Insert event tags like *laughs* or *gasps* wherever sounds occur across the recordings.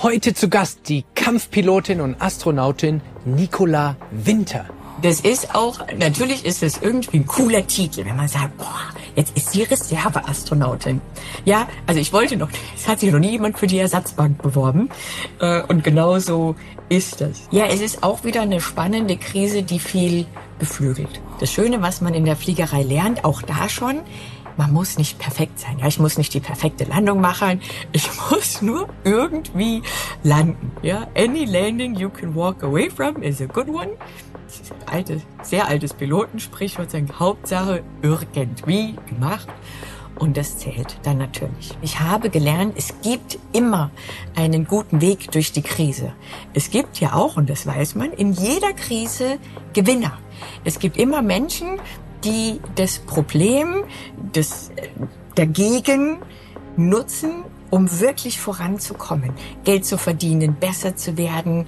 Heute zu Gast die Kampfpilotin und Astronautin Nicola Winter. Das ist auch, natürlich ist es irgendwie ein cooler Titel, wenn man sagt, boah, jetzt ist sie Reserveastronautin. Ja, also ich wollte noch, es hat sich noch nie jemand für die Ersatzbank beworben. Äh, und genau so ist das. Ja, es ist auch wieder eine spannende Krise, die viel beflügelt. Das Schöne, was man in der Fliegerei lernt, auch da schon, man muss nicht perfekt sein. Ja, ich muss nicht die perfekte Landung machen. Ich *laughs* muss nur irgendwie landen. Ja, any landing you can walk away from is a good one alte, sehr altes Pilotensprichwort sagen, Hauptsache irgendwie gemacht. Und das zählt dann natürlich. Ich habe gelernt, es gibt immer einen guten Weg durch die Krise. Es gibt ja auch, und das weiß man, in jeder Krise Gewinner. Es gibt immer Menschen, die das Problem des, dagegen nutzen, um wirklich voranzukommen, Geld zu verdienen, besser zu werden,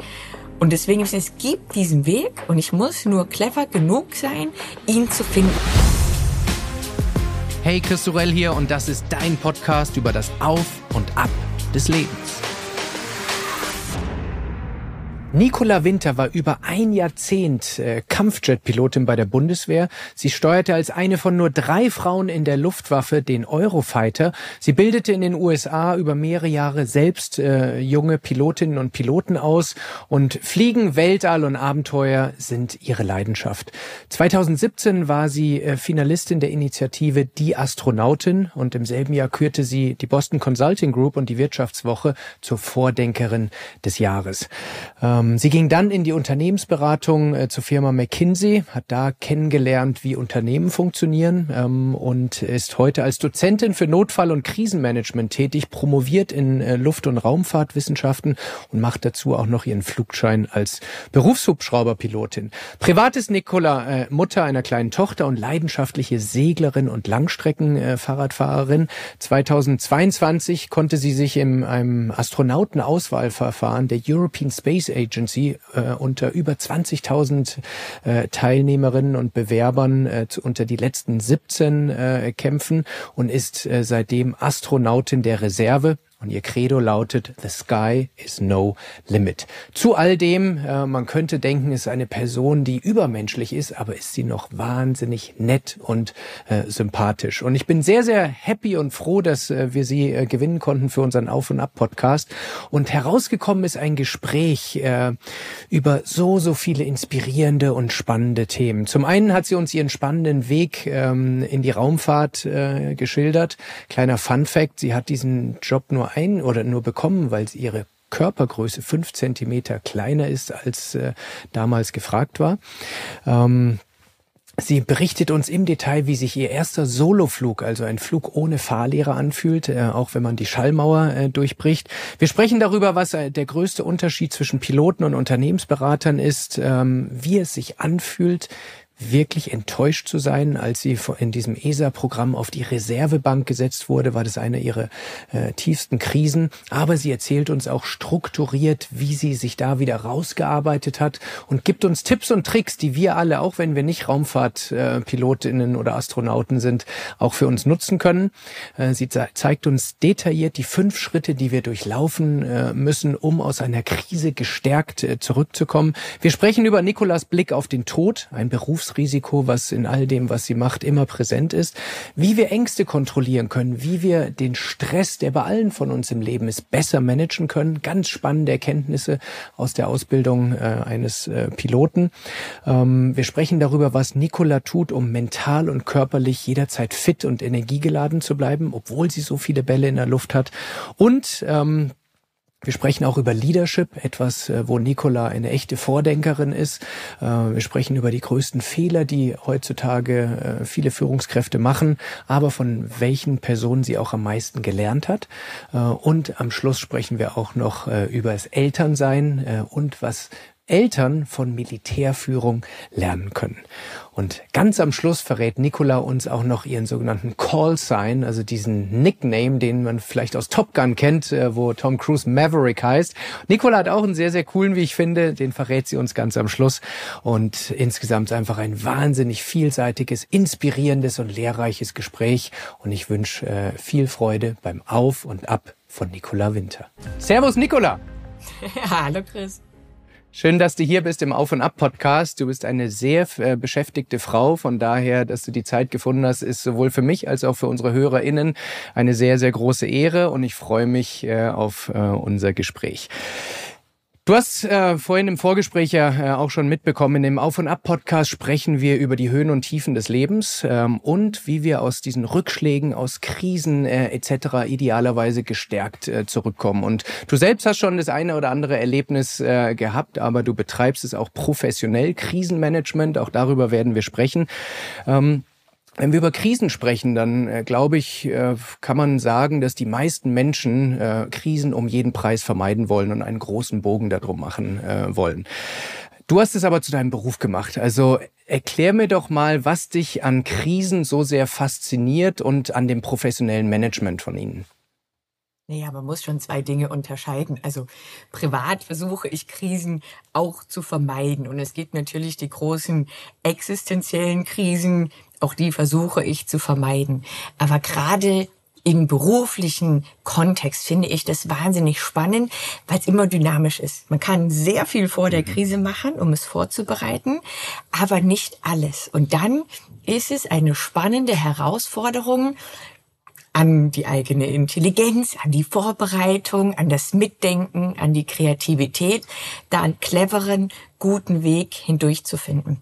und deswegen, es gibt diesen Weg und ich muss nur clever genug sein, ihn zu finden. Hey, Chris Sorell hier und das ist dein Podcast über das Auf und Ab des Lebens. Nicola Winter war über ein Jahrzehnt äh, Kampfjet-Pilotin bei der Bundeswehr. Sie steuerte als eine von nur drei Frauen in der Luftwaffe den Eurofighter. Sie bildete in den USA über mehrere Jahre selbst äh, junge Pilotinnen und Piloten aus und Fliegen, Weltall und Abenteuer sind ihre Leidenschaft. 2017 war sie äh, Finalistin der Initiative Die Astronautin und im selben Jahr kürte sie die Boston Consulting Group und die Wirtschaftswoche zur Vordenkerin des Jahres. Äh, sie ging dann in die Unternehmensberatung äh, zur Firma McKinsey, hat da kennengelernt, wie Unternehmen funktionieren ähm, und ist heute als Dozentin für Notfall- und Krisenmanagement tätig, promoviert in äh, Luft- und Raumfahrtwissenschaften und macht dazu auch noch ihren Flugschein als Berufshubschrauberpilotin. Privat ist Nicola äh, Mutter einer kleinen Tochter und leidenschaftliche Seglerin und Langstreckenfahrradfahrerin. 2022 konnte sie sich in einem Astronautenauswahlverfahren der European Space Agency Agency äh, unter über 20.000 äh, Teilnehmerinnen und Bewerbern äh, zu, unter die letzten 17 äh, kämpfen und ist äh, seitdem Astronautin der Reserve und ihr Credo lautet, The Sky is no limit. Zu all dem, äh, man könnte denken, ist eine Person, die übermenschlich ist, aber ist sie noch wahnsinnig nett und äh, sympathisch. Und ich bin sehr, sehr happy und froh, dass äh, wir sie äh, gewinnen konnten für unseren Auf- und Ab-Podcast. Und herausgekommen ist ein Gespräch äh, über so, so viele inspirierende und spannende Themen. Zum einen hat sie uns ihren spannenden Weg ähm, in die Raumfahrt äh, geschildert. Kleiner Fun Fact, sie hat diesen Job nur ein oder nur bekommen, weil ihre Körpergröße fünf Zentimeter kleiner ist, als äh, damals gefragt war. Ähm, Sie berichtet uns im Detail, wie sich ihr erster Soloflug, also ein Flug ohne Fahrlehrer anfühlt, äh, auch wenn man die Schallmauer äh, durchbricht. Wir sprechen darüber, was äh, der größte Unterschied zwischen Piloten und Unternehmensberatern ist, ähm, wie es sich anfühlt, wirklich enttäuscht zu sein, als sie in diesem ESA-Programm auf die Reservebank gesetzt wurde, war das eine ihrer äh, tiefsten Krisen. Aber sie erzählt uns auch strukturiert, wie sie sich da wieder rausgearbeitet hat und gibt uns Tipps und Tricks, die wir alle, auch wenn wir nicht Raumfahrtpilotinnen äh, oder Astronauten sind, auch für uns nutzen können. Äh, sie ze zeigt uns detailliert die fünf Schritte, die wir durchlaufen äh, müssen, um aus einer Krise gestärkt äh, zurückzukommen. Wir sprechen über Nikolas Blick auf den Tod, ein Berufs Risiko, was in all dem, was sie macht, immer präsent ist, wie wir Ängste kontrollieren können, wie wir den Stress, der bei allen von uns im Leben ist, besser managen können. Ganz spannende Erkenntnisse aus der Ausbildung äh, eines äh, Piloten. Ähm, wir sprechen darüber, was Nicola tut, um mental und körperlich jederzeit fit und energiegeladen zu bleiben, obwohl sie so viele Bälle in der Luft hat. Und ähm, wir sprechen auch über Leadership, etwas, äh, wo Nicola eine echte Vordenkerin ist. Äh, wir sprechen über die größten Fehler, die heutzutage äh, viele Führungskräfte machen, aber von welchen Personen sie auch am meisten gelernt hat. Und am Schluss sprechen wir auch noch über das Elternsein und was Eltern von Militärführung lernen können. Und ganz am Schluss verrät Nicola uns auch noch ihren sogenannten Call Sign, also diesen Nickname, den man vielleicht aus Top Gun kennt, äh, wo Tom Cruise Maverick heißt. Nicola hat auch einen sehr, sehr coolen, wie ich finde, den verrät sie uns ganz am Schluss. Und insgesamt einfach ein wahnsinnig vielseitiges, inspirierendes und lehrreiches Gespräch. Und ich wünsche äh, viel Freude beim Auf und Ab von Nicola Winter. Servus, Nicola! *laughs* Hallo Chris. Schön, dass du hier bist im Auf und Ab Podcast. Du bist eine sehr äh, beschäftigte Frau. Von daher, dass du die Zeit gefunden hast, ist sowohl für mich als auch für unsere HörerInnen eine sehr, sehr große Ehre und ich freue mich äh, auf äh, unser Gespräch. Du hast äh, vorhin im Vorgespräch ja äh, auch schon mitbekommen, in dem Auf- und Ab-Podcast sprechen wir über die Höhen und Tiefen des Lebens ähm, und wie wir aus diesen Rückschlägen, aus Krisen äh, etc. idealerweise gestärkt äh, zurückkommen. Und du selbst hast schon das eine oder andere Erlebnis äh, gehabt, aber du betreibst es auch professionell, Krisenmanagement, auch darüber werden wir sprechen. Ähm, wenn wir über Krisen sprechen, dann äh, glaube ich, äh, kann man sagen, dass die meisten Menschen äh, Krisen um jeden Preis vermeiden wollen und einen großen Bogen darum machen äh, wollen. Du hast es aber zu deinem Beruf gemacht. Also erklär mir doch mal, was dich an Krisen so sehr fasziniert und an dem professionellen Management von ihnen. Naja, man muss schon zwei Dinge unterscheiden. Also privat versuche ich Krisen auch zu vermeiden. Und es gibt natürlich die großen existenziellen Krisen, auch die versuche ich zu vermeiden. Aber gerade im beruflichen Kontext finde ich das wahnsinnig spannend, weil es immer dynamisch ist. Man kann sehr viel vor der mhm. Krise machen, um es vorzubereiten, aber nicht alles. Und dann ist es eine spannende Herausforderung an die eigene Intelligenz, an die Vorbereitung, an das Mitdenken, an die Kreativität, da einen cleveren, guten Weg hindurchzufinden.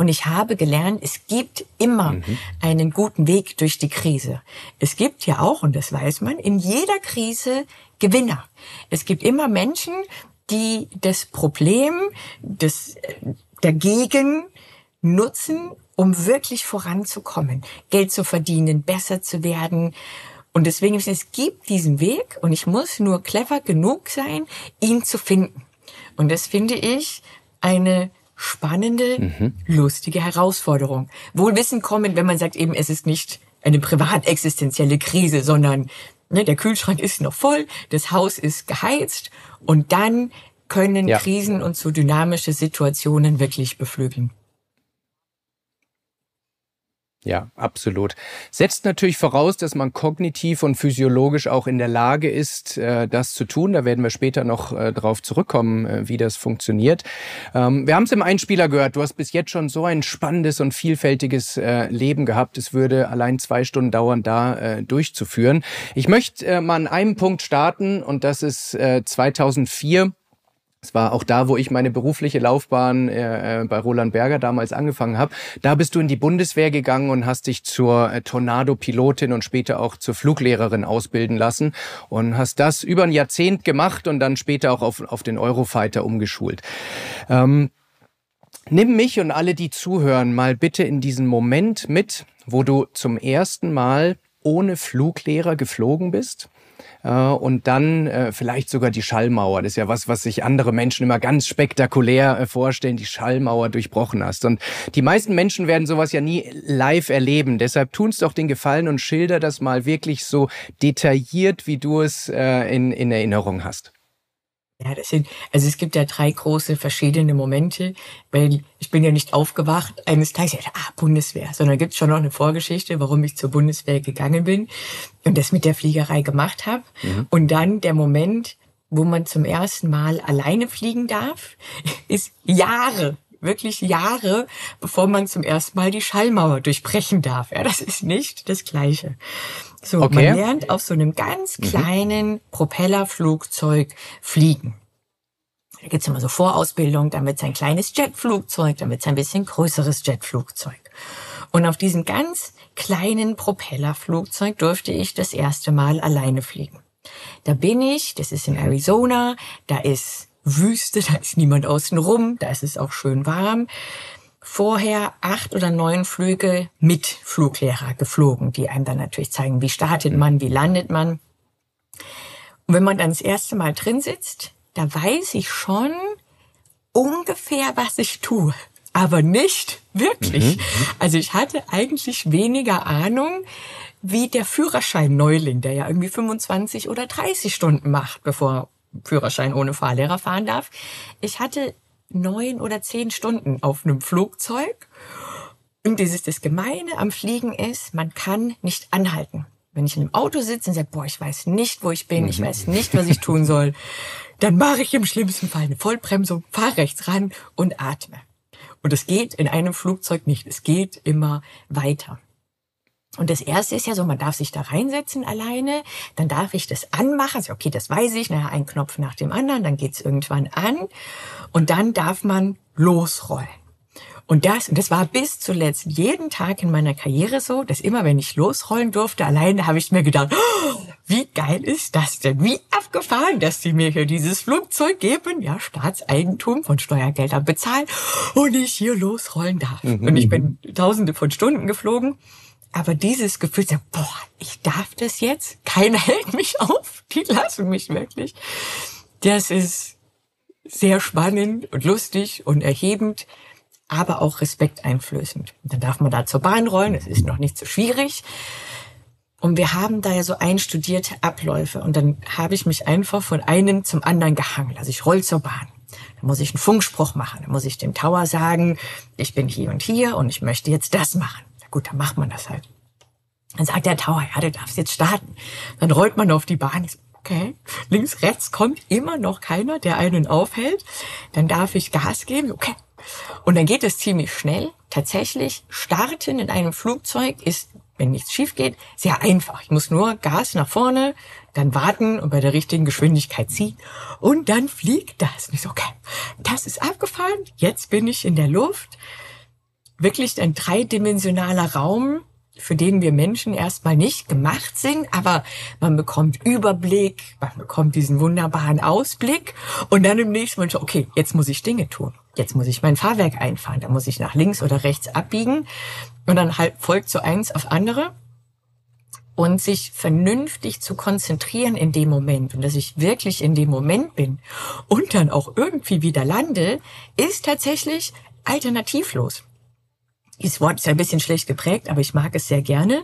Und ich habe gelernt, es gibt immer mhm. einen guten Weg durch die Krise. Es gibt ja auch, und das weiß man, in jeder Krise Gewinner. Es gibt immer Menschen, die das Problem des, dagegen nutzen, um wirklich voranzukommen, Geld zu verdienen, besser zu werden. Und deswegen, es gibt diesen Weg und ich muss nur clever genug sein, ihn zu finden. Und das finde ich eine spannende, mhm. lustige Herausforderung. Wohlwissen kommen, wenn man sagt eben, es ist nicht eine privat existenzielle Krise, sondern ne, der Kühlschrank ist noch voll, das Haus ist geheizt und dann können ja. Krisen und so dynamische Situationen wirklich beflügeln. Ja, absolut. Setzt natürlich voraus, dass man kognitiv und physiologisch auch in der Lage ist, äh, das zu tun. Da werden wir später noch äh, drauf zurückkommen, äh, wie das funktioniert. Ähm, wir haben es im Einspieler gehört. Du hast bis jetzt schon so ein spannendes und vielfältiges Leben gehabt. Es würde allein zwei Stunden dauern, da durchzuführen. Ich möchte mal an einem Punkt starten und das ist 2004 es war auch da, wo ich meine berufliche Laufbahn äh, äh, bei Roland Berger damals angefangen habe. Da bist du in die Bundeswehr gegangen und hast dich zur äh, Tornado-Pilotin und später auch zur Fluglehrerin ausbilden lassen und hast das über ein Jahrzehnt gemacht und dann später auch auf, auf den Eurofighter umgeschult. Ähm, nimm mich und alle, die zuhören, mal bitte in diesen Moment mit, wo du zum ersten Mal ohne Fluglehrer geflogen bist und dann äh, vielleicht sogar die Schallmauer. Das ist ja was, was sich andere Menschen immer ganz spektakulär äh, vorstellen, die Schallmauer durchbrochen hast. Und die meisten Menschen werden sowas ja nie live erleben. Deshalb tun's doch den Gefallen und schilder das mal wirklich so detailliert, wie du es äh, in, in Erinnerung hast. Ja, das sind, also es gibt ja drei große verschiedene Momente, weil ich bin ja nicht aufgewacht eines Tages, ja, ah, Bundeswehr, sondern gibt schon noch eine Vorgeschichte, warum ich zur Bundeswehr gegangen bin und das mit der Fliegerei gemacht habe. Mhm. Und dann der Moment, wo man zum ersten Mal alleine fliegen darf, *laughs* ist Jahre, wirklich Jahre, bevor man zum ersten Mal die Schallmauer durchbrechen darf. Ja, das ist nicht das Gleiche. So, okay. man lernt auf so einem ganz mhm. kleinen mhm. Propellerflugzeug fliegen. Da gibt's immer so Vorausbildung, dann wird's ein kleines Jetflugzeug, dann wird's ein bisschen größeres Jetflugzeug. Und auf diesem ganz kleinen Propellerflugzeug durfte ich das erste Mal alleine fliegen. Da bin ich, das ist in Arizona, da ist Wüste, da ist niemand außen rum, da ist es auch schön warm vorher acht oder neun Flüge mit Fluglehrer geflogen, die einem dann natürlich zeigen, wie startet man, wie landet man. Und wenn man dann das erste Mal drin sitzt, da weiß ich schon ungefähr, was ich tue. Aber nicht wirklich. Mhm. Also ich hatte eigentlich weniger Ahnung, wie der Führerschein Neuling, der ja irgendwie 25 oder 30 Stunden macht, bevor Führerschein ohne Fahrlehrer fahren darf. Ich hatte neun oder zehn Stunden auf einem Flugzeug. Und dieses das Gemeine am Fliegen ist, man kann nicht anhalten. Wenn ich in einem Auto sitze und sage, boah, ich weiß nicht, wo ich bin, ich weiß nicht, was ich tun soll, *laughs* dann mache ich im schlimmsten Fall eine Vollbremsung, fahre rechts ran und atme. Und es geht in einem Flugzeug nicht. Es geht immer weiter. Und das erste ist ja so, man darf sich da reinsetzen alleine, dann darf ich das anmachen, also okay, das weiß ich, naja, ein Knopf nach dem anderen, dann geht's irgendwann an und dann darf man losrollen. Und das, und das war bis zuletzt jeden Tag in meiner Karriere so, dass immer, wenn ich losrollen durfte, alleine habe ich mir gedacht, oh, wie geil ist das denn? Wie abgefahren, dass die mir hier dieses Flugzeug geben, ja, Staatseigentum von Steuergeldern bezahlen und ich hier losrollen darf. Mhm. Und ich bin tausende von Stunden geflogen. Aber dieses Gefühl, boah, ich darf das jetzt, keiner *laughs* hält mich auf, die lassen mich wirklich. Das ist sehr spannend und lustig und erhebend aber auch respekteinflößend. Dann darf man da zur Bahn rollen, es ist noch nicht so schwierig. Und wir haben da ja so einstudierte Abläufe. Und dann habe ich mich einfach von einem zum anderen gehangen. Also ich roll zur Bahn. Dann muss ich einen Funkspruch machen. Dann muss ich dem Tower sagen, ich bin hier und hier und ich möchte jetzt das machen. Gut, dann macht man das halt. Dann sagt der Tower, ja, du darfst jetzt starten. Dann rollt man auf die Bahn. Okay. Links, rechts kommt immer noch keiner, der einen aufhält. Dann darf ich Gas geben. Okay, und dann geht es ziemlich schnell. Tatsächlich, starten in einem Flugzeug ist, wenn nichts schief geht, sehr einfach. Ich muss nur Gas nach vorne, dann warten und bei der richtigen Geschwindigkeit ziehen. Und dann fliegt das. Und ich so, okay, das ist abgefahren. Jetzt bin ich in der Luft. Wirklich ein dreidimensionaler Raum für den wir Menschen erstmal nicht gemacht sind, aber man bekommt Überblick, man bekommt diesen wunderbaren Ausblick und dann im nächsten Moment, okay, jetzt muss ich Dinge tun. Jetzt muss ich mein Fahrwerk einfahren, da muss ich nach links oder rechts abbiegen und dann halt folgt so eins auf andere und sich vernünftig zu konzentrieren in dem Moment und dass ich wirklich in dem Moment bin und dann auch irgendwie wieder lande, ist tatsächlich alternativlos. Dieses Wort ist ein bisschen schlecht geprägt, aber ich mag es sehr gerne.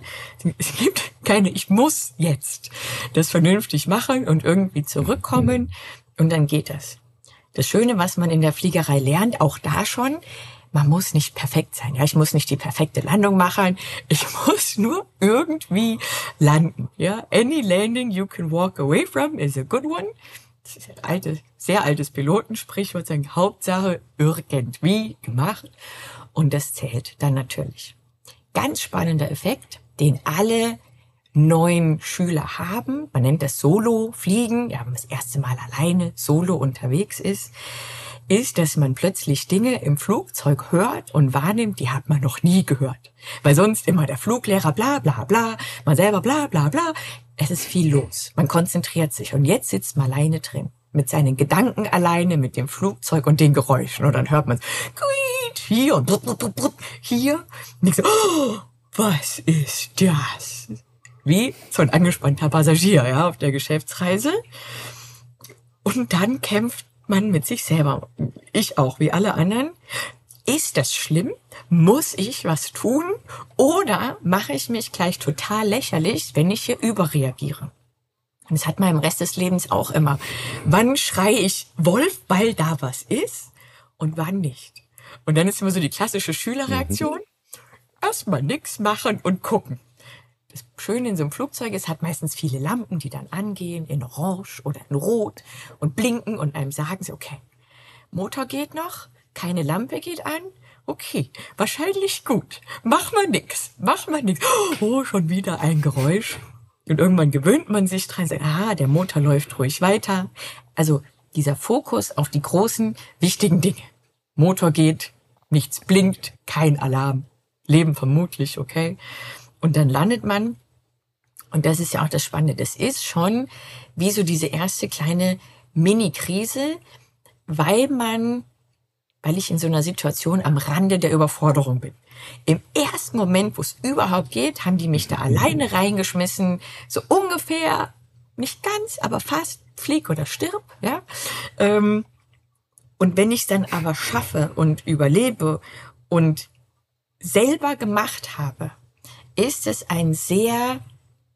Es gibt keine, ich muss jetzt das vernünftig machen und irgendwie zurückkommen und dann geht das. Das Schöne, was man in der Fliegerei lernt, auch da schon, man muss nicht perfekt sein. Ja, ich muss nicht die perfekte Landung machen. Ich *laughs* muss nur irgendwie landen. Ja, any landing you can walk away from is a good one. Das ist ein altes, sehr altes Pilotensprichwort. Sagen Hauptsache irgendwie gemacht. Und das zählt dann natürlich. Ganz spannender Effekt, den alle neuen Schüler haben. Man nennt das Solo-Fliegen. Ja, wenn man das erste Mal alleine solo unterwegs ist, ist, dass man plötzlich Dinge im Flugzeug hört und wahrnimmt, die hat man noch nie gehört. Weil sonst immer der Fluglehrer bla bla bla, man selber bla bla bla. Es ist viel los. Man konzentriert sich und jetzt sitzt man alleine drin. Mit seinen Gedanken alleine, mit dem Flugzeug und den Geräuschen. Und dann hört man hier und hier. Und ich so, oh, was ist das? Wie so ein angespannter Passagier, ja, auf der Geschäftsreise. Und dann kämpft man mit sich selber. Ich auch, wie alle anderen. Ist das schlimm? Muss ich was tun? Oder mache ich mich gleich total lächerlich, wenn ich hier überreagiere? Und das hat man im Rest des Lebens auch immer. Wann schreie ich Wolf, weil da was ist? Und wann nicht? Und dann ist immer so die klassische Schülerreaktion. Mhm. Erstmal nix machen und gucken. Das Schöne in so einem Flugzeug ist, hat meistens viele Lampen, die dann angehen, in Orange oder in Rot und blinken und einem sagen sie, okay, Motor geht noch, keine Lampe geht an, okay, wahrscheinlich gut. Mach mal nix, mach mal nix. Oh, schon wieder ein Geräusch. Und irgendwann gewöhnt man sich dran, sagt, ah, der Motor läuft ruhig weiter. Also dieser Fokus auf die großen, wichtigen Dinge. Motor geht, nichts blinkt, kein Alarm. Leben vermutlich, okay. Und dann landet man, und das ist ja auch das Spannende, das ist schon wie so diese erste kleine Mini-Krise, weil man, weil ich in so einer Situation am Rande der Überforderung bin. Im ersten Moment, wo es überhaupt geht, haben die mich da alleine reingeschmissen, so ungefähr, nicht ganz, aber fast, flieg oder stirb, ja. Ähm, und wenn ich es dann aber schaffe und überlebe und selber gemacht habe, ist es ein sehr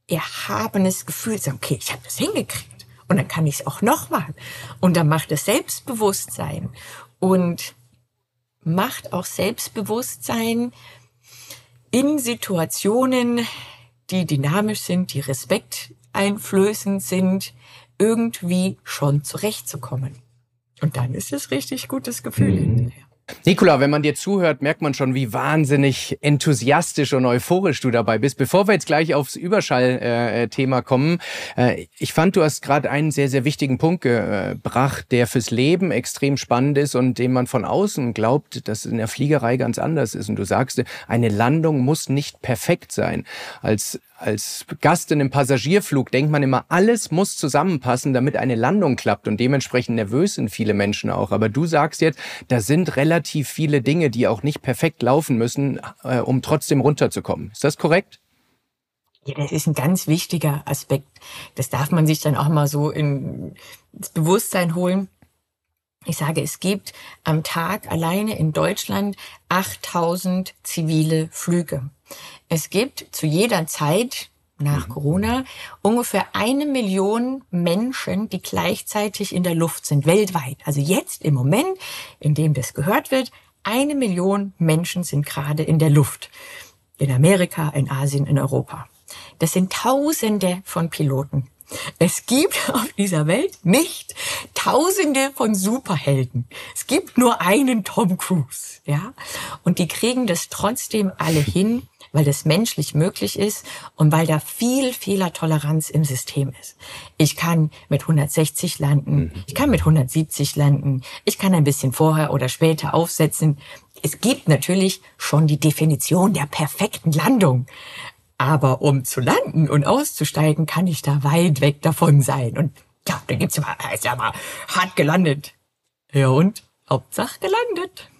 erhabenes Gefühl. So, okay, ich habe das hingekriegt. Und dann kann ich es auch nochmal. Und dann macht es Selbstbewusstsein und macht auch Selbstbewusstsein in Situationen, die dynamisch sind, die respekteinflößend sind, irgendwie schon zurechtzukommen. Und dann ist es richtig gutes Gefühl mhm. hinterher. Nikola, wenn man dir zuhört, merkt man schon, wie wahnsinnig enthusiastisch und euphorisch du dabei bist. Bevor wir jetzt gleich aufs Überschall-Thema kommen, äh, ich fand, du hast gerade einen sehr, sehr wichtigen Punkt gebracht, der fürs Leben extrem spannend ist und dem man von außen glaubt, dass in der Fliegerei ganz anders ist. Und du sagst, eine Landung muss nicht perfekt sein. Als als Gast in einem Passagierflug denkt man immer, alles muss zusammenpassen, damit eine Landung klappt und dementsprechend nervös sind viele Menschen auch. Aber du sagst jetzt, da sind relativ viele Dinge, die auch nicht perfekt laufen müssen, äh, um trotzdem runterzukommen. Ist das korrekt? Ja, das ist ein ganz wichtiger Aspekt. Das darf man sich dann auch mal so in, ins Bewusstsein holen. Ich sage, es gibt am Tag alleine in Deutschland 8000 zivile Flüge. Es gibt zu jeder Zeit nach mhm. Corona ungefähr eine Million Menschen, die gleichzeitig in der Luft sind, weltweit. Also jetzt im Moment, in dem das gehört wird, eine Million Menschen sind gerade in der Luft. In Amerika, in Asien, in Europa. Das sind Tausende von Piloten. Es gibt *laughs* auf dieser Welt nicht Tausende von Superhelden. Es gibt nur einen Tom Cruise, ja. Und die kriegen das trotzdem alle hin, weil das menschlich möglich ist und weil da viel Fehlertoleranz im System ist. Ich kann mit 160 landen, mhm. ich kann mit 170 landen, ich kann ein bisschen vorher oder später aufsetzen. Es gibt natürlich schon die Definition der perfekten Landung. Aber um zu landen und auszusteigen, kann ich da weit weg davon sein. Und ja, da gibt's immer, heißt ja mal, hart gelandet. Ja und? Hauptsache gelandet.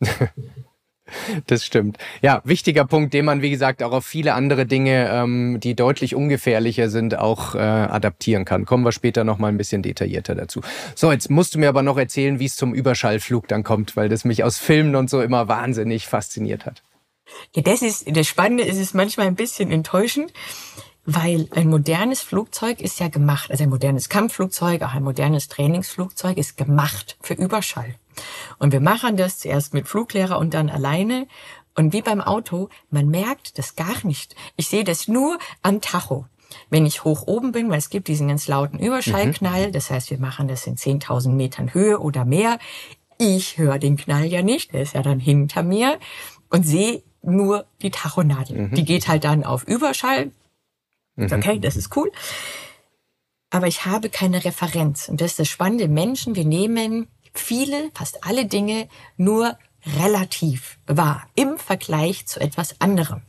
*laughs* *laughs* Das stimmt. Ja, wichtiger Punkt, den man, wie gesagt, auch auf viele andere Dinge, ähm, die deutlich ungefährlicher sind, auch äh, adaptieren kann. Kommen wir später noch mal ein bisschen detaillierter dazu. So, jetzt musst du mir aber noch erzählen, wie es zum Überschallflug dann kommt, weil das mich aus Filmen und so immer wahnsinnig fasziniert hat. Ja, das ist, das Spannende ist es manchmal ein bisschen enttäuschend, weil ein modernes Flugzeug ist ja gemacht, also ein modernes Kampfflugzeug, auch ein modernes Trainingsflugzeug ist gemacht für Überschall. Und wir machen das zuerst mit Fluglehrer und dann alleine. Und wie beim Auto, man merkt das gar nicht. Ich sehe das nur am Tacho. Wenn ich hoch oben bin, weil es gibt diesen ganz lauten Überschallknall, mhm. das heißt, wir machen das in 10.000 Metern Höhe oder mehr. Ich höre den Knall ja nicht, der ist ja dann hinter mir und sehe nur die Tachonadel. Mhm. Die geht halt dann auf Überschall. Mhm. Okay, das ist cool. Aber ich habe keine Referenz. Und das ist das Spannende. Menschen, wir nehmen viele, fast alle Dinge nur relativ wahr im Vergleich zu etwas anderem.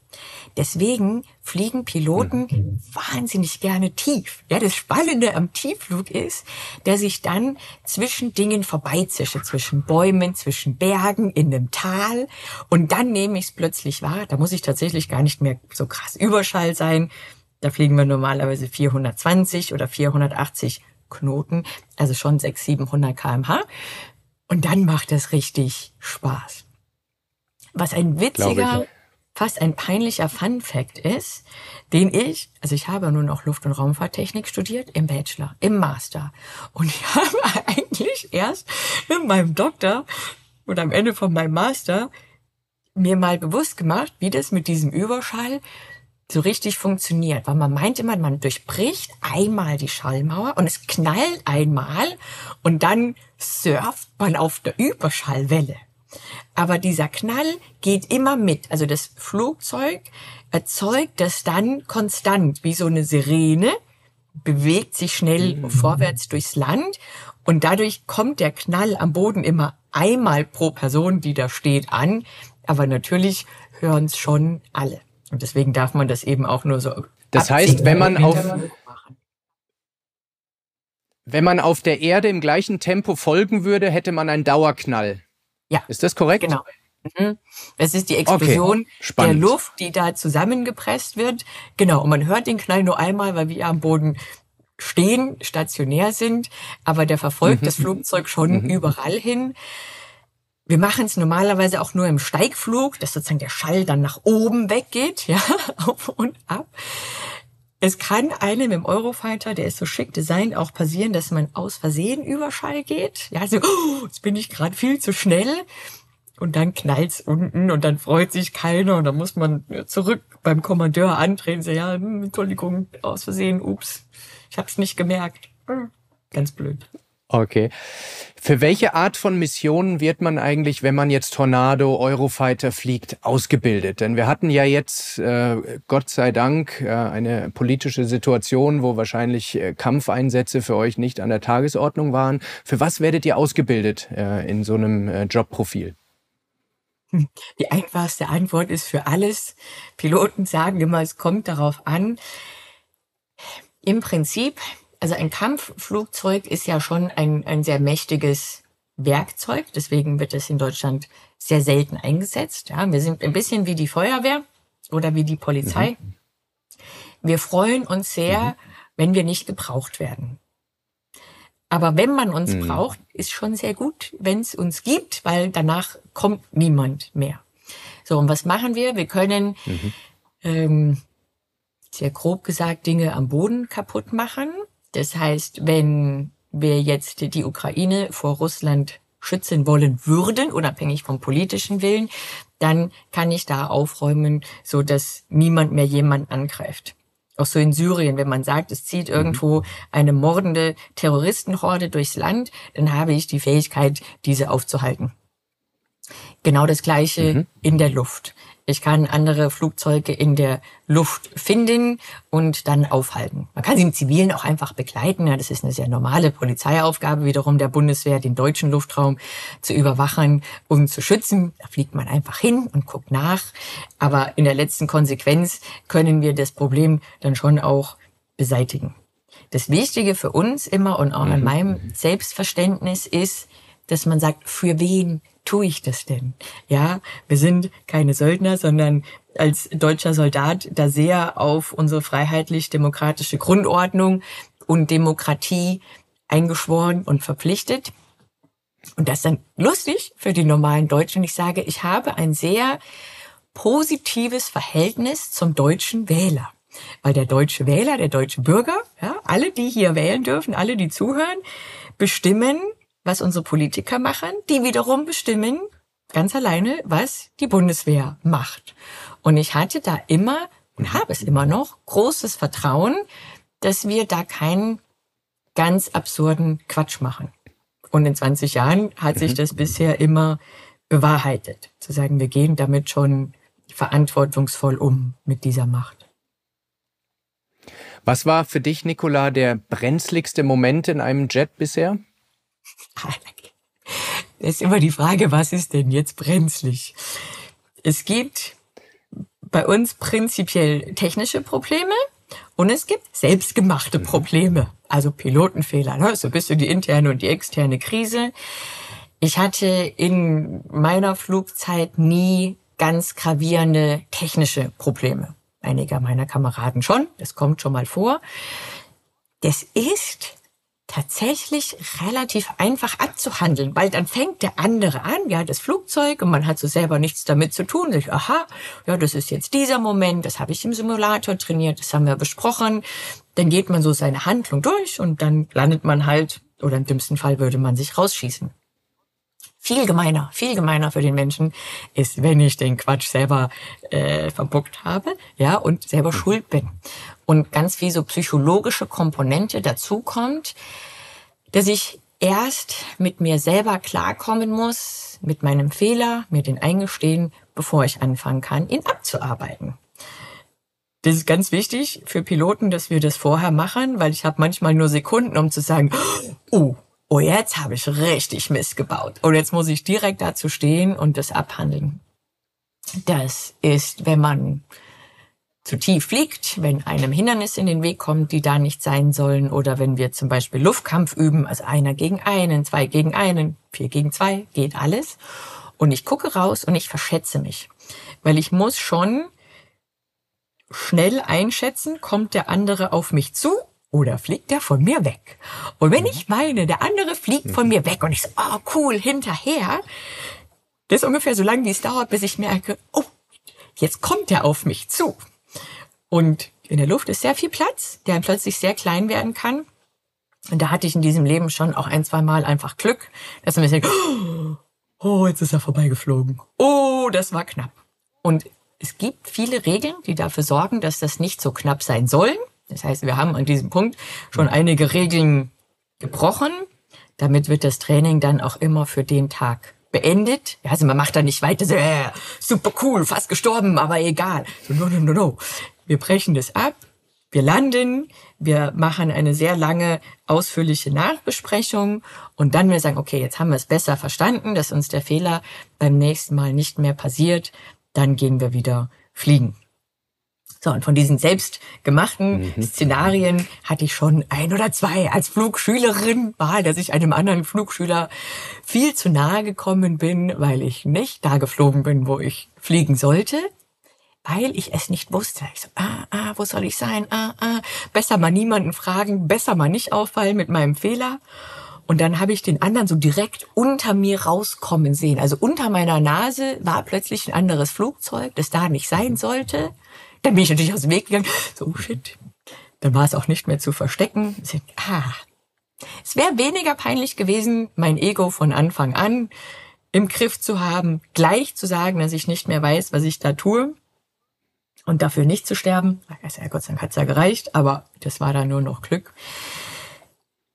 Deswegen fliegen Piloten mhm. wahnsinnig gerne tief. Ja, das Spannende am Tiefflug ist, dass ich dann zwischen Dingen vorbeizische, zwischen Bäumen, zwischen Bergen, in einem Tal. Und dann nehme ich es plötzlich wahr. Da muss ich tatsächlich gar nicht mehr so krass Überschall sein. Da fliegen wir normalerweise 420 oder 480 Knoten, also schon 600, 700 kmh. Und dann macht es richtig Spaß. Was ein witziger, fast ein peinlicher Fun Fact ist, den ich, also ich habe nur noch Luft- und Raumfahrttechnik studiert im Bachelor, im Master. Und ich *laughs* habe eigentlich erst in meinem Doktor oder am Ende von meinem Master mir mal bewusst gemacht, wie das mit diesem Überschall so richtig funktioniert, weil man meint immer, man durchbricht einmal die Schallmauer und es knallt einmal und dann surft man auf der Überschallwelle. Aber dieser Knall geht immer mit. Also das Flugzeug erzeugt das dann konstant, wie so eine Sirene, bewegt sich schnell mhm. vorwärts durchs Land und dadurch kommt der Knall am Boden immer einmal pro Person, die da steht, an. Aber natürlich hören es schon alle. Und deswegen darf man das eben auch nur so. Das heißt, wenn man auf wenn man auf der Erde im gleichen Tempo folgen würde, hätte man einen Dauerknall. Ja. Ist das korrekt? Genau. Mhm. Das ist die Explosion okay. der Luft, die da zusammengepresst wird. Genau. Und man hört den Knall nur einmal, weil wir am Boden stehen, stationär sind. Aber der verfolgt mhm. das Flugzeug schon mhm. überall hin. Wir machen es normalerweise auch nur im Steigflug, dass sozusagen der Schall dann nach oben weggeht, ja, *laughs* auf und ab. Es kann einem im Eurofighter, der ist so schick designt, auch passieren, dass man aus Versehen Überschall geht. Ja, also, oh, jetzt bin ich gerade viel zu schnell. und dann knallt's unten und dann freut sich keiner und dann muss man zurück beim Kommandeur antreten, so, ja, hm, Entschuldigung, aus Versehen, ups, ich hab's nicht gemerkt. Hm, ganz blöd. Okay. Für welche Art von Missionen wird man eigentlich, wenn man jetzt Tornado, Eurofighter fliegt, ausgebildet? Denn wir hatten ja jetzt, äh, Gott sei Dank, äh, eine politische Situation, wo wahrscheinlich äh, Kampfeinsätze für euch nicht an der Tagesordnung waren. Für was werdet ihr ausgebildet äh, in so einem äh, Jobprofil? Die einfachste Antwort ist für alles. Piloten sagen immer, es kommt darauf an. Im Prinzip also ein Kampfflugzeug ist ja schon ein, ein sehr mächtiges Werkzeug, deswegen wird es in Deutschland sehr selten eingesetzt. Ja, wir sind ein bisschen wie die Feuerwehr oder wie die Polizei. Mhm. Wir freuen uns sehr, mhm. wenn wir nicht gebraucht werden. Aber wenn man uns mhm. braucht, ist schon sehr gut, wenn es uns gibt, weil danach kommt niemand mehr. So, und was machen wir? Wir können mhm. ähm, sehr grob gesagt Dinge am Boden kaputt machen. Das heißt, wenn wir jetzt die Ukraine vor Russland schützen wollen würden, unabhängig vom politischen Willen, dann kann ich da aufräumen, so dass niemand mehr jemand angreift. Auch so in Syrien, wenn man sagt, es zieht mhm. irgendwo eine mordende Terroristenhorde durchs Land, dann habe ich die Fähigkeit, diese aufzuhalten. Genau das Gleiche mhm. in der Luft. Ich kann andere Flugzeuge in der Luft finden und dann aufhalten. Man kann sie im Zivilen auch einfach begleiten. Das ist eine sehr normale Polizeiaufgabe wiederum der Bundeswehr, den deutschen Luftraum zu überwachen und zu schützen. Da fliegt man einfach hin und guckt nach. Aber in der letzten Konsequenz können wir das Problem dann schon auch beseitigen. Das Wichtige für uns immer und auch in mhm. meinem Selbstverständnis ist, dass man sagt, für wen tue ich das denn? Ja, wir sind keine Söldner, sondern als deutscher Soldat da sehr auf unsere freiheitlich-demokratische Grundordnung und Demokratie eingeschworen und verpflichtet. Und das ist dann lustig für die normalen Deutschen. Ich sage, ich habe ein sehr positives Verhältnis zum deutschen Wähler. Weil der deutsche Wähler, der deutsche Bürger, ja, alle, die hier wählen dürfen, alle, die zuhören, bestimmen was unsere Politiker machen, die wiederum bestimmen ganz alleine, was die Bundeswehr macht. Und ich hatte da immer und habe es immer noch großes Vertrauen, dass wir da keinen ganz absurden Quatsch machen. Und in 20 Jahren hat sich mhm. das bisher immer bewahrheitet, zu sagen, wir gehen damit schon verantwortungsvoll um mit dieser Macht. Was war für dich, Nicola, der brenzligste Moment in einem Jet bisher? *laughs* Das ist immer die Frage, was ist denn jetzt brenzlig? Es gibt bei uns prinzipiell technische Probleme und es gibt selbstgemachte Probleme, also Pilotenfehler. Ne? So bist du die interne und die externe Krise. Ich hatte in meiner Flugzeit nie ganz gravierende technische Probleme. Einiger meiner Kameraden schon, das kommt schon mal vor. Das ist tatsächlich relativ einfach abzuhandeln, weil dann fängt der andere an, ja, das Flugzeug und man hat so selber nichts damit zu tun. Ich, aha, ja, das ist jetzt dieser Moment, das habe ich im Simulator trainiert, das haben wir besprochen. Dann geht man so seine Handlung durch und dann landet man halt, oder im dümmsten Fall würde man sich rausschießen. Viel gemeiner, viel gemeiner für den Menschen ist, wenn ich den Quatsch selber äh, verbuckt habe, ja, und selber mhm. schuld bin und ganz viel so psychologische Komponente dazu kommt, dass ich erst mit mir selber klarkommen muss, mit meinem Fehler, mir den eingestehen, bevor ich anfangen kann, ihn abzuarbeiten. Das ist ganz wichtig für Piloten, dass wir das vorher machen, weil ich habe manchmal nur Sekunden, um zu sagen, oh, oh, jetzt habe ich richtig Mist gebaut. Und jetzt muss ich direkt dazu stehen und das abhandeln. Das ist, wenn man zu tief fliegt, wenn einem Hindernis in den Weg kommt, die da nicht sein sollen, oder wenn wir zum Beispiel Luftkampf üben, also einer gegen einen, zwei gegen einen, vier gegen zwei, geht alles. Und ich gucke raus und ich verschätze mich, weil ich muss schon schnell einschätzen, kommt der andere auf mich zu oder fliegt der von mir weg? Und wenn ich meine, der andere fliegt von mir weg und ich so, oh cool, hinterher, das ist ungefähr so lange, wie es dauert, bis ich merke, oh, jetzt kommt er auf mich zu. Und in der Luft ist sehr viel Platz, der plötzlich sehr klein werden kann. Und da hatte ich in diesem Leben schon auch ein, zwei Mal einfach Glück, dass man sich denkt, Oh, jetzt ist er vorbeigeflogen. Oh, das war knapp. Und es gibt viele Regeln, die dafür sorgen, dass das nicht so knapp sein soll. Das heißt, wir haben an diesem Punkt schon einige Regeln gebrochen. Damit wird das Training dann auch immer für den Tag beendet. Also man macht da nicht weiter, so, äh, super cool, fast gestorben, aber egal. So, no, no, no, no. Wir brechen das ab, wir landen, wir machen eine sehr lange, ausführliche Nachbesprechung und dann wir sagen, okay, jetzt haben wir es besser verstanden, dass uns der Fehler beim nächsten Mal nicht mehr passiert, dann gehen wir wieder fliegen. So, und von diesen selbstgemachten mhm. Szenarien hatte ich schon ein oder zwei als Flugschülerin, war, dass ich einem anderen Flugschüler viel zu nahe gekommen bin, weil ich nicht da geflogen bin, wo ich fliegen sollte, weil ich es nicht wusste. Ich so, ah, ah, wo soll ich sein? Ah, ah, besser mal niemanden fragen, besser mal nicht auffallen mit meinem Fehler. Und dann habe ich den anderen so direkt unter mir rauskommen sehen. Also unter meiner Nase war plötzlich ein anderes Flugzeug, das da nicht sein sollte. Dann bin ich natürlich aus dem Weg gegangen. So, oh shit. Dann war es auch nicht mehr zu verstecken. Ah. Es wäre weniger peinlich gewesen, mein Ego von Anfang an im Griff zu haben, gleich zu sagen, dass ich nicht mehr weiß, was ich da tue und dafür nicht zu sterben. Ja, Gott sei Dank hat's ja gereicht, aber das war dann nur noch Glück.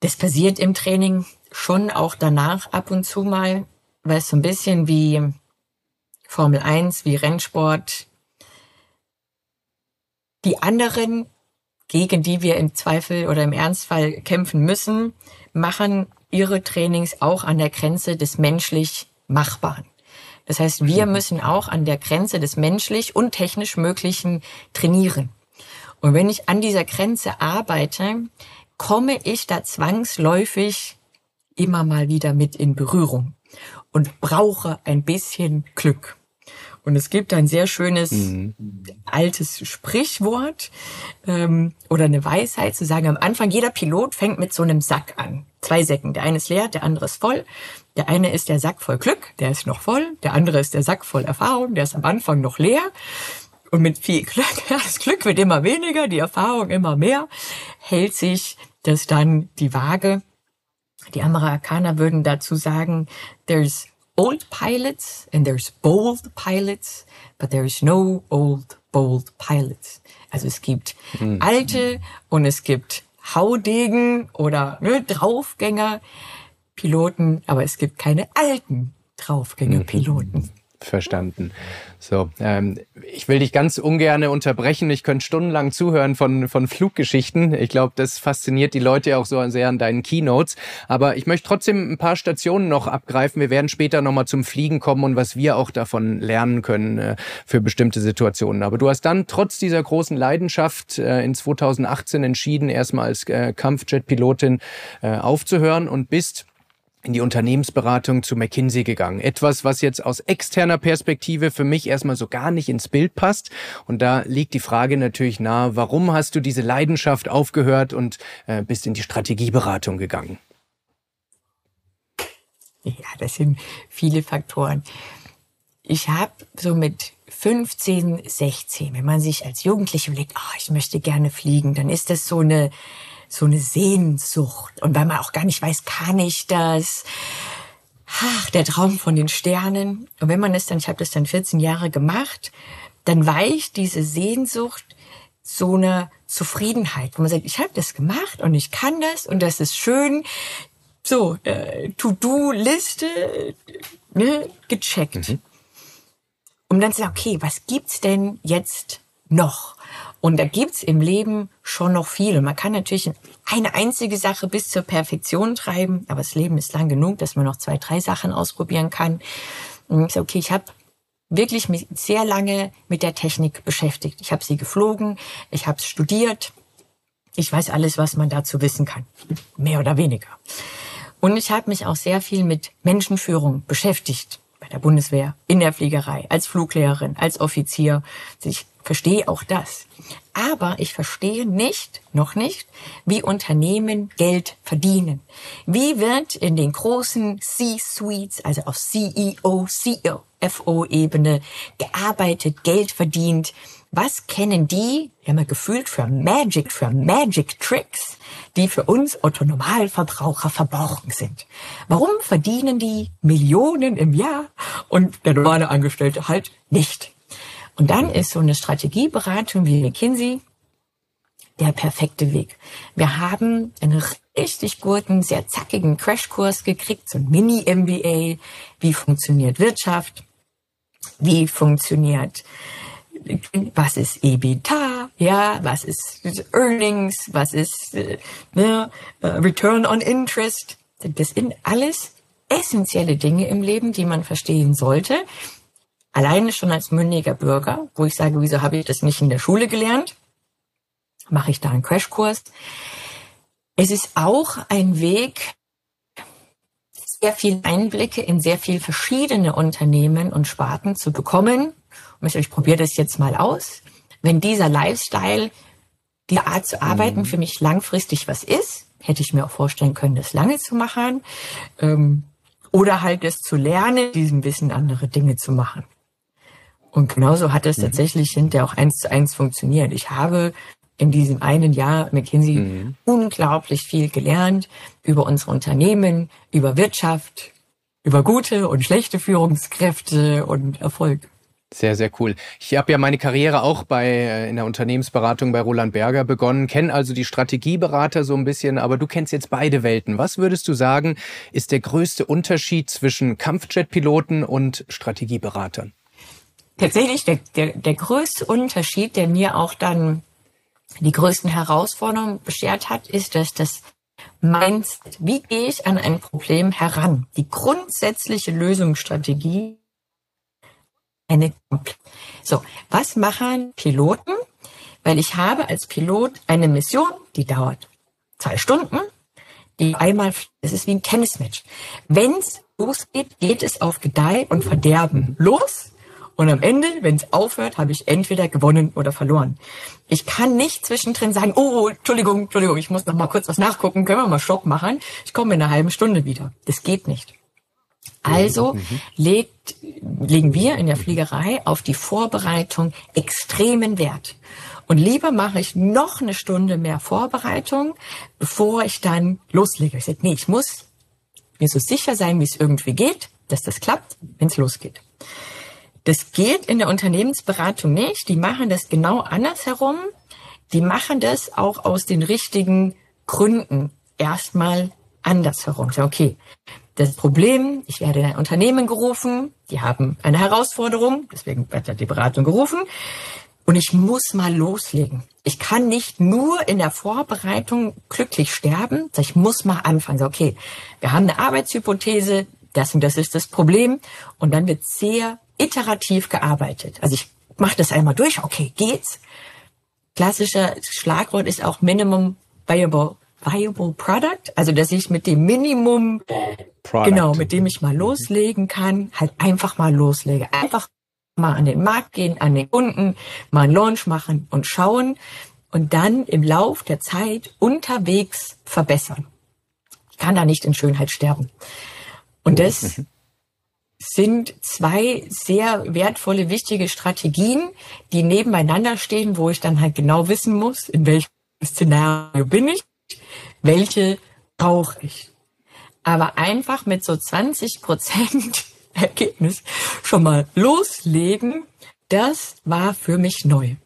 Das passiert im Training schon auch danach ab und zu mal, weil es so ein bisschen wie Formel 1, wie Rennsport, die anderen, gegen die wir im Zweifel oder im Ernstfall kämpfen müssen, machen ihre Trainings auch an der Grenze des menschlich Machbaren. Das heißt, wir mhm. müssen auch an der Grenze des menschlich und technisch Möglichen trainieren. Und wenn ich an dieser Grenze arbeite, komme ich da zwangsläufig immer mal wieder mit in Berührung und brauche ein bisschen Glück. Und es gibt ein sehr schönes mhm. altes Sprichwort ähm, oder eine Weisheit zu sagen, am Anfang jeder Pilot fängt mit so einem Sack an. Zwei Säcken. Der eine ist leer, der andere ist voll. Der eine ist der Sack voll Glück, der ist noch voll. Der andere ist der Sack voll Erfahrung, der ist am Anfang noch leer. Und mit viel Glück, *laughs* das Glück wird immer weniger, die Erfahrung immer mehr, hält sich das dann die Waage. Die Amerikaner würden dazu sagen, there's old pilots and there's bold pilots, but there is no old bold pilots. Also es gibt mhm. alte und es gibt Haudegen oder ne, Draufgänger Piloten, aber es gibt keine alten Draufgänger Piloten. Mhm. Verstanden. So, ähm, ich will dich ganz ungern unterbrechen. Ich könnte stundenlang zuhören von, von Fluggeschichten. Ich glaube, das fasziniert die Leute auch so sehr an deinen Keynotes. Aber ich möchte trotzdem ein paar Stationen noch abgreifen. Wir werden später nochmal zum Fliegen kommen und was wir auch davon lernen können äh, für bestimmte Situationen. Aber du hast dann trotz dieser großen Leidenschaft äh, in 2018 entschieden, erstmal als äh, Kampfjet-Pilotin äh, aufzuhören und bist in die Unternehmensberatung zu McKinsey gegangen. Etwas, was jetzt aus externer Perspektive für mich erstmal so gar nicht ins Bild passt. Und da liegt die Frage natürlich nahe, warum hast du diese Leidenschaft aufgehört und äh, bist in die Strategieberatung gegangen? Ja, das sind viele Faktoren. Ich habe so mit 15, 16, wenn man sich als Jugendliche überlegt, oh, ich möchte gerne fliegen, dann ist das so eine so eine Sehnsucht. Und weil man auch gar nicht weiß, kann ich das? Ach, der Traum von den Sternen. Und wenn man es dann, ich habe das dann 14 Jahre gemacht, dann weicht diese Sehnsucht so eine Zufriedenheit, wo man sagt, ich habe das gemacht und ich kann das und das ist schön. So, äh, To-Do-Liste, ne, gecheckt. Mhm. Um dann zu sagen, okay, was gibt's denn jetzt noch? Und da gibt's im Leben schon noch viel. Und man kann natürlich eine einzige Sache bis zur Perfektion treiben, aber das Leben ist lang genug, dass man noch zwei, drei Sachen ausprobieren kann. Und ich sage, okay, ich habe wirklich mich sehr lange mit der Technik beschäftigt. Ich habe sie geflogen, ich habe studiert, ich weiß alles, was man dazu wissen kann, mehr oder weniger. Und ich habe mich auch sehr viel mit Menschenführung beschäftigt bei der Bundeswehr, in der Fliegerei, als Fluglehrerin, als Offizier. Ich verstehe auch das. Aber ich verstehe nicht, noch nicht, wie Unternehmen Geld verdienen. Wie wird in den großen C-Suites, also auf CEO, CFO-Ebene gearbeitet, Geld verdient? was kennen die, ja gefühlt für Magic, für Magic Tricks, die für uns Otto-Normalverbraucher verborgen sind. Warum verdienen die Millionen im Jahr und der normale Angestellte halt nicht? Und dann ist so eine Strategieberatung wie McKinsey der perfekte Weg. Wir haben einen richtig guten, sehr zackigen Crashkurs gekriegt, so ein Mini-MBA. Wie funktioniert Wirtschaft? Wie funktioniert, was ist EBITDA? Ja, was ist Earnings? Was ist ne, Return on Interest? Das sind alles essentielle Dinge im Leben, die man verstehen sollte. Alleine schon als mündiger Bürger, wo ich sage, wieso habe ich das nicht in der Schule gelernt? Mache ich da einen Crashkurs. Es ist auch ein Weg, sehr viel Einblicke in sehr viel verschiedene Unternehmen und Sparten zu bekommen. Und ich probiere das jetzt mal aus. Wenn dieser Lifestyle, die Art zu arbeiten mhm. für mich langfristig was ist, hätte ich mir auch vorstellen können, das lange zu machen. Ähm, oder halt das zu lernen, diesem Wissen andere Dinge zu machen. Und genauso hat es mhm. tatsächlich hinterher auch eins zu eins funktioniert. Ich habe in diesem einen Jahr McKinsey mhm. unglaublich viel gelernt über unsere Unternehmen, über Wirtschaft, über gute und schlechte Führungskräfte und Erfolg. Sehr, sehr cool. Ich habe ja meine Karriere auch bei äh, in der Unternehmensberatung bei Roland Berger begonnen, kenne also die Strategieberater so ein bisschen, aber du kennst jetzt beide Welten. Was würdest du sagen, ist der größte Unterschied zwischen Kampfjetpiloten und Strategieberatern? Tatsächlich der, der, der größte Unterschied, der mir auch dann die größten Herausforderungen beschert hat, ist, dass das Mindset, wie gehe ich an ein Problem heran? Die grundsätzliche Lösungsstrategie. Eine, so, was machen Piloten? Weil ich habe als Pilot eine Mission, die dauert zwei Stunden, die einmal, es ist wie ein Tennismatch. Wenn es losgeht, geht es auf Gedeih und Verderben los. Und am Ende, wenn es aufhört, habe ich entweder gewonnen oder verloren. Ich kann nicht zwischendrin sagen, oh, Entschuldigung, Entschuldigung, ich muss noch mal kurz was nachgucken, können wir mal Stopp machen? Ich komme in einer halben Stunde wieder. Das geht nicht. Also mhm. legt, legen wir in der Fliegerei auf die Vorbereitung extremen Wert. Und lieber mache ich noch eine Stunde mehr Vorbereitung, bevor ich dann loslege. Ich sage, nee, ich muss mir so sicher sein, wie es irgendwie geht, dass das klappt, wenn es losgeht. Das geht in der Unternehmensberatung nicht. Die machen das genau andersherum. Die machen das auch aus den richtigen Gründen erstmal andersherum. Okay, das Problem, ich werde in ein Unternehmen gerufen, die haben eine Herausforderung, deswegen wird die Beratung gerufen. Und ich muss mal loslegen. Ich kann nicht nur in der Vorbereitung glücklich sterben. Ich muss mal anfangen. Okay, wir haben eine Arbeitshypothese, das und das ist das Problem. Und dann wird sehr iterativ gearbeitet. Also ich mache das einmal durch, okay, geht's. Klassischer Schlagwort ist auch Minimum Viable, Viable Product, also dass ich mit dem Minimum, Product. genau, mit dem ich mal loslegen kann, halt einfach mal loslege. Einfach mal an den Markt gehen, an den Kunden, mal einen Launch machen und schauen und dann im Lauf der Zeit unterwegs verbessern. Ich kann da nicht in Schönheit sterben. Und das sind zwei sehr wertvolle, wichtige Strategien, die nebeneinander stehen, wo ich dann halt genau wissen muss, in welchem Szenario bin ich, welche brauche ich. Aber einfach mit so 20 Prozent *laughs* Ergebnis schon mal loslegen, das war für mich neu.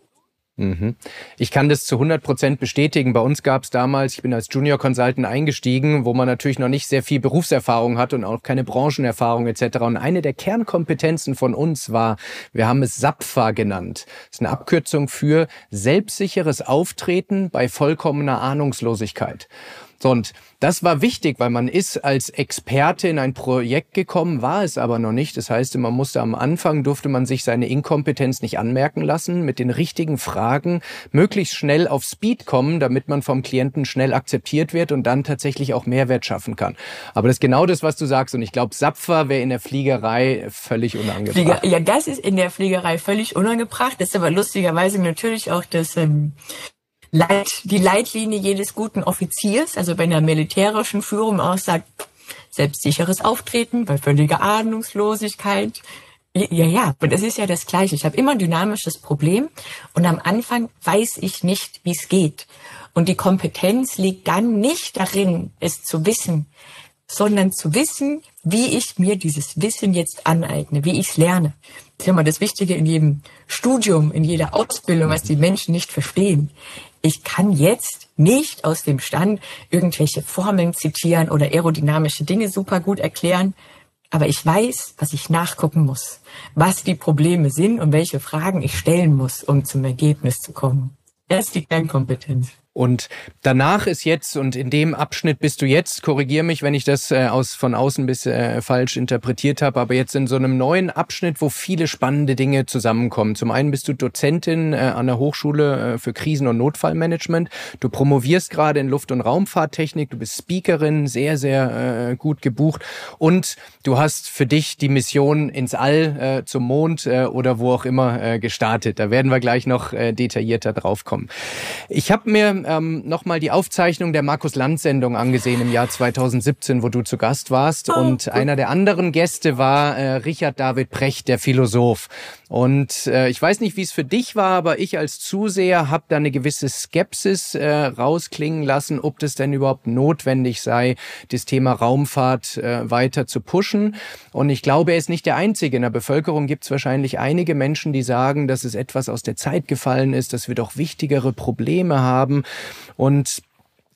Mhm. Ich kann das zu 100 Prozent bestätigen. Bei uns gab es damals, ich bin als Junior Consultant eingestiegen, wo man natürlich noch nicht sehr viel Berufserfahrung hat und auch keine Branchenerfahrung etc. Und eine der Kernkompetenzen von uns war, wir haben es SAPFA genannt. Das ist eine Abkürzung für selbstsicheres Auftreten bei vollkommener Ahnungslosigkeit. So, und das war wichtig, weil man ist als Experte in ein Projekt gekommen, war es aber noch nicht. Das heißt, man musste am Anfang, durfte man sich seine Inkompetenz nicht anmerken lassen, mit den richtigen Fragen möglichst schnell auf Speed kommen, damit man vom Klienten schnell akzeptiert wird und dann tatsächlich auch Mehrwert schaffen kann. Aber das ist genau das, was du sagst. Und ich glaube, Sapfer wäre in der Fliegerei völlig unangebracht. Flieger, ja, das ist in der Fliegerei völlig unangebracht. Das ist aber lustigerweise natürlich auch das ähm, Leit, die Leitlinie jedes guten Offiziers, also bei einer militärischen Führung aussagt, selbstsicheres Auftreten bei völliger Ahnungslosigkeit, Ja, ja, und es ist ja das Gleiche. Ich habe immer ein dynamisches Problem und am Anfang weiß ich nicht, wie es geht. Und die Kompetenz liegt dann nicht darin, es zu wissen, sondern zu wissen, wie ich mir dieses Wissen jetzt aneigne, wie ich es lerne. Das ist immer das Wichtige in jedem Studium, in jeder Ausbildung, was die Menschen nicht verstehen. Ich kann jetzt nicht aus dem Stand irgendwelche Formeln zitieren oder aerodynamische Dinge super gut erklären, aber ich weiß, was ich nachgucken muss, was die Probleme sind und welche Fragen ich stellen muss, um zum Ergebnis zu kommen. Das ist die Kernkompetenz. Und danach ist jetzt, und in dem Abschnitt bist du jetzt, korrigier mich, wenn ich das äh, aus, von außen bis äh, falsch interpretiert habe, aber jetzt in so einem neuen Abschnitt, wo viele spannende Dinge zusammenkommen. Zum einen bist du Dozentin äh, an der Hochschule äh, für Krisen- und Notfallmanagement. Du promovierst gerade in Luft- und Raumfahrttechnik, du bist Speakerin, sehr, sehr äh, gut gebucht. Und du hast für dich die Mission ins All, äh, zum Mond äh, oder wo auch immer äh, gestartet. Da werden wir gleich noch äh, detaillierter draufkommen. Ich habe mir ähm, nochmal die Aufzeichnung der Markus Land-Sendung angesehen im Jahr 2017, wo du zu Gast warst. Oh, und einer der anderen Gäste war äh, Richard David Precht, der Philosoph. Und äh, ich weiß nicht, wie es für dich war, aber ich als Zuseher habe da eine gewisse Skepsis äh, rausklingen lassen, ob das denn überhaupt notwendig sei, das Thema Raumfahrt äh, weiter zu pushen. Und ich glaube, er ist nicht der Einzige. In der Bevölkerung gibt es wahrscheinlich einige Menschen, die sagen, dass es etwas aus der Zeit gefallen ist, dass wir doch wichtigere Probleme haben. Und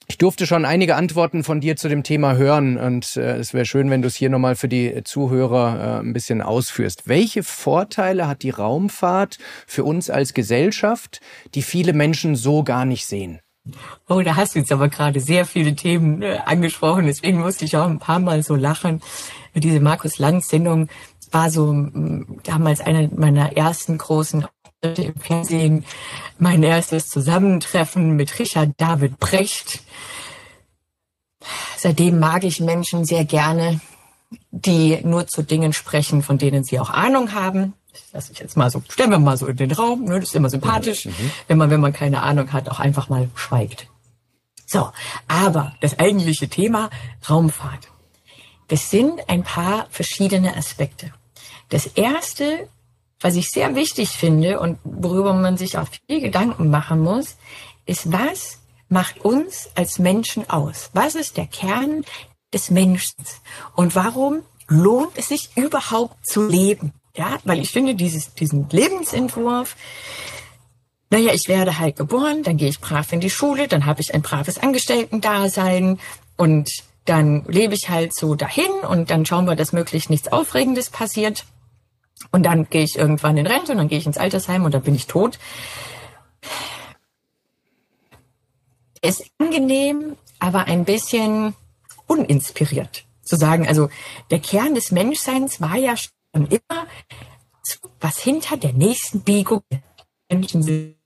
ich durfte schon einige Antworten von dir zu dem Thema hören und äh, es wäre schön, wenn du es hier nochmal für die Zuhörer äh, ein bisschen ausführst. Welche Vorteile hat die Raumfahrt für uns als Gesellschaft, die viele Menschen so gar nicht sehen? Oh, da hast du jetzt aber gerade sehr viele Themen äh, angesprochen, deswegen musste ich auch ein paar Mal so lachen. Diese Markus Lanz-Sendung war so damals eine meiner ersten großen im Fernsehen mein erstes Zusammentreffen mit Richard David Brecht. Seitdem mag ich Menschen sehr gerne, die nur zu Dingen sprechen, von denen sie auch Ahnung haben. Das ich jetzt mal so, stellen wir mal so in den Raum, ne, das ist immer sympathisch, mhm. wenn man, wenn man keine Ahnung hat, auch einfach mal schweigt. So, aber das eigentliche Thema Raumfahrt. Das sind ein paar verschiedene Aspekte. Das erste was ich sehr wichtig finde und worüber man sich auch viel Gedanken machen muss, ist, was macht uns als Menschen aus? Was ist der Kern des Menschen? Und warum lohnt es sich überhaupt zu leben? Ja, weil ich finde dieses, diesen Lebensentwurf, naja, ich werde halt geboren, dann gehe ich brav in die Schule, dann habe ich ein braves Angestellten-Dasein und dann lebe ich halt so dahin und dann schauen wir, dass möglichst nichts Aufregendes passiert. Und dann gehe ich irgendwann in Rente und dann gehe ich ins Altersheim und dann bin ich tot. Ist angenehm, aber ein bisschen uninspiriert zu sagen. Also der Kern des Menschseins war ja schon immer, was hinter der nächsten Biegung Menschen sind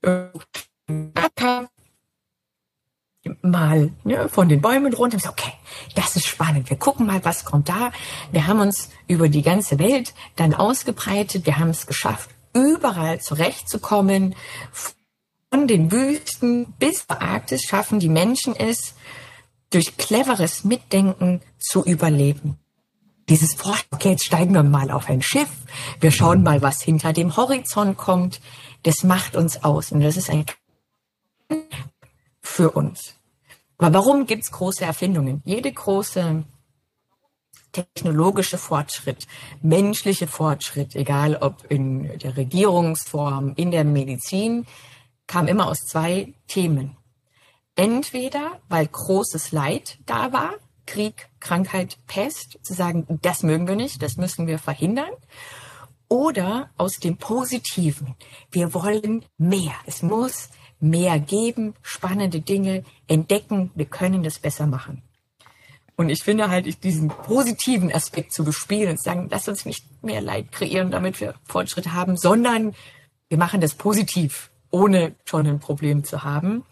mal ne, von den Bäumen runter und so, okay, das ist spannend. Wir gucken mal, was kommt da. Wir haben uns über die ganze Welt dann ausgebreitet. Wir haben es geschafft, überall zurechtzukommen. Von den Wüsten bis zur Arktis schaffen die Menschen es, durch cleveres Mitdenken zu überleben. Dieses Wort, okay, jetzt steigen wir mal auf ein Schiff. Wir schauen mal, was hinter dem Horizont kommt. Das macht uns aus. Und das ist ein für uns. Aber warum gibt's große Erfindungen? Jede große technologische Fortschritt, menschliche Fortschritt, egal ob in der Regierungsform, in der Medizin, kam immer aus zwei Themen. Entweder weil großes Leid da war, Krieg, Krankheit, Pest, zu sagen, das mögen wir nicht, das müssen wir verhindern. Oder aus dem Positiven. Wir wollen mehr. Es muss mehr geben, spannende Dinge entdecken, wir können das besser machen. Und ich finde halt, diesen positiven Aspekt zu bespielen und sagen, lass uns nicht mehr Leid kreieren, damit wir Fortschritt haben, sondern wir machen das positiv, ohne schon ein Problem zu haben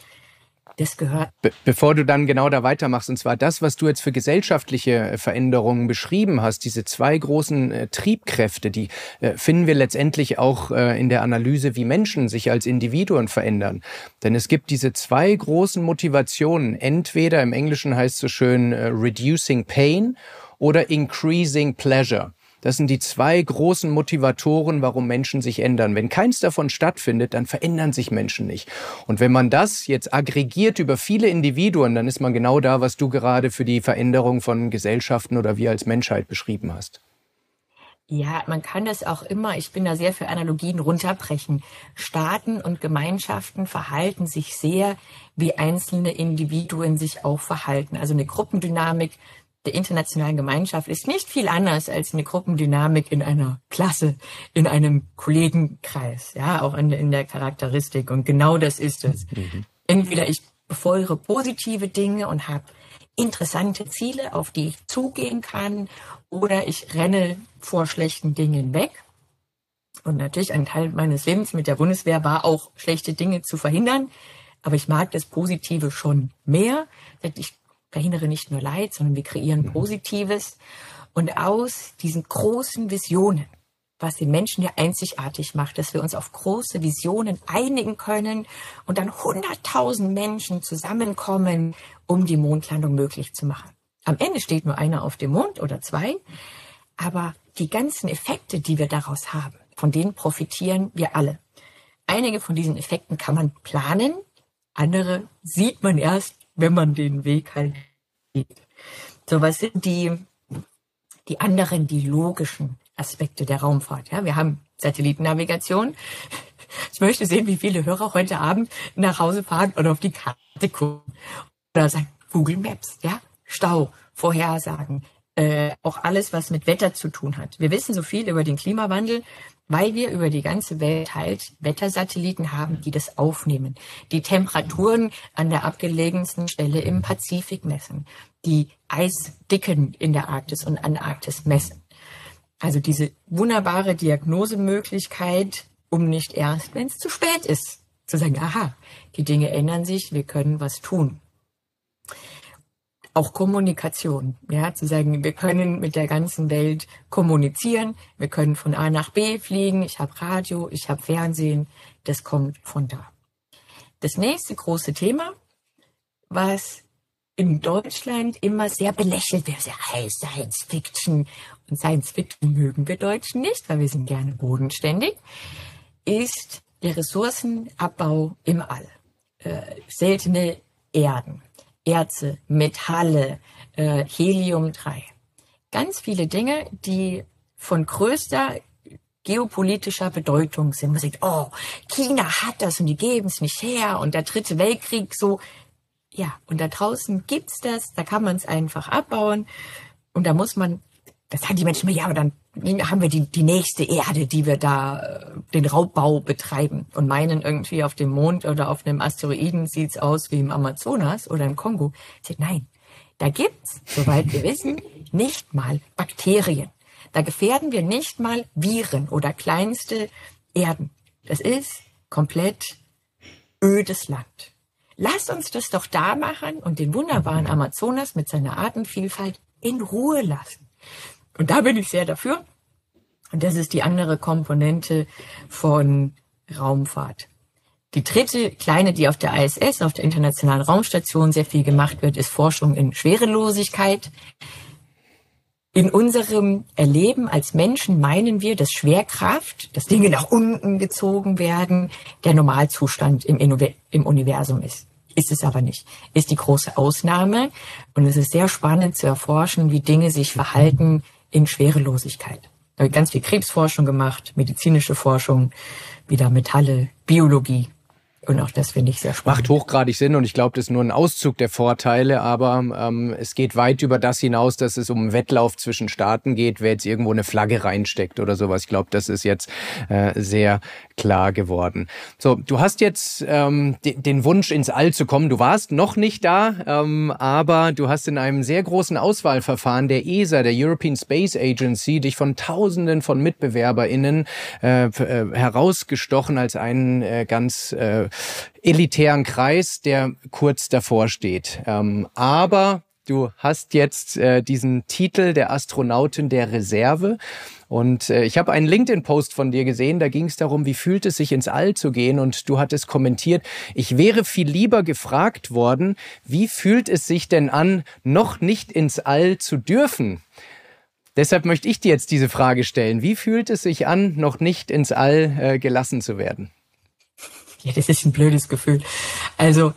das gehört. Be bevor du dann genau da weitermachst, und zwar das, was du jetzt für gesellschaftliche äh, Veränderungen beschrieben hast, diese zwei großen äh, Triebkräfte, die äh, finden wir letztendlich auch äh, in der Analyse, wie Menschen sich als Individuen verändern. Denn es gibt diese zwei großen Motivationen. Entweder im Englischen heißt es so schön äh, reducing pain oder increasing pleasure. Das sind die zwei großen Motivatoren, warum Menschen sich ändern. Wenn keins davon stattfindet, dann verändern sich Menschen nicht. Und wenn man das jetzt aggregiert über viele Individuen, dann ist man genau da, was du gerade für die Veränderung von Gesellschaften oder wir als Menschheit beschrieben hast. Ja, man kann das auch immer, ich bin da sehr für Analogien runterbrechen. Staaten und Gemeinschaften verhalten sich sehr, wie einzelne Individuen sich auch verhalten. Also eine Gruppendynamik der internationalen Gemeinschaft ist nicht viel anders als eine Gruppendynamik in einer Klasse, in einem Kollegenkreis, ja, auch in, in der Charakteristik. Und genau das ist es. Mhm. Entweder ich befeuere positive Dinge und habe interessante Ziele, auf die ich zugehen kann, oder ich renne vor schlechten Dingen weg. Und natürlich ein Teil meines Lebens mit der Bundeswehr war auch schlechte Dinge zu verhindern. Aber ich mag das Positive schon mehr. Ich verhindere nicht nur Leid, sondern wir kreieren mhm. Positives. Und aus diesen großen Visionen, was den Menschen ja einzigartig macht, dass wir uns auf große Visionen einigen können und dann hunderttausend Menschen zusammenkommen, um die Mondlandung möglich zu machen. Am Ende steht nur einer auf dem Mond oder zwei, aber die ganzen Effekte, die wir daraus haben, von denen profitieren wir alle. Einige von diesen Effekten kann man planen, andere sieht man erst, wenn man den Weg halt geht. So, was sind die, die anderen, die logischen Aspekte der Raumfahrt? Ja, wir haben Satellitennavigation. *laughs* Ich möchte sehen, wie viele Hörer heute Abend nach Hause fahren und auf die Karte gucken. Oder sagen, Google Maps, ja, Stau, Vorhersagen, äh, auch alles, was mit Wetter zu tun hat. Wir wissen so viel über den Klimawandel, weil wir über die ganze Welt halt Wettersatelliten haben, die das aufnehmen, die Temperaturen an der abgelegensten Stelle im Pazifik messen, die Eisdicken in der Arktis und Antarktis messen. Also diese wunderbare Diagnosemöglichkeit, um nicht erst, wenn es zu spät ist, zu sagen, aha, die Dinge ändern sich, wir können was tun auch Kommunikation, ja, zu sagen, wir können mit der ganzen Welt kommunizieren, wir können von A nach B fliegen, ich habe Radio, ich habe Fernsehen, das kommt von da. Das nächste große Thema, was in Deutschland immer sehr belächelt wird, sehr heiß, Science Fiction. Und Science Fiction mögen wir Deutschen nicht, weil wir sind gerne bodenständig, ist der Ressourcenabbau im All. Äh, seltene Erden. Erze, Metalle, äh, Helium-3. Ganz viele Dinge, die von größter geopolitischer Bedeutung sind. Man sagt, oh, China hat das und die geben es nicht her und der dritte Weltkrieg so. Ja, und da draußen gibt's das, da kann man es einfach abbauen und da muss man das sagen die Menschen immer, ja, aber dann haben wir die, die nächste Erde, die wir da äh, den Raubbau betreiben und meinen irgendwie auf dem Mond oder auf einem Asteroiden sieht's aus wie im Amazonas oder im Kongo. Sage, nein, da gibt's, soweit wir wissen, nicht mal Bakterien. Da gefährden wir nicht mal Viren oder kleinste Erden. Das ist komplett ödes Land. Lass uns das doch da machen und den wunderbaren Amazonas mit seiner Artenvielfalt in Ruhe lassen. Und da bin ich sehr dafür. Und das ist die andere Komponente von Raumfahrt. Die dritte kleine, die auf der ISS, auf der Internationalen Raumstation sehr viel gemacht wird, ist Forschung in Schwerelosigkeit. In unserem Erleben als Menschen meinen wir, dass Schwerkraft, dass Dinge nach unten gezogen werden, der Normalzustand im, im Universum ist. Ist es aber nicht. Ist die große Ausnahme. Und es ist sehr spannend zu erforschen, wie Dinge sich verhalten, in Schwerelosigkeit. Da habe ich ganz viel Krebsforschung gemacht, medizinische Forschung, wieder Metalle, Biologie. Und auch das finde ich sehr spannend. Macht hochgradig Sinn und ich glaube, das ist nur ein Auszug der Vorteile, aber ähm, es geht weit über das hinaus, dass es um einen Wettlauf zwischen Staaten geht, wer jetzt irgendwo eine Flagge reinsteckt oder sowas. Ich glaube, das ist jetzt äh, sehr klar geworden. So, du hast jetzt ähm, den, Wunsch, ins All zu kommen. Du warst noch nicht da, ähm, aber du hast in einem sehr großen Auswahlverfahren der ESA, der European Space Agency, dich von Tausenden von MitbewerberInnen äh, äh, herausgestochen als einen äh, ganz äh, elitären Kreis, der kurz davor steht. Ähm, aber du hast jetzt äh, diesen Titel der Astronautin der Reserve. Und äh, ich habe einen LinkedIn-Post von dir gesehen, da ging es darum, wie fühlt es sich ins All zu gehen. Und du hattest kommentiert, ich wäre viel lieber gefragt worden, wie fühlt es sich denn an, noch nicht ins All zu dürfen? Deshalb möchte ich dir jetzt diese Frage stellen. Wie fühlt es sich an, noch nicht ins All äh, gelassen zu werden? Ja, das ist ein blödes Gefühl. Also,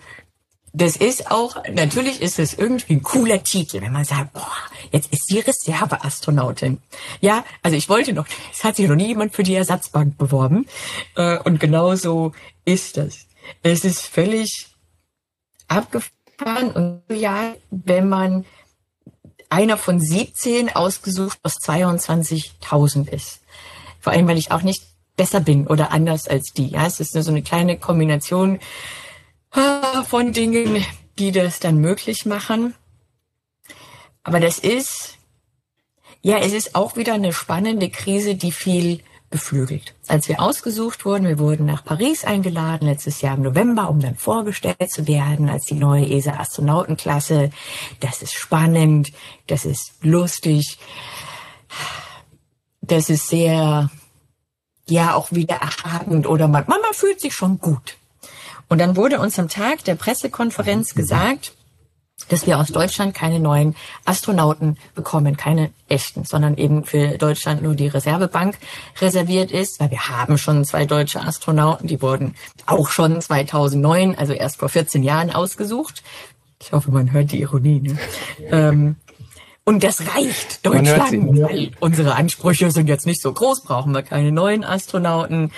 das ist auch, natürlich ist es irgendwie ein cooler Titel, wenn man sagt, boah, jetzt ist sie Reserveastronautin. Ja, also ich wollte noch, es hat sich noch nie jemand für die Ersatzbank beworben. Äh, und genau so ist das. Es ist völlig abgefahren und ja, wenn man einer von 17 ausgesucht aus 22.000 ist. Vor allem, weil ich auch nicht besser bin oder anders als die. Ja, es ist nur so eine kleine Kombination von Dingen, die das dann möglich machen. Aber das ist, ja, es ist auch wieder eine spannende Krise, die viel beflügelt. Als wir ausgesucht wurden, wir wurden nach Paris eingeladen, letztes Jahr im November, um dann vorgestellt zu werden als die neue ESA-Astronautenklasse. Das ist spannend, das ist lustig, das ist sehr, ja, auch wieder erhabend oder man, man fühlt sich schon gut. Und dann wurde uns am Tag der Pressekonferenz gesagt, dass wir aus Deutschland keine neuen Astronauten bekommen, keine echten, sondern eben für Deutschland nur die Reservebank reserviert ist, weil wir haben schon zwei deutsche Astronauten, die wurden auch schon 2009, also erst vor 14 Jahren ausgesucht. Ich hoffe, man hört die Ironie. Ne? ähm, und das reicht Deutschland, weil unsere Ansprüche sind jetzt nicht so groß, brauchen wir keine neuen Astronauten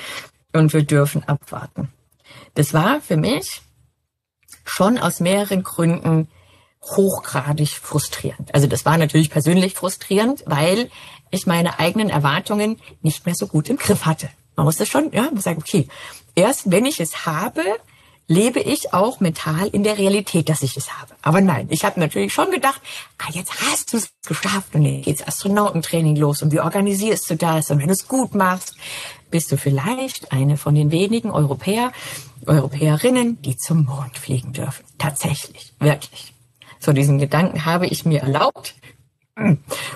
und wir dürfen abwarten. Das war für mich schon aus mehreren Gründen hochgradig frustrierend. Also das war natürlich persönlich frustrierend, weil ich meine eigenen Erwartungen nicht mehr so gut im Griff hatte. Man muss das schon, ja, man muss sagen, okay, erst wenn ich es habe, lebe ich auch mental in der Realität, dass ich es habe. Aber nein, ich habe natürlich schon gedacht, ah, jetzt hast du es geschafft und jetzt geht's Astronautentraining los und wie organisierst du das? Und wenn du es gut machst, bist du vielleicht eine von den wenigen Europäer, Europäerinnen, die zum Mond fliegen dürfen. Tatsächlich, wirklich. So diesen Gedanken habe ich mir erlaubt,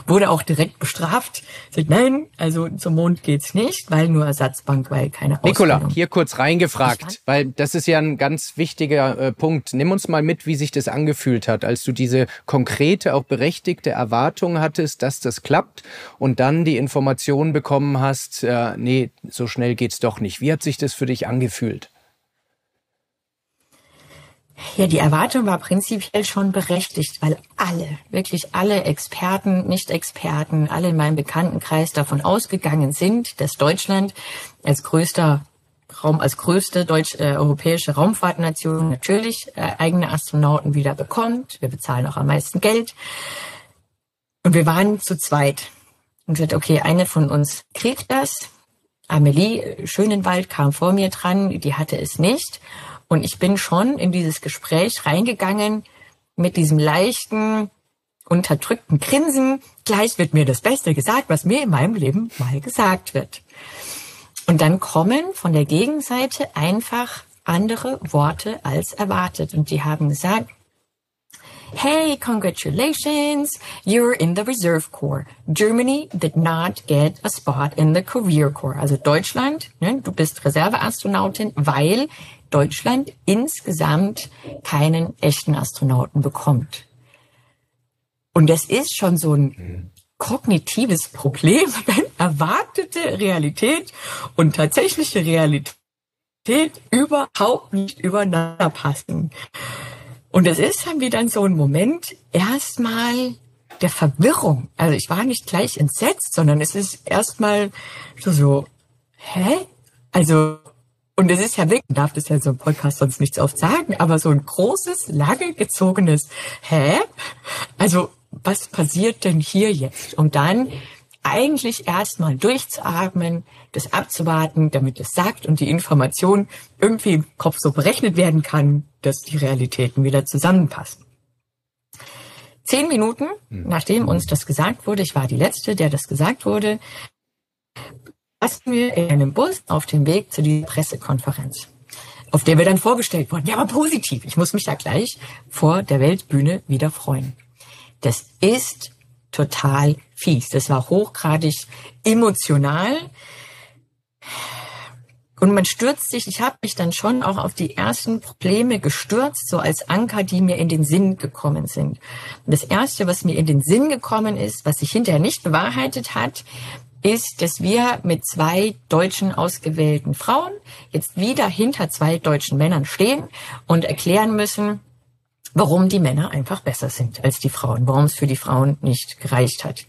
wurde auch direkt bestraft. Sagt, nein, also zum Mond geht's nicht, weil nur Ersatzbank, weil keine Nikola, hier kurz reingefragt, weil das ist ja ein ganz wichtiger äh, Punkt. Nimm uns mal mit, wie sich das angefühlt hat, als du diese konkrete, auch berechtigte Erwartung hattest, dass das klappt und dann die Information bekommen hast, äh, nee, so schnell geht's doch nicht. Wie hat sich das für dich angefühlt? Ja, die Erwartung war prinzipiell schon berechtigt, weil alle, wirklich alle Experten, Nicht-Experten, alle in meinem Bekanntenkreis davon ausgegangen sind, dass Deutschland als größter Raum, als größte deutsch, äh, europäische Raumfahrtnation natürlich äh, eigene Astronauten wieder bekommt. Wir bezahlen auch am meisten Geld. Und wir waren zu zweit. Und gesagt, okay, eine von uns kriegt das. Amelie Schönenwald kam vor mir dran, die hatte es nicht. Und ich bin schon in dieses Gespräch reingegangen mit diesem leichten, unterdrückten Grinsen. Gleich wird mir das Beste gesagt, was mir in meinem Leben mal gesagt wird. Und dann kommen von der Gegenseite einfach andere Worte als erwartet. Und die haben gesagt, Hey, congratulations, you're in the Reserve Corps. Germany did not get a spot in the Career Corps. Also Deutschland, ne, du bist Reserveastronautin, weil Deutschland insgesamt keinen echten Astronauten bekommt. Und das ist schon so ein kognitives Problem, *laughs* wenn erwartete Realität und tatsächliche Realität überhaupt nicht übereinander passen. Und das ist dann wieder so ein Moment erstmal der Verwirrung. Also ich war nicht gleich entsetzt, sondern es ist erstmal so, so, hä? Also und es ist ja wirklich, darf das ja so ein Podcast sonst nichts oft sagen, aber so ein großes, lange gezogenes Hä? Also, was passiert denn hier jetzt? Und dann eigentlich erstmal durchzuatmen, das abzuwarten, damit es sagt und die Information irgendwie im Kopf so berechnet werden kann, dass die Realitäten wieder zusammenpassen. Zehn Minuten, nachdem uns das gesagt wurde, ich war die Letzte, der das gesagt wurde, saßen wir in einem Bus auf dem Weg zu dieser Pressekonferenz, auf der wir dann vorgestellt wurden. Ja, aber positiv. Ich muss mich da gleich vor der Weltbühne wieder freuen. Das ist total fies. Das war hochgradig emotional. und man stürzt sich, ich habe mich dann schon auch auf die ersten Probleme gestürzt, so als Anker, die mir in den Sinn gekommen sind. Und das Erste, was mir in den Sinn gekommen ist, was sich hinterher nicht bewahrheitet hat, ist, dass wir mit zwei deutschen ausgewählten Frauen jetzt wieder hinter zwei deutschen Männern stehen und erklären müssen, warum die Männer einfach besser sind als die Frauen, warum es für die Frauen nicht gereicht hat.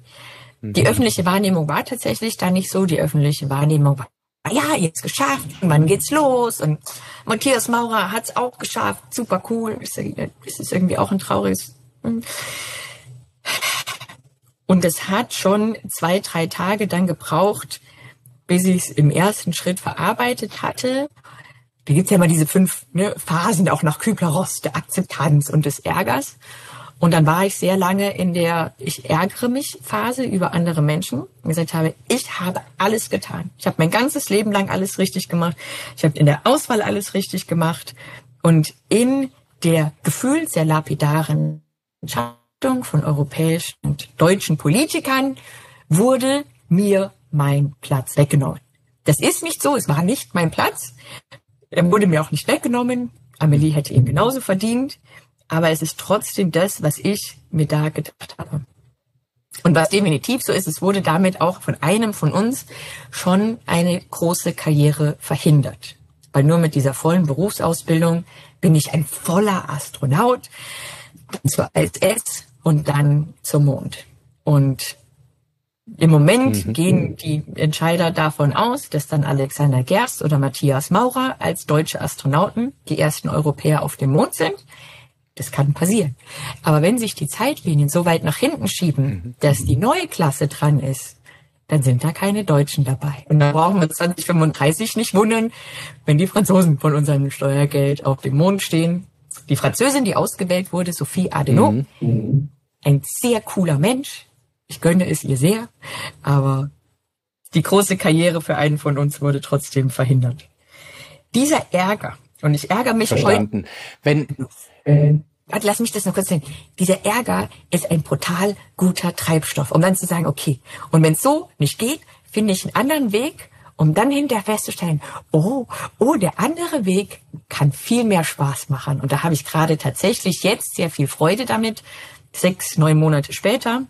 Die mhm. öffentliche Wahrnehmung war tatsächlich da nicht so. Die öffentliche Wahrnehmung war Ah ja, jetzt geschafft, wann geht's los? Und Matthias Maurer hat's auch geschafft, super cool. Das ist irgendwie auch ein trauriges. Und es hat schon zwei, drei Tage dann gebraucht, bis ich es im ersten Schritt verarbeitet hatte. Da gibt's ja immer diese fünf ne, Phasen, auch nach Kübler-Ross, der Akzeptanz und des Ärgers. Und dann war ich sehr lange in der Ich ärgere mich Phase über andere Menschen und gesagt habe, ich habe alles getan. Ich habe mein ganzes Leben lang alles richtig gemacht. Ich habe in der Auswahl alles richtig gemacht. Und in der gefühlt sehr lapidaren Entscheidung von europäischen und deutschen Politikern wurde mir mein Platz weggenommen. Das ist nicht so, es war nicht mein Platz. Er wurde mir auch nicht weggenommen. Amelie hätte ihn genauso verdient aber es ist trotzdem das, was ich mir da gedacht habe. Und was definitiv so ist, es wurde damit auch von einem von uns schon eine große Karriere verhindert. Weil nur mit dieser vollen Berufsausbildung bin ich ein voller Astronaut, zur ISS und dann zum Mond. Und im Moment mhm. gehen die Entscheider davon aus, dass dann Alexander Gerst oder Matthias Maurer als deutsche Astronauten die ersten Europäer auf dem Mond sind. Das kann passieren. Aber wenn sich die Zeitlinien so weit nach hinten schieben, mhm. dass die neue Klasse dran ist, dann sind da keine Deutschen dabei. Und dann brauchen wir 2035 nicht wundern, wenn die Franzosen von unserem Steuergeld auf dem Mond stehen. Die Französin, die ausgewählt wurde, Sophie Adenau, mhm. ein sehr cooler Mensch. Ich gönne es ihr sehr, aber die große Karriere für einen von uns wurde trotzdem verhindert. Dieser Ärger, und ich ärgere mich Verstanden. heute. Wenn, äh, Warte, lass mich das noch kurz sehen. Dieser Ärger ist ein brutal guter Treibstoff, um dann zu sagen, okay, und wenn es so nicht geht, finde ich einen anderen Weg, um dann hinterher festzustellen, oh, oh, der andere Weg kann viel mehr Spaß machen. Und da habe ich gerade tatsächlich jetzt sehr viel Freude damit, sechs, neun Monate später,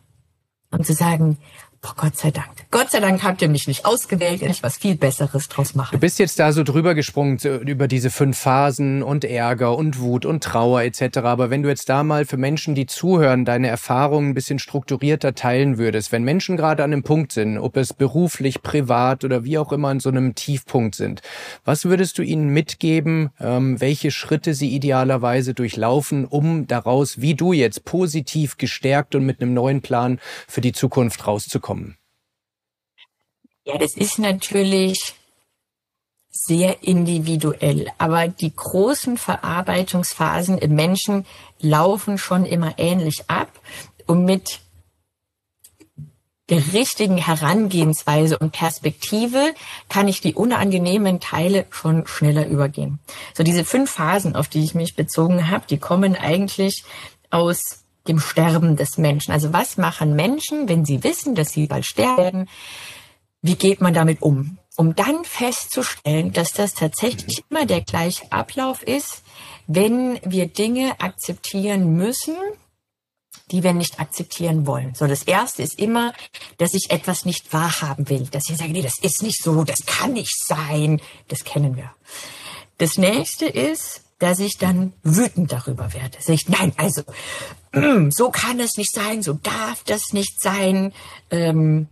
um zu sagen, Boah, Gott sei Dank. Gott sei Dank habt ihr mich nicht ausgewählt, ich was viel Besseres draus machen. Du bist jetzt da so drüber gesprungen über diese fünf Phasen und Ärger und Wut und Trauer etc. Aber wenn du jetzt da mal für Menschen, die zuhören, deine Erfahrungen ein bisschen strukturierter teilen würdest, wenn Menschen gerade an einem Punkt sind, ob es beruflich, privat oder wie auch immer an so einem Tiefpunkt sind, was würdest du ihnen mitgeben, ähm, welche Schritte sie idealerweise durchlaufen, um daraus, wie du jetzt, positiv gestärkt und mit einem neuen Plan für die Zukunft rauszukommen? Kommen? Ja, das ist natürlich sehr individuell, aber die großen Verarbeitungsphasen im Menschen laufen schon immer ähnlich ab und mit der richtigen Herangehensweise und Perspektive kann ich die unangenehmen Teile schon schneller übergehen. So diese fünf Phasen, auf die ich mich bezogen habe, die kommen eigentlich aus dem Sterben des Menschen. Also was machen Menschen, wenn sie wissen, dass sie bald sterben? Wie geht man damit um? Um dann festzustellen, dass das tatsächlich immer der gleiche Ablauf ist, wenn wir Dinge akzeptieren müssen, die wir nicht akzeptieren wollen. So, das erste ist immer, dass ich etwas nicht wahrhaben will. Dass ich sage, nee, das ist nicht so, das kann nicht sein. Das kennen wir. Das nächste ist, dass ich dann wütend darüber werde. Ich, nein, also *clears throat* so kann es nicht sein, so darf das nicht sein. Ähm,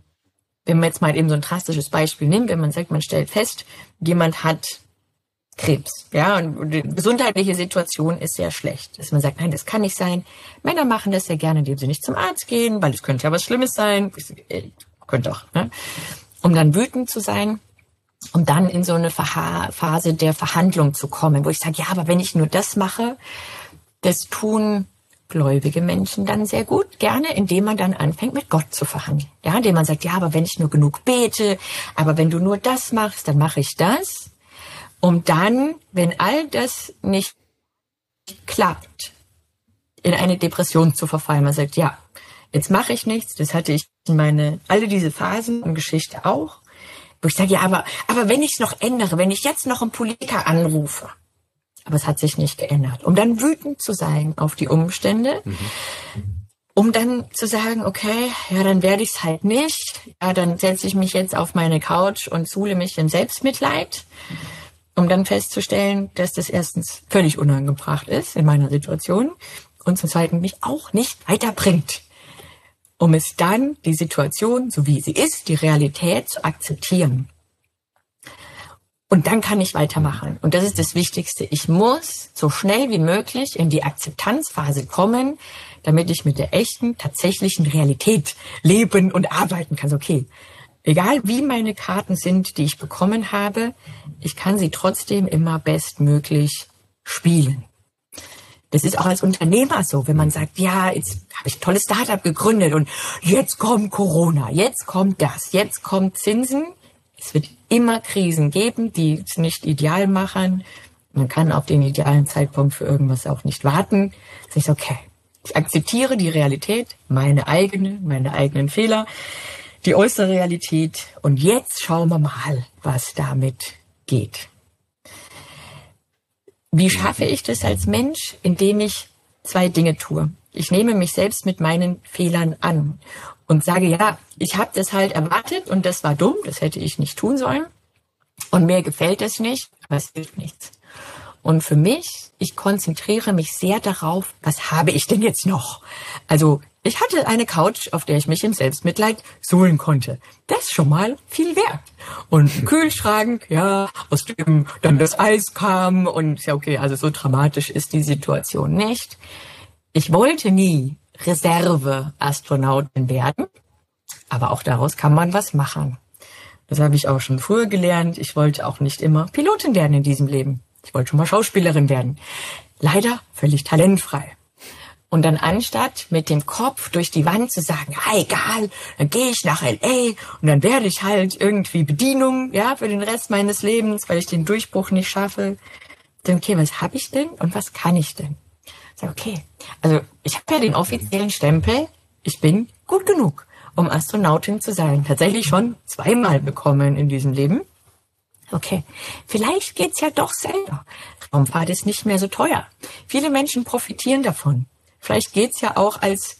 wenn man jetzt mal eben so ein drastisches Beispiel nimmt, wenn man sagt, man stellt fest, jemand hat Krebs, ja, und die gesundheitliche Situation ist sehr schlecht. Dass man sagt, nein, das kann nicht sein. Männer machen das sehr gerne, indem sie nicht zum Arzt gehen, weil es könnte ja was Schlimmes sein. Äh, könnte auch, ne? Um dann wütend zu sein um dann in so eine Phase der Verhandlung zu kommen, wo ich sage, ja, aber wenn ich nur das mache, das tun gläubige Menschen dann sehr gut, gerne, indem man dann anfängt, mit Gott zu verhandeln. Ja, indem man sagt, ja, aber wenn ich nur genug bete, aber wenn du nur das machst, dann mache ich das. Um dann, wenn all das nicht klappt, in eine Depression zu verfallen. Man sagt, ja, jetzt mache ich nichts, das hatte ich in meine, alle diese Phasen und Geschichte auch. Wo ich sage, ja, aber, aber wenn ich es noch ändere, wenn ich jetzt noch einen Politiker anrufe, aber es hat sich nicht geändert, um dann wütend zu sein auf die Umstände, mhm. um dann zu sagen, okay, ja, dann werde ich es halt nicht, ja, dann setze ich mich jetzt auf meine Couch und suhle mich im Selbstmitleid, um dann festzustellen, dass das erstens völlig unangebracht ist in meiner Situation und zum Zweiten mich auch nicht weiterbringt um es dann, die Situation, so wie sie ist, die Realität zu akzeptieren. Und dann kann ich weitermachen. Und das ist das Wichtigste. Ich muss so schnell wie möglich in die Akzeptanzphase kommen, damit ich mit der echten, tatsächlichen Realität leben und arbeiten kann. Okay, egal wie meine Karten sind, die ich bekommen habe, ich kann sie trotzdem immer bestmöglich spielen. Das ist auch als Unternehmer so, wenn man sagt, ja, jetzt habe ich ein tolles Startup gegründet und jetzt kommt Corona, jetzt kommt das, jetzt kommt Zinsen. Es wird immer Krisen geben, die es nicht ideal machen. Man kann auf den idealen Zeitpunkt für irgendwas auch nicht warten. Das ist okay. Ich akzeptiere die Realität, meine eigene, meine eigenen Fehler, die äußere Realität. Und jetzt schauen wir mal, was damit geht. Wie schaffe ich das als Mensch, indem ich zwei Dinge tue? Ich nehme mich selbst mit meinen Fehlern an und sage, ja, ich habe das halt erwartet und das war dumm, das hätte ich nicht tun sollen. Und mir gefällt es nicht, aber es hilft nichts. Und für mich, ich konzentriere mich sehr darauf, was habe ich denn jetzt noch? Also ich hatte eine Couch, auf der ich mich im Selbstmitleid suhlen konnte. Das ist schon mal viel wert. Und ein *laughs* Kühlschrank, ja, aus dem dann das Eis kam und ja, okay, also so dramatisch ist die Situation nicht. Ich wollte nie Reserve-Astronautin werden, aber auch daraus kann man was machen. Das habe ich auch schon früher gelernt. Ich wollte auch nicht immer Pilotin werden in diesem Leben. Ich wollte schon mal Schauspielerin werden. Leider völlig talentfrei. Und dann anstatt mit dem Kopf durch die Wand zu sagen, ja, egal, dann gehe ich nach LA und dann werde ich halt irgendwie Bedienung, ja, für den Rest meines Lebens, weil ich den Durchbruch nicht schaffe. Dann, okay, was habe ich denn und was kann ich denn? Sag, okay, also ich habe ja den offiziellen Stempel, ich bin gut genug, um Astronautin zu sein. Tatsächlich schon zweimal bekommen in diesem Leben. Okay, vielleicht geht's ja doch selber. Raumfahrt ist nicht mehr so teuer. Viele Menschen profitieren davon. Vielleicht geht's ja auch als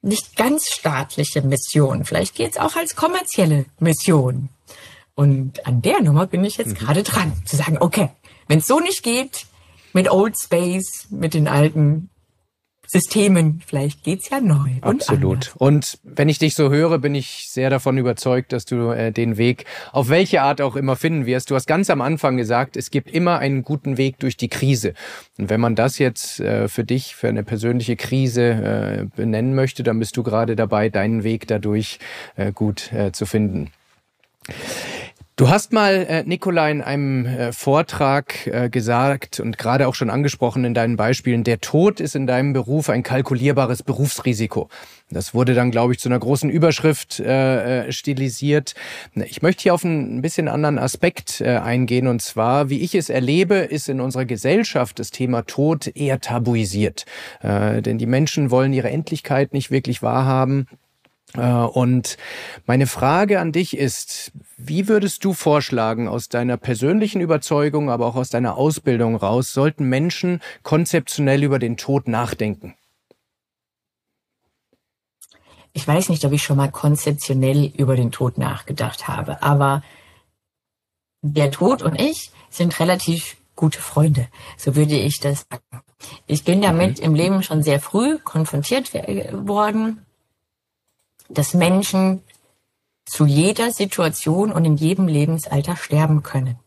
nicht ganz staatliche Mission. Vielleicht geht's auch als kommerzielle Mission. Und an der Nummer bin ich jetzt mhm. gerade dran, zu sagen, okay, wenn es so nicht geht, mit Old Space, mit den alten Systemen. Vielleicht geht's ja neu. Und Absolut. Anders. Und wenn ich dich so höre, bin ich sehr davon überzeugt, dass du äh, den Weg auf welche Art auch immer finden wirst. Du hast ganz am Anfang gesagt, es gibt immer einen guten Weg durch die Krise. Und wenn man das jetzt äh, für dich, für eine persönliche Krise äh, benennen möchte, dann bist du gerade dabei, deinen Weg dadurch äh, gut äh, zu finden. Du hast mal, äh, Nicola, in einem äh, Vortrag äh, gesagt und gerade auch schon angesprochen in deinen Beispielen, der Tod ist in deinem Beruf ein kalkulierbares Berufsrisiko. Das wurde dann, glaube ich, zu einer großen Überschrift äh, äh stilisiert. Ich möchte hier auf einen bisschen anderen Aspekt äh, eingehen. Und zwar, wie ich es erlebe, ist in unserer Gesellschaft das Thema Tod eher tabuisiert. Äh, denn die Menschen wollen ihre Endlichkeit nicht wirklich wahrhaben. Äh, und meine Frage an dich ist, wie würdest du vorschlagen, aus deiner persönlichen Überzeugung, aber auch aus deiner Ausbildung raus, sollten Menschen konzeptionell über den Tod nachdenken? Ich weiß nicht, ob ich schon mal konzeptionell über den Tod nachgedacht habe, aber der Tod und ich sind relativ gute Freunde. So würde ich das sagen. Ich bin damit mhm. im Leben schon sehr früh konfrontiert worden dass Menschen zu jeder Situation und in jedem Lebensalter sterben können.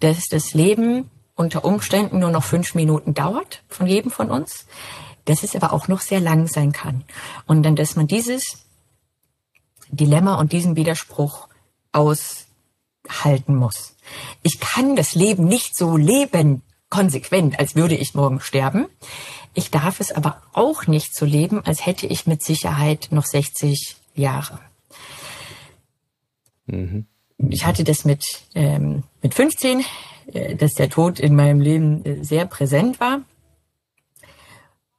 Dass das Leben unter Umständen nur noch fünf Minuten dauert von jedem von uns, dass es aber auch noch sehr lang sein kann. Und dann, dass man dieses Dilemma und diesen Widerspruch aushalten muss. Ich kann das Leben nicht so leben, konsequent, als würde ich morgen sterben. Ich darf es aber auch nicht so leben, als hätte ich mit Sicherheit noch 60 Jahre. Mhm. Ich hatte das mit, ähm, mit 15, äh, dass der Tod in meinem Leben äh, sehr präsent war.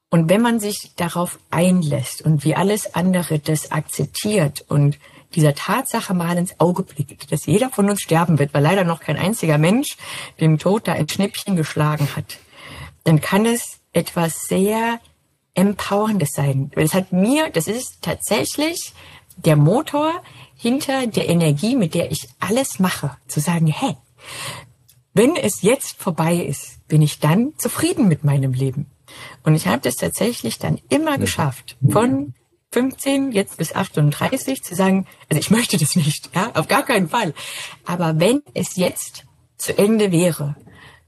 Und wenn man sich darauf einlässt und wie alles andere das akzeptiert und dieser Tatsache mal ins Auge blickt, dass jeder von uns sterben wird, weil leider noch kein einziger Mensch dem Tod da ein Schnippchen geschlagen hat, dann kann es etwas sehr Empowerndes sein. Es hat mir, das ist tatsächlich der Motor hinter der Energie, mit der ich alles mache, zu sagen, hey, wenn es jetzt vorbei ist, bin ich dann zufrieden mit meinem Leben. Und ich habe das tatsächlich dann immer geschafft, von 15 jetzt bis 38 zu sagen, also ich möchte das nicht, ja, auf gar keinen Fall. Aber wenn es jetzt zu Ende wäre,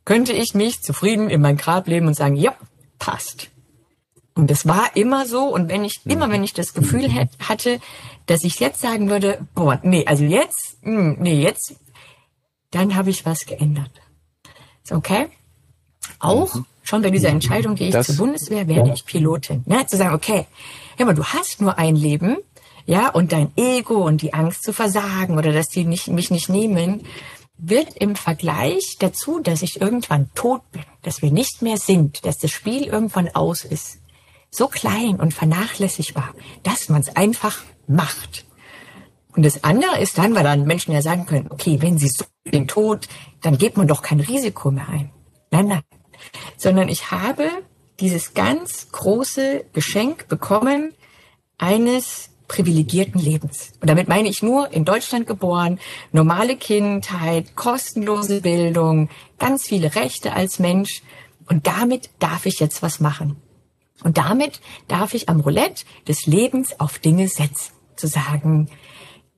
könnte ich mich zufrieden in mein Grab leben und sagen, ja, passt. Und das war immer so. Und wenn ich, immer wenn ich das Gefühl hatte, dass ich jetzt sagen würde, boah, nee, also jetzt, hm, nee, jetzt, dann habe ich was geändert. Okay? Auch mhm. schon bei dieser Entscheidung, gehe ich das, zur Bundeswehr, werde ich Pilotin. Ne? Zu sagen, okay, ja, aber du hast nur ein Leben, ja, und dein Ego und die Angst zu versagen oder dass die nicht, mich nicht nehmen, wird im Vergleich dazu, dass ich irgendwann tot bin, dass wir nicht mehr sind, dass das Spiel irgendwann aus ist, so klein und vernachlässigbar, dass man es einfach macht. Und das andere ist dann, weil dann Menschen ja sagen können, okay, wenn sie so den Tod, dann geht man doch kein Risiko mehr ein. Nein, nein. Sondern ich habe dieses ganz große Geschenk bekommen eines privilegierten Lebens. Und damit meine ich nur in Deutschland geboren, normale Kindheit, kostenlose Bildung, ganz viele Rechte als Mensch. Und damit darf ich jetzt was machen. Und damit darf ich am Roulette des Lebens auf Dinge setzen. Zu sagen,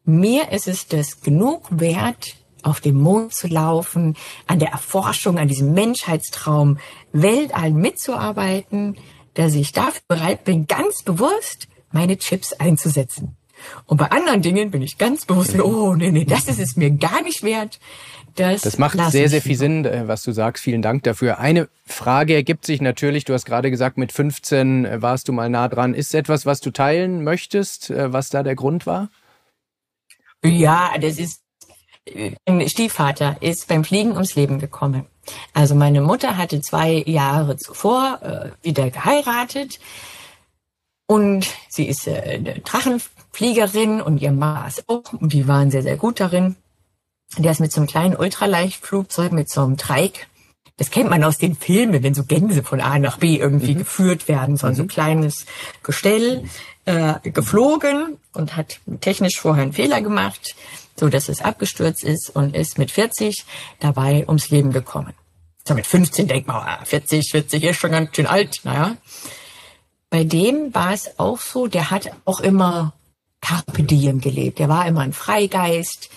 mir ist es das genug wert, auf dem Mond zu laufen, an der Erforschung, an diesem Menschheitstraum Weltall mitzuarbeiten, dass ich dafür bereit bin, ganz bewusst meine Chips einzusetzen. Und bei anderen Dingen bin ich ganz bewusst, oh nee, nee, das ist es mir gar nicht wert. Das, das macht sehr, sehr viel Sinn, äh, was du sagst. Vielen Dank dafür. Eine Frage ergibt sich natürlich, du hast gerade gesagt, mit 15 äh, warst du mal nah dran. Ist etwas, was du teilen möchtest, äh, was da der Grund war? Ja, das ist, ein Stiefvater ist beim Fliegen ums Leben gekommen. Also meine Mutter hatte zwei Jahre zuvor äh, wieder geheiratet und sie ist äh, eine Drachenfliegerin und ihr Mann ist auch und die waren sehr, sehr gut darin. Der ist mit so einem kleinen Ultraleichtflugzeug, mit so einem Treik. Das kennt man aus den Filmen, wenn so Gänse von A nach B irgendwie mhm. geführt werden, so ein so mhm. kleines Gestell äh, geflogen und hat technisch vorher einen Fehler gemacht, so dass es abgestürzt ist und ist mit 40 dabei ums Leben gekommen. So mit 15 denkt man, 40, ah, 40 ist schon ganz schön alt, naja. Bei dem war es auch so, der hat auch immer Carpe Diem gelebt. Der war immer ein Freigeist,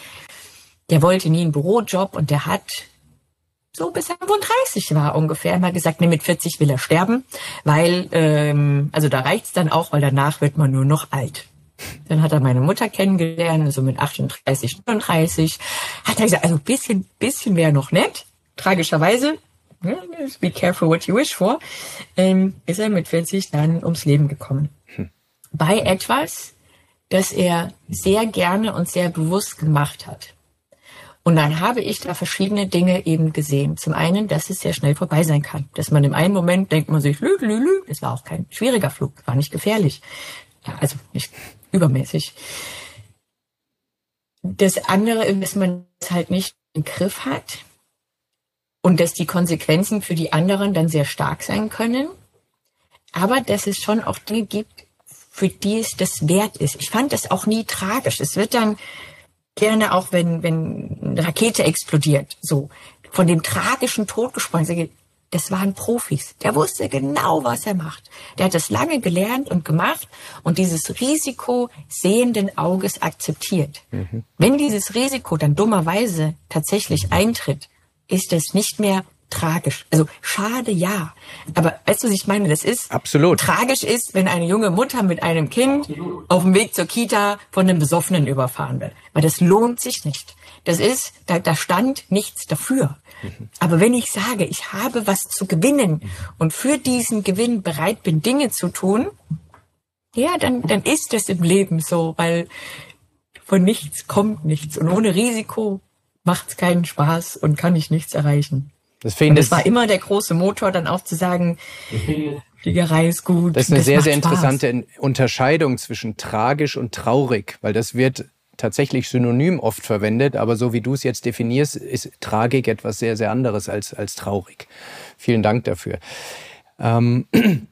der wollte nie einen Bürojob und der hat so bis er 35 war ungefähr mal gesagt, nee, mit 40 will er sterben, weil, ähm, also da reicht's dann auch, weil danach wird man nur noch alt. Dann hat er meine Mutter kennengelernt, also mit 38, 39. Hat er gesagt, also bisschen, bisschen wäre noch nett. Tragischerweise, be careful what you wish for, ähm, ist er mit 40 dann ums Leben gekommen. Hm. Bei etwas, das er sehr gerne und sehr bewusst gemacht hat. Und dann habe ich da verschiedene Dinge eben gesehen. Zum einen, dass es sehr schnell vorbei sein kann. Dass man im einen Moment denkt man sich, lü, lü, lü. Es war auch kein schwieriger Flug, war nicht gefährlich. Ja, also nicht übermäßig. Das andere, dass man es halt nicht im Griff hat und dass die Konsequenzen für die anderen dann sehr stark sein können. Aber dass es schon auch Dinge gibt, für die es das wert ist. Ich fand das auch nie tragisch. Es wird dann gerne auch, wenn, wenn eine Rakete explodiert, so von dem tragischen Tod gesprochen. Das waren Profis. Der wusste genau, was er macht. Der hat das lange gelernt und gemacht und dieses Risiko sehenden Auges akzeptiert. Mhm. Wenn dieses Risiko dann dummerweise tatsächlich eintritt, ist es nicht mehr tragisch. Also schade, ja. Aber weißt du, was ich meine? Das ist absolut tragisch ist, wenn eine junge Mutter mit einem Kind auf dem Weg zur Kita von einem Besoffenen überfahren wird. Weil das lohnt sich nicht. Das ist, da, da stand nichts dafür. Aber wenn ich sage, ich habe was zu gewinnen und für diesen Gewinn bereit bin, Dinge zu tun, ja, dann, dann ist das im Leben so, weil von nichts kommt nichts. Und ohne Risiko macht es keinen Spaß und kann ich nichts erreichen. Das, das war immer der große Motor, dann auch zu sagen, Fliegerei ist gut. Das ist eine sehr, sehr interessante Spaß. Unterscheidung zwischen tragisch und traurig, weil das wird tatsächlich synonym oft verwendet, aber so wie du es jetzt definierst, ist Tragik etwas sehr, sehr anderes als, als traurig. Vielen Dank dafür. Ähm, *clears throat*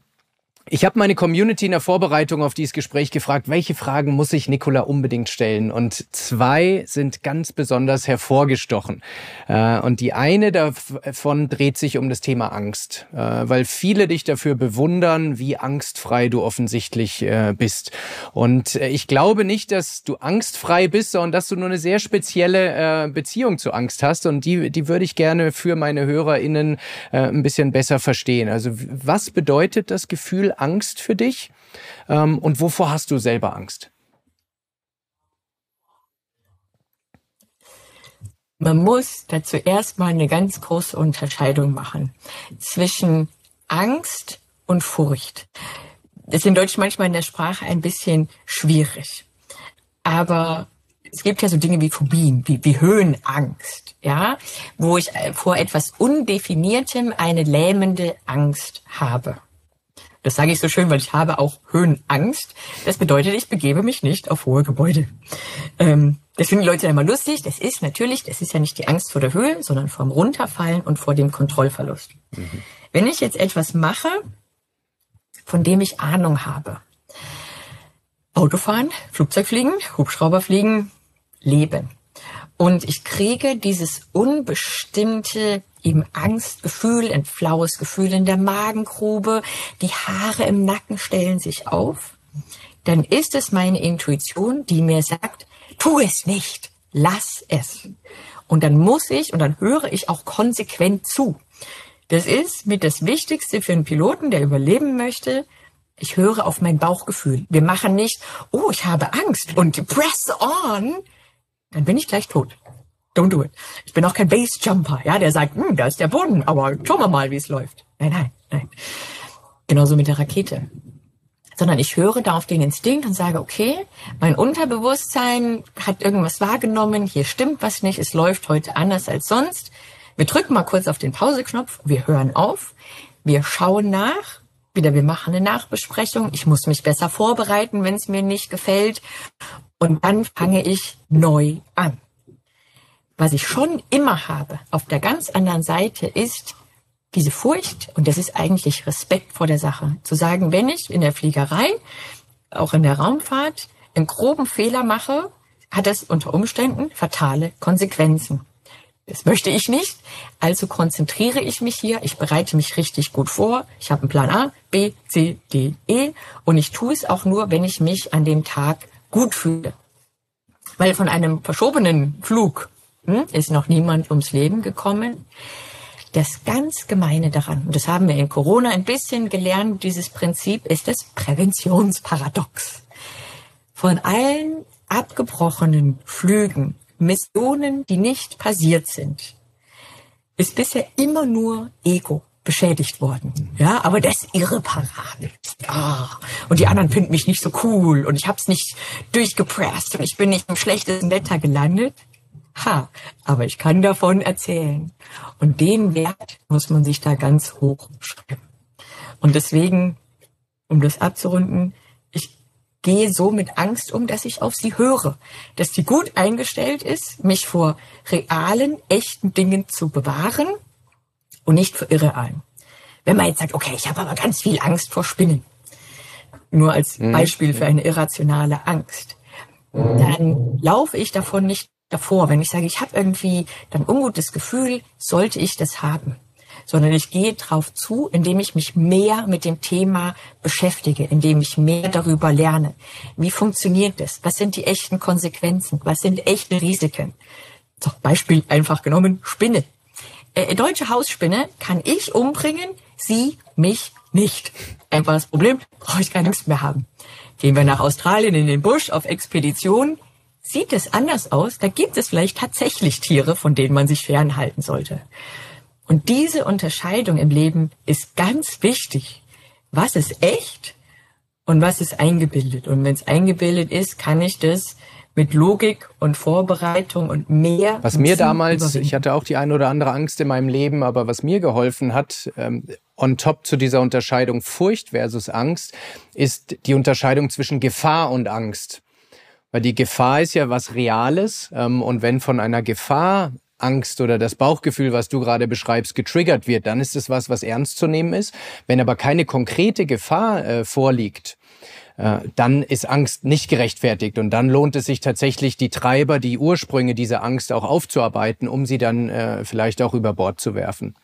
Ich habe meine Community in der Vorbereitung auf dieses Gespräch gefragt, welche Fragen muss ich Nicola unbedingt stellen? Und zwei sind ganz besonders hervorgestochen. Äh, und die eine davon dreht sich um das Thema Angst, äh, weil viele dich dafür bewundern, wie angstfrei du offensichtlich äh, bist. Und ich glaube nicht, dass du angstfrei bist, sondern dass du nur eine sehr spezielle Beziehung zu Angst hast. Und die, die würde ich gerne für meine HörerInnen ein bisschen besser verstehen. Also was bedeutet das Gefühl Angst für dich? Ähm, und wovor hast du selber Angst? Man muss dazu erstmal eine ganz große Unterscheidung machen zwischen Angst und Furcht. Das ist in Deutsch manchmal in der Sprache ein bisschen schwierig. Aber es gibt ja so Dinge wie Phobien, wie, wie Höhenangst, ja, wo ich vor etwas Undefiniertem eine lähmende Angst habe. Das sage ich so schön, weil ich habe auch Höhenangst. Das bedeutet, ich begebe mich nicht auf hohe Gebäude. Ähm, das finden die Leute immer lustig. Das ist natürlich, das ist ja nicht die Angst vor der Höhe, sondern vom Runterfallen und vor dem Kontrollverlust. Mhm. Wenn ich jetzt etwas mache, von dem ich Ahnung habe, Autofahren, Flugzeugfliegen, Hubschrauberfliegen, Leben. Und ich kriege dieses unbestimmte eben Angstgefühl, ein flaues Gefühl in der Magengrube, die Haare im Nacken stellen sich auf, dann ist es meine Intuition, die mir sagt, tu es nicht, lass es. Und dann muss ich und dann höre ich auch konsequent zu. Das ist mit das Wichtigste für einen Piloten, der überleben möchte. Ich höre auf mein Bauchgefühl. Wir machen nicht, oh, ich habe Angst und press on. Dann bin ich gleich tot. Don't do it. Ich bin auch kein Basejumper, ja, der sagt, hm, da ist der Boden, aber schauen wir mal, wie es läuft. Nein, nein, nein. Genauso mit der Rakete. Sondern ich höre da auf den Instinkt und sage, okay, mein Unterbewusstsein hat irgendwas wahrgenommen, hier stimmt was nicht, es läuft heute anders als sonst. Wir drücken mal kurz auf den Pauseknopf, wir hören auf, wir schauen nach, wieder wir machen eine Nachbesprechung, ich muss mich besser vorbereiten, wenn es mir nicht gefällt und dann fange ich neu an. Was ich schon immer habe, auf der ganz anderen Seite, ist diese Furcht, und das ist eigentlich Respekt vor der Sache, zu sagen, wenn ich in der Fliegerei, auch in der Raumfahrt, einen groben Fehler mache, hat das unter Umständen fatale Konsequenzen. Das möchte ich nicht. Also konzentriere ich mich hier. Ich bereite mich richtig gut vor. Ich habe einen Plan A, B, C, D, E. Und ich tue es auch nur, wenn ich mich an dem Tag gut fühle. Weil von einem verschobenen Flug hm, ist noch niemand ums Leben gekommen. Das ganz Gemeine daran, und das haben wir in Corona ein bisschen gelernt, dieses Prinzip ist das Präventionsparadox. Von allen abgebrochenen Flügen, Missionen, die nicht passiert sind, ist bisher immer nur Ego beschädigt worden. Ja, aber das ist irreparabel. Ah, und die anderen finden mich nicht so cool und ich hab's nicht durchgepresst und ich bin nicht im schlechtesten Wetter gelandet. Ha, aber ich kann davon erzählen. Und den Wert muss man sich da ganz hoch schreiben. Und deswegen, um das abzurunden, ich gehe so mit Angst um, dass ich auf sie höre, dass sie gut eingestellt ist, mich vor realen, echten Dingen zu bewahren und nicht vor irrealen. Wenn man jetzt sagt, okay, ich habe aber ganz viel Angst vor Spinnen, nur als mhm. Beispiel für eine irrationale Angst, dann laufe ich davon nicht davor, wenn ich sage, ich habe irgendwie ein ungutes Gefühl, sollte ich das haben, sondern ich gehe drauf zu, indem ich mich mehr mit dem Thema beschäftige, indem ich mehr darüber lerne. Wie funktioniert das? Was sind die echten Konsequenzen? Was sind echte Risiken? Zum Beispiel einfach genommen Spinne. Äh, deutsche Hausspinne kann ich umbringen, sie mich nicht. Einfaches Problem, brauche ich keine Angst mehr haben. Gehen wir nach Australien in den Busch auf Expedition, sieht es anders aus. Da gibt es vielleicht tatsächlich Tiere, von denen man sich fernhalten sollte. Und diese Unterscheidung im Leben ist ganz wichtig. Was ist echt und was ist eingebildet? Und wenn es eingebildet ist, kann ich das mit Logik und Vorbereitung und mehr. Was mir damals, überwinden. ich hatte auch die eine oder andere Angst in meinem Leben, aber was mir geholfen hat, ähm, on top zu dieser Unterscheidung Furcht versus Angst ist die Unterscheidung zwischen Gefahr und Angst. Weil die Gefahr ist ja was Reales ähm, und wenn von einer Gefahr Angst oder das Bauchgefühl, was du gerade beschreibst, getriggert wird, dann ist es was, was ernst zu nehmen ist. Wenn aber keine konkrete Gefahr äh, vorliegt, äh, dann ist Angst nicht gerechtfertigt und dann lohnt es sich tatsächlich, die Treiber, die Ursprünge dieser Angst auch aufzuarbeiten, um sie dann äh, vielleicht auch über Bord zu werfen.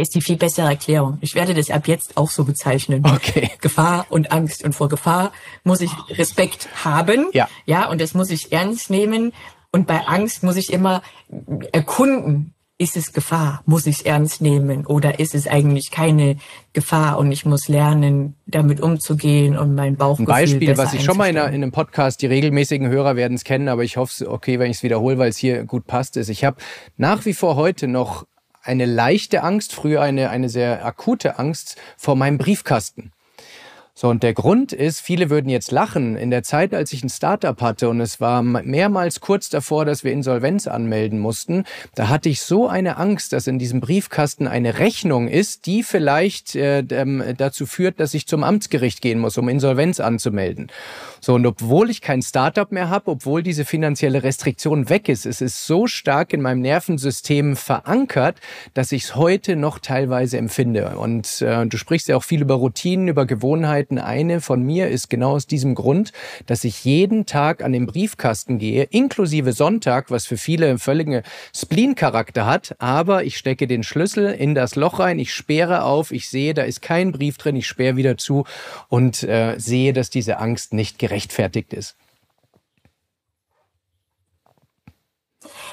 Ist die viel bessere Erklärung. Ich werde das ab jetzt auch so bezeichnen. Okay. Gefahr und Angst. Und vor Gefahr muss ich Respekt haben. Ja. Ja, und das muss ich ernst nehmen. Und bei Angst muss ich immer erkunden, ist es Gefahr? Muss ich es ernst nehmen? Oder ist es eigentlich keine Gefahr und ich muss lernen, damit umzugehen und mein Bauchgefühl Ein Beispiel, was ich schon mal in, in, einem Podcast, die regelmäßigen Hörer werden es kennen, aber ich hoffe, es okay, wenn ich es wiederhole, weil es hier gut passt, ist. Ich habe nach wie vor heute noch eine leichte Angst, früher eine, eine sehr akute Angst vor meinem Briefkasten. So, und der Grund ist, viele würden jetzt lachen, in der Zeit, als ich ein Startup hatte und es war mehrmals kurz davor, dass wir Insolvenz anmelden mussten, da hatte ich so eine Angst, dass in diesem Briefkasten eine Rechnung ist, die vielleicht äh, dazu führt, dass ich zum Amtsgericht gehen muss, um Insolvenz anzumelden. So, und obwohl ich kein Startup mehr habe, obwohl diese finanzielle Restriktion weg ist, es ist so stark in meinem Nervensystem verankert, dass ich es heute noch teilweise empfinde. Und äh, du sprichst ja auch viel über Routinen, über Gewohnheiten. Eine von mir ist genau aus diesem Grund, dass ich jeden Tag an den Briefkasten gehe, inklusive Sonntag, was für viele einen völligen Spleen-Charakter hat. Aber ich stecke den Schlüssel in das Loch rein, ich sperre auf, ich sehe, da ist kein Brief drin, ich sperre wieder zu und äh, sehe, dass diese Angst nicht gerechtfertigt ist.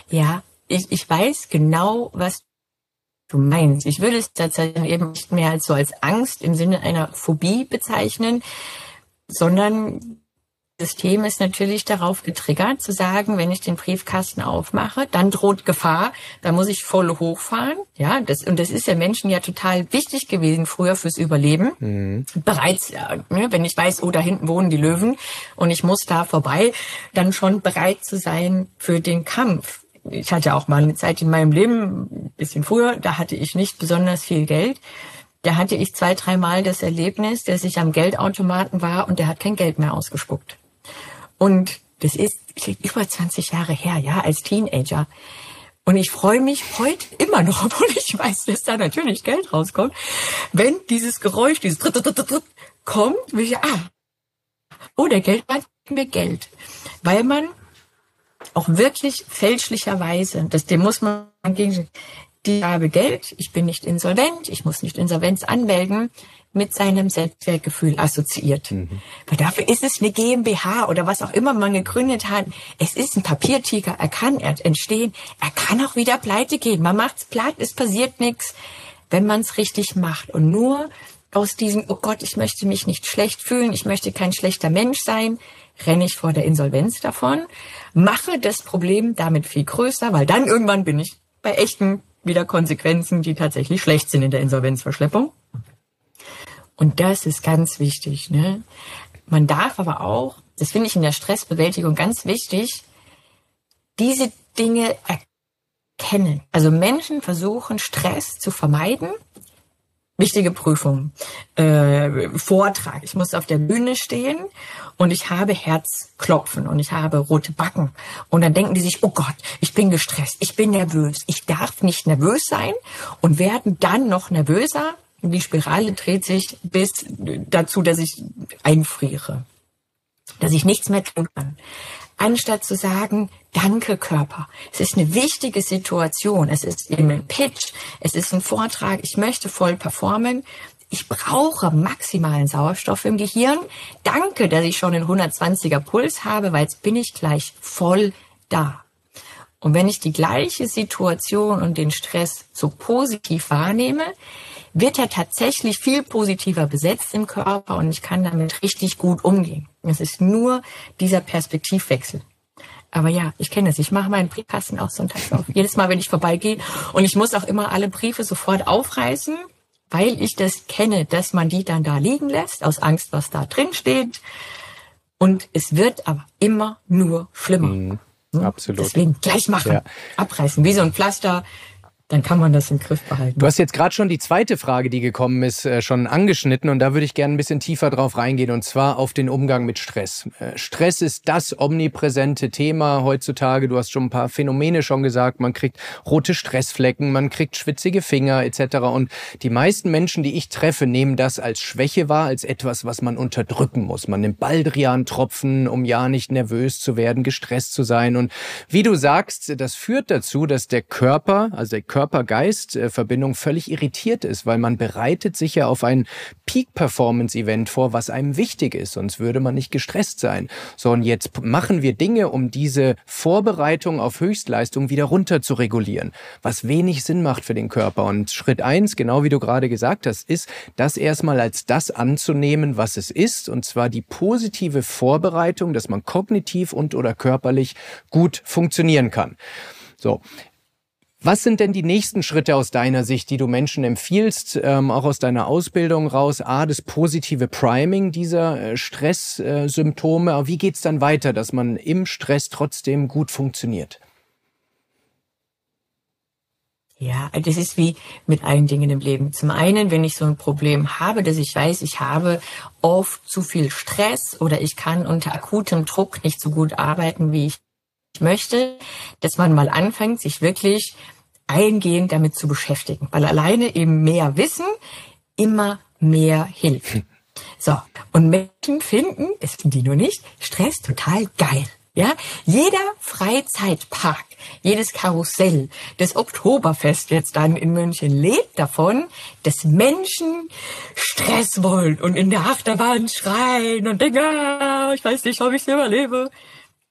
Ja, ich, ich weiß genau, was du meinst. Ich würde es tatsächlich eben nicht mehr als so als Angst im Sinne einer Phobie bezeichnen, sondern System ist natürlich darauf getriggert, zu sagen, wenn ich den Briefkasten aufmache, dann droht Gefahr, da muss ich voll hochfahren. Ja, das, und das ist ja Menschen ja total wichtig gewesen früher fürs Überleben. Mhm. Bereits, ne, wenn ich weiß, oh, da hinten wohnen die Löwen und ich muss da vorbei, dann schon bereit zu sein für den Kampf ich hatte auch mal eine Zeit in meinem Leben, ein bisschen früher, da hatte ich nicht besonders viel Geld. Da hatte ich zwei, dreimal das Erlebnis, dass ich am Geldautomaten war und der hat kein Geld mehr ausgespuckt. Und das ist über 20 Jahre her, ja, als Teenager. Und ich freue mich heute immer noch, *laughs* obwohl ich weiß, dass da natürlich Geld rauskommt, wenn dieses Geräusch, dieses kommt, will ich, ah, oh, der Geldmann gibt mir Geld. Weil man auch wirklich fälschlicherweise, das, dem muss man gegen, die habe Geld, ich bin nicht insolvent, ich muss nicht Insolvenz anmelden, mit seinem Selbstwertgefühl assoziiert. Mhm. Weil dafür ist es eine GmbH oder was auch immer man gegründet hat. Es ist ein Papiertiger, er kann entstehen, er kann auch wieder pleite gehen. Man macht's platt, es passiert nichts, wenn man es richtig macht. Und nur aus diesem, oh Gott, ich möchte mich nicht schlecht fühlen, ich möchte kein schlechter Mensch sein, renne ich vor der Insolvenz davon, mache das Problem damit viel größer, weil dann irgendwann bin ich bei echten wieder Konsequenzen, die tatsächlich schlecht sind in der Insolvenzverschleppung. Und das ist ganz wichtig. Ne? Man darf aber auch, das finde ich in der Stressbewältigung ganz wichtig, diese Dinge erkennen. Also Menschen versuchen Stress zu vermeiden wichtige Prüfung, äh, Vortrag. Ich muss auf der Bühne stehen und ich habe Herzklopfen und ich habe rote Backen. Und dann denken die sich, oh Gott, ich bin gestresst, ich bin nervös, ich darf nicht nervös sein und werden dann noch nervöser. Die Spirale dreht sich bis dazu, dass ich einfriere, dass ich nichts mehr tun kann anstatt zu sagen, danke Körper. Es ist eine wichtige Situation. Es ist eben ein Pitch. Es ist ein Vortrag. Ich möchte voll performen. Ich brauche maximalen Sauerstoff im Gehirn. Danke, dass ich schon einen 120er Puls habe, weil jetzt bin ich gleich voll da. Und wenn ich die gleiche Situation und den Stress so positiv wahrnehme, wird er tatsächlich viel positiver besetzt im Körper und ich kann damit richtig gut umgehen. Es ist nur dieser Perspektivwechsel. Aber ja, ich kenne es. Ich mache meinen Briefkasten auch sonntags auf. *laughs* Jedes Mal, wenn ich vorbeigehe. Und ich muss auch immer alle Briefe sofort aufreißen, weil ich das kenne, dass man die dann da liegen lässt, aus Angst, was da drin steht. Und es wird aber immer nur schlimmer. Mhm, hm? absolut. Deswegen gleich machen, ja. abreißen, wie so ein Pflaster dann kann man das im Griff behalten. Du hast jetzt gerade schon die zweite Frage, die gekommen ist, äh, schon angeschnitten und da würde ich gerne ein bisschen tiefer drauf reingehen und zwar auf den Umgang mit Stress. Äh, Stress ist das omnipräsente Thema heutzutage. Du hast schon ein paar Phänomene schon gesagt. Man kriegt rote Stressflecken, man kriegt schwitzige Finger etc. Und die meisten Menschen, die ich treffe, nehmen das als Schwäche wahr, als etwas, was man unterdrücken muss. Man nimmt Baldrian-Tropfen, um ja nicht nervös zu werden, gestresst zu sein. Und wie du sagst, das führt dazu, dass der Körper, also der Körper-Geist-Verbindung völlig irritiert ist, weil man bereitet sich ja auf ein Peak-Performance-Event vor, was einem wichtig ist, sonst würde man nicht gestresst sein. So, und jetzt machen wir Dinge, um diese Vorbereitung auf Höchstleistung wieder runter zu regulieren, was wenig Sinn macht für den Körper. Und Schritt eins, genau wie du gerade gesagt hast, ist, das erstmal als das anzunehmen, was es ist, und zwar die positive Vorbereitung, dass man kognitiv und oder körperlich gut funktionieren kann. So, was sind denn die nächsten Schritte aus deiner Sicht, die du Menschen empfiehlst, ähm, auch aus deiner Ausbildung raus? A, das positive Priming dieser äh, Stresssymptome. Aber wie geht's dann weiter, dass man im Stress trotzdem gut funktioniert? Ja, das ist wie mit allen Dingen im Leben. Zum einen, wenn ich so ein Problem habe, dass ich weiß, ich habe oft zu viel Stress oder ich kann unter akutem Druck nicht so gut arbeiten, wie ich möchte, dass man mal anfängt, sich wirklich eingehend damit zu beschäftigen, weil alleine eben mehr Wissen immer mehr hilft. So, und Menschen finden, das finden die nur nicht, Stress total geil. Ja, jeder Freizeitpark, jedes Karussell, das Oktoberfest jetzt dann in München lebt davon, dass Menschen Stress wollen und in der Achterbahn schreien und denken, ah, ich weiß nicht, ob ich es überlebe.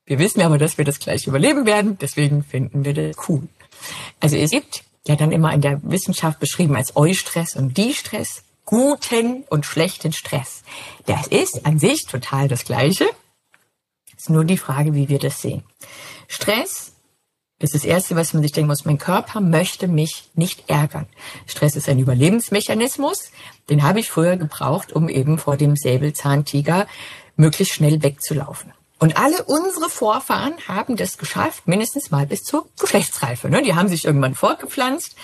Wir wissen aber, dass wir das gleich überleben werden, deswegen finden wir das cool. Also es gibt ja dann immer in der Wissenschaft beschrieben als Eustress und Die-Stress, guten und schlechten Stress. Das ist an sich total das Gleiche. Ist nur die Frage, wie wir das sehen. Stress ist das Erste, was man sich denken muss. Mein Körper möchte mich nicht ärgern. Stress ist ein Überlebensmechanismus. Den habe ich früher gebraucht, um eben vor dem Säbelzahntiger möglichst schnell wegzulaufen. Und alle unsere Vorfahren haben das geschafft, mindestens mal bis zur Geschlechtsreife. Ne? Die haben sich irgendwann fortgepflanzt.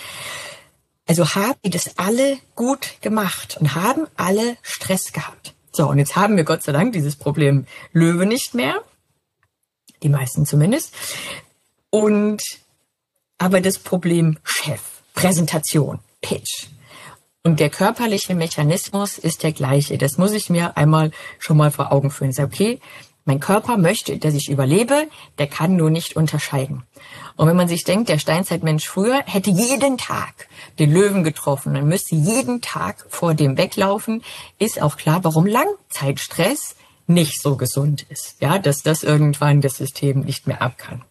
Also haben die das alle gut gemacht und haben alle Stress gehabt. So, und jetzt haben wir Gott sei Dank dieses Problem Löwe nicht mehr. Die meisten zumindest. Und aber das Problem Chef, Präsentation, Pitch. Und der körperliche Mechanismus ist der gleiche. Das muss ich mir einmal schon mal vor Augen führen. Sag, okay, mein Körper möchte, dass ich überlebe, der kann nur nicht unterscheiden. Und wenn man sich denkt, der Steinzeitmensch früher hätte jeden Tag den Löwen getroffen, dann müsste jeden Tag vor dem weglaufen, ist auch klar, warum Langzeitstress nicht so gesund ist. Ja, dass das irgendwann das System nicht mehr ab kann.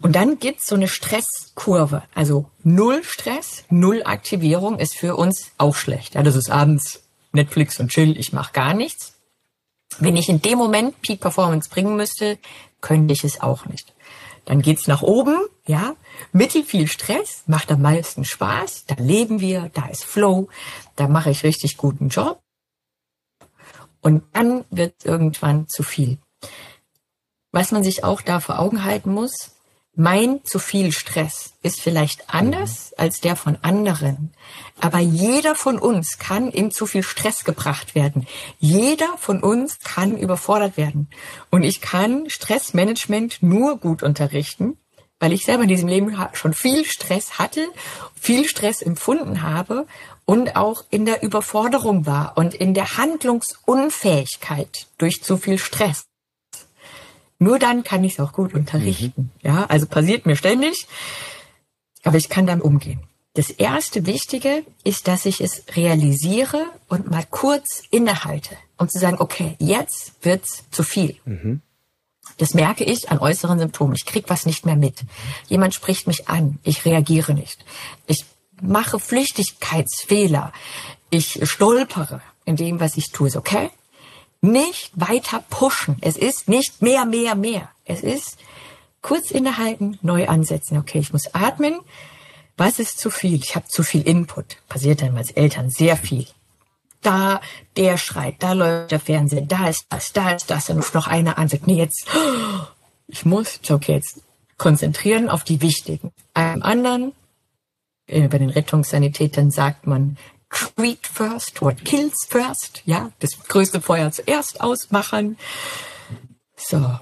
Und dann gibt's so eine Stresskurve. Also null Stress, null Aktivierung ist für uns auch schlecht. Ja, das ist abends Netflix und Chill, ich mache gar nichts. Wenn ich in dem Moment Peak Performance bringen müsste, könnte ich es auch nicht. Dann geht's nach oben, ja. Mittel viel Stress, macht am meisten Spaß, da leben wir, da ist Flow, da mache ich richtig guten Job. Und dann wird irgendwann zu viel. Was man sich auch da vor Augen halten muss, mein zu viel Stress ist vielleicht anders als der von anderen. Aber jeder von uns kann in zu viel Stress gebracht werden. Jeder von uns kann überfordert werden. Und ich kann Stressmanagement nur gut unterrichten, weil ich selber in diesem Leben schon viel Stress hatte, viel Stress empfunden habe und auch in der Überforderung war und in der Handlungsunfähigkeit durch zu viel Stress. Nur dann kann ich es auch gut unterrichten. Mhm. Ja, also passiert mir ständig, aber ich kann damit umgehen. Das erste Wichtige ist, dass ich es realisiere und mal kurz innehalte, um zu sagen, okay, jetzt wird's zu viel. Mhm. Das merke ich an äußeren Symptomen. Ich krieg was nicht mehr mit. Jemand spricht mich an. Ich reagiere nicht. Ich mache Flüchtigkeitsfehler. Ich stolpere in dem, was ich tue. Okay, nicht weiter pushen. Es ist nicht mehr, mehr, mehr. Es ist kurz innehalten, neu ansetzen. Okay, ich muss atmen. Was ist zu viel? Ich habe zu viel Input. Passiert dann als Eltern sehr viel. Da, der schreit, da läuft der Fernseher, da ist das, da ist das. Dann ruft noch einer an, sagt, nee, jetzt, *gasps* ich muss, okay, jetzt konzentrieren auf die wichtigen. Einem anderen äh, bei den Rettungssanitätern sagt man, treat first, what kills first, ja, das größte Feuer zuerst ausmachen. So.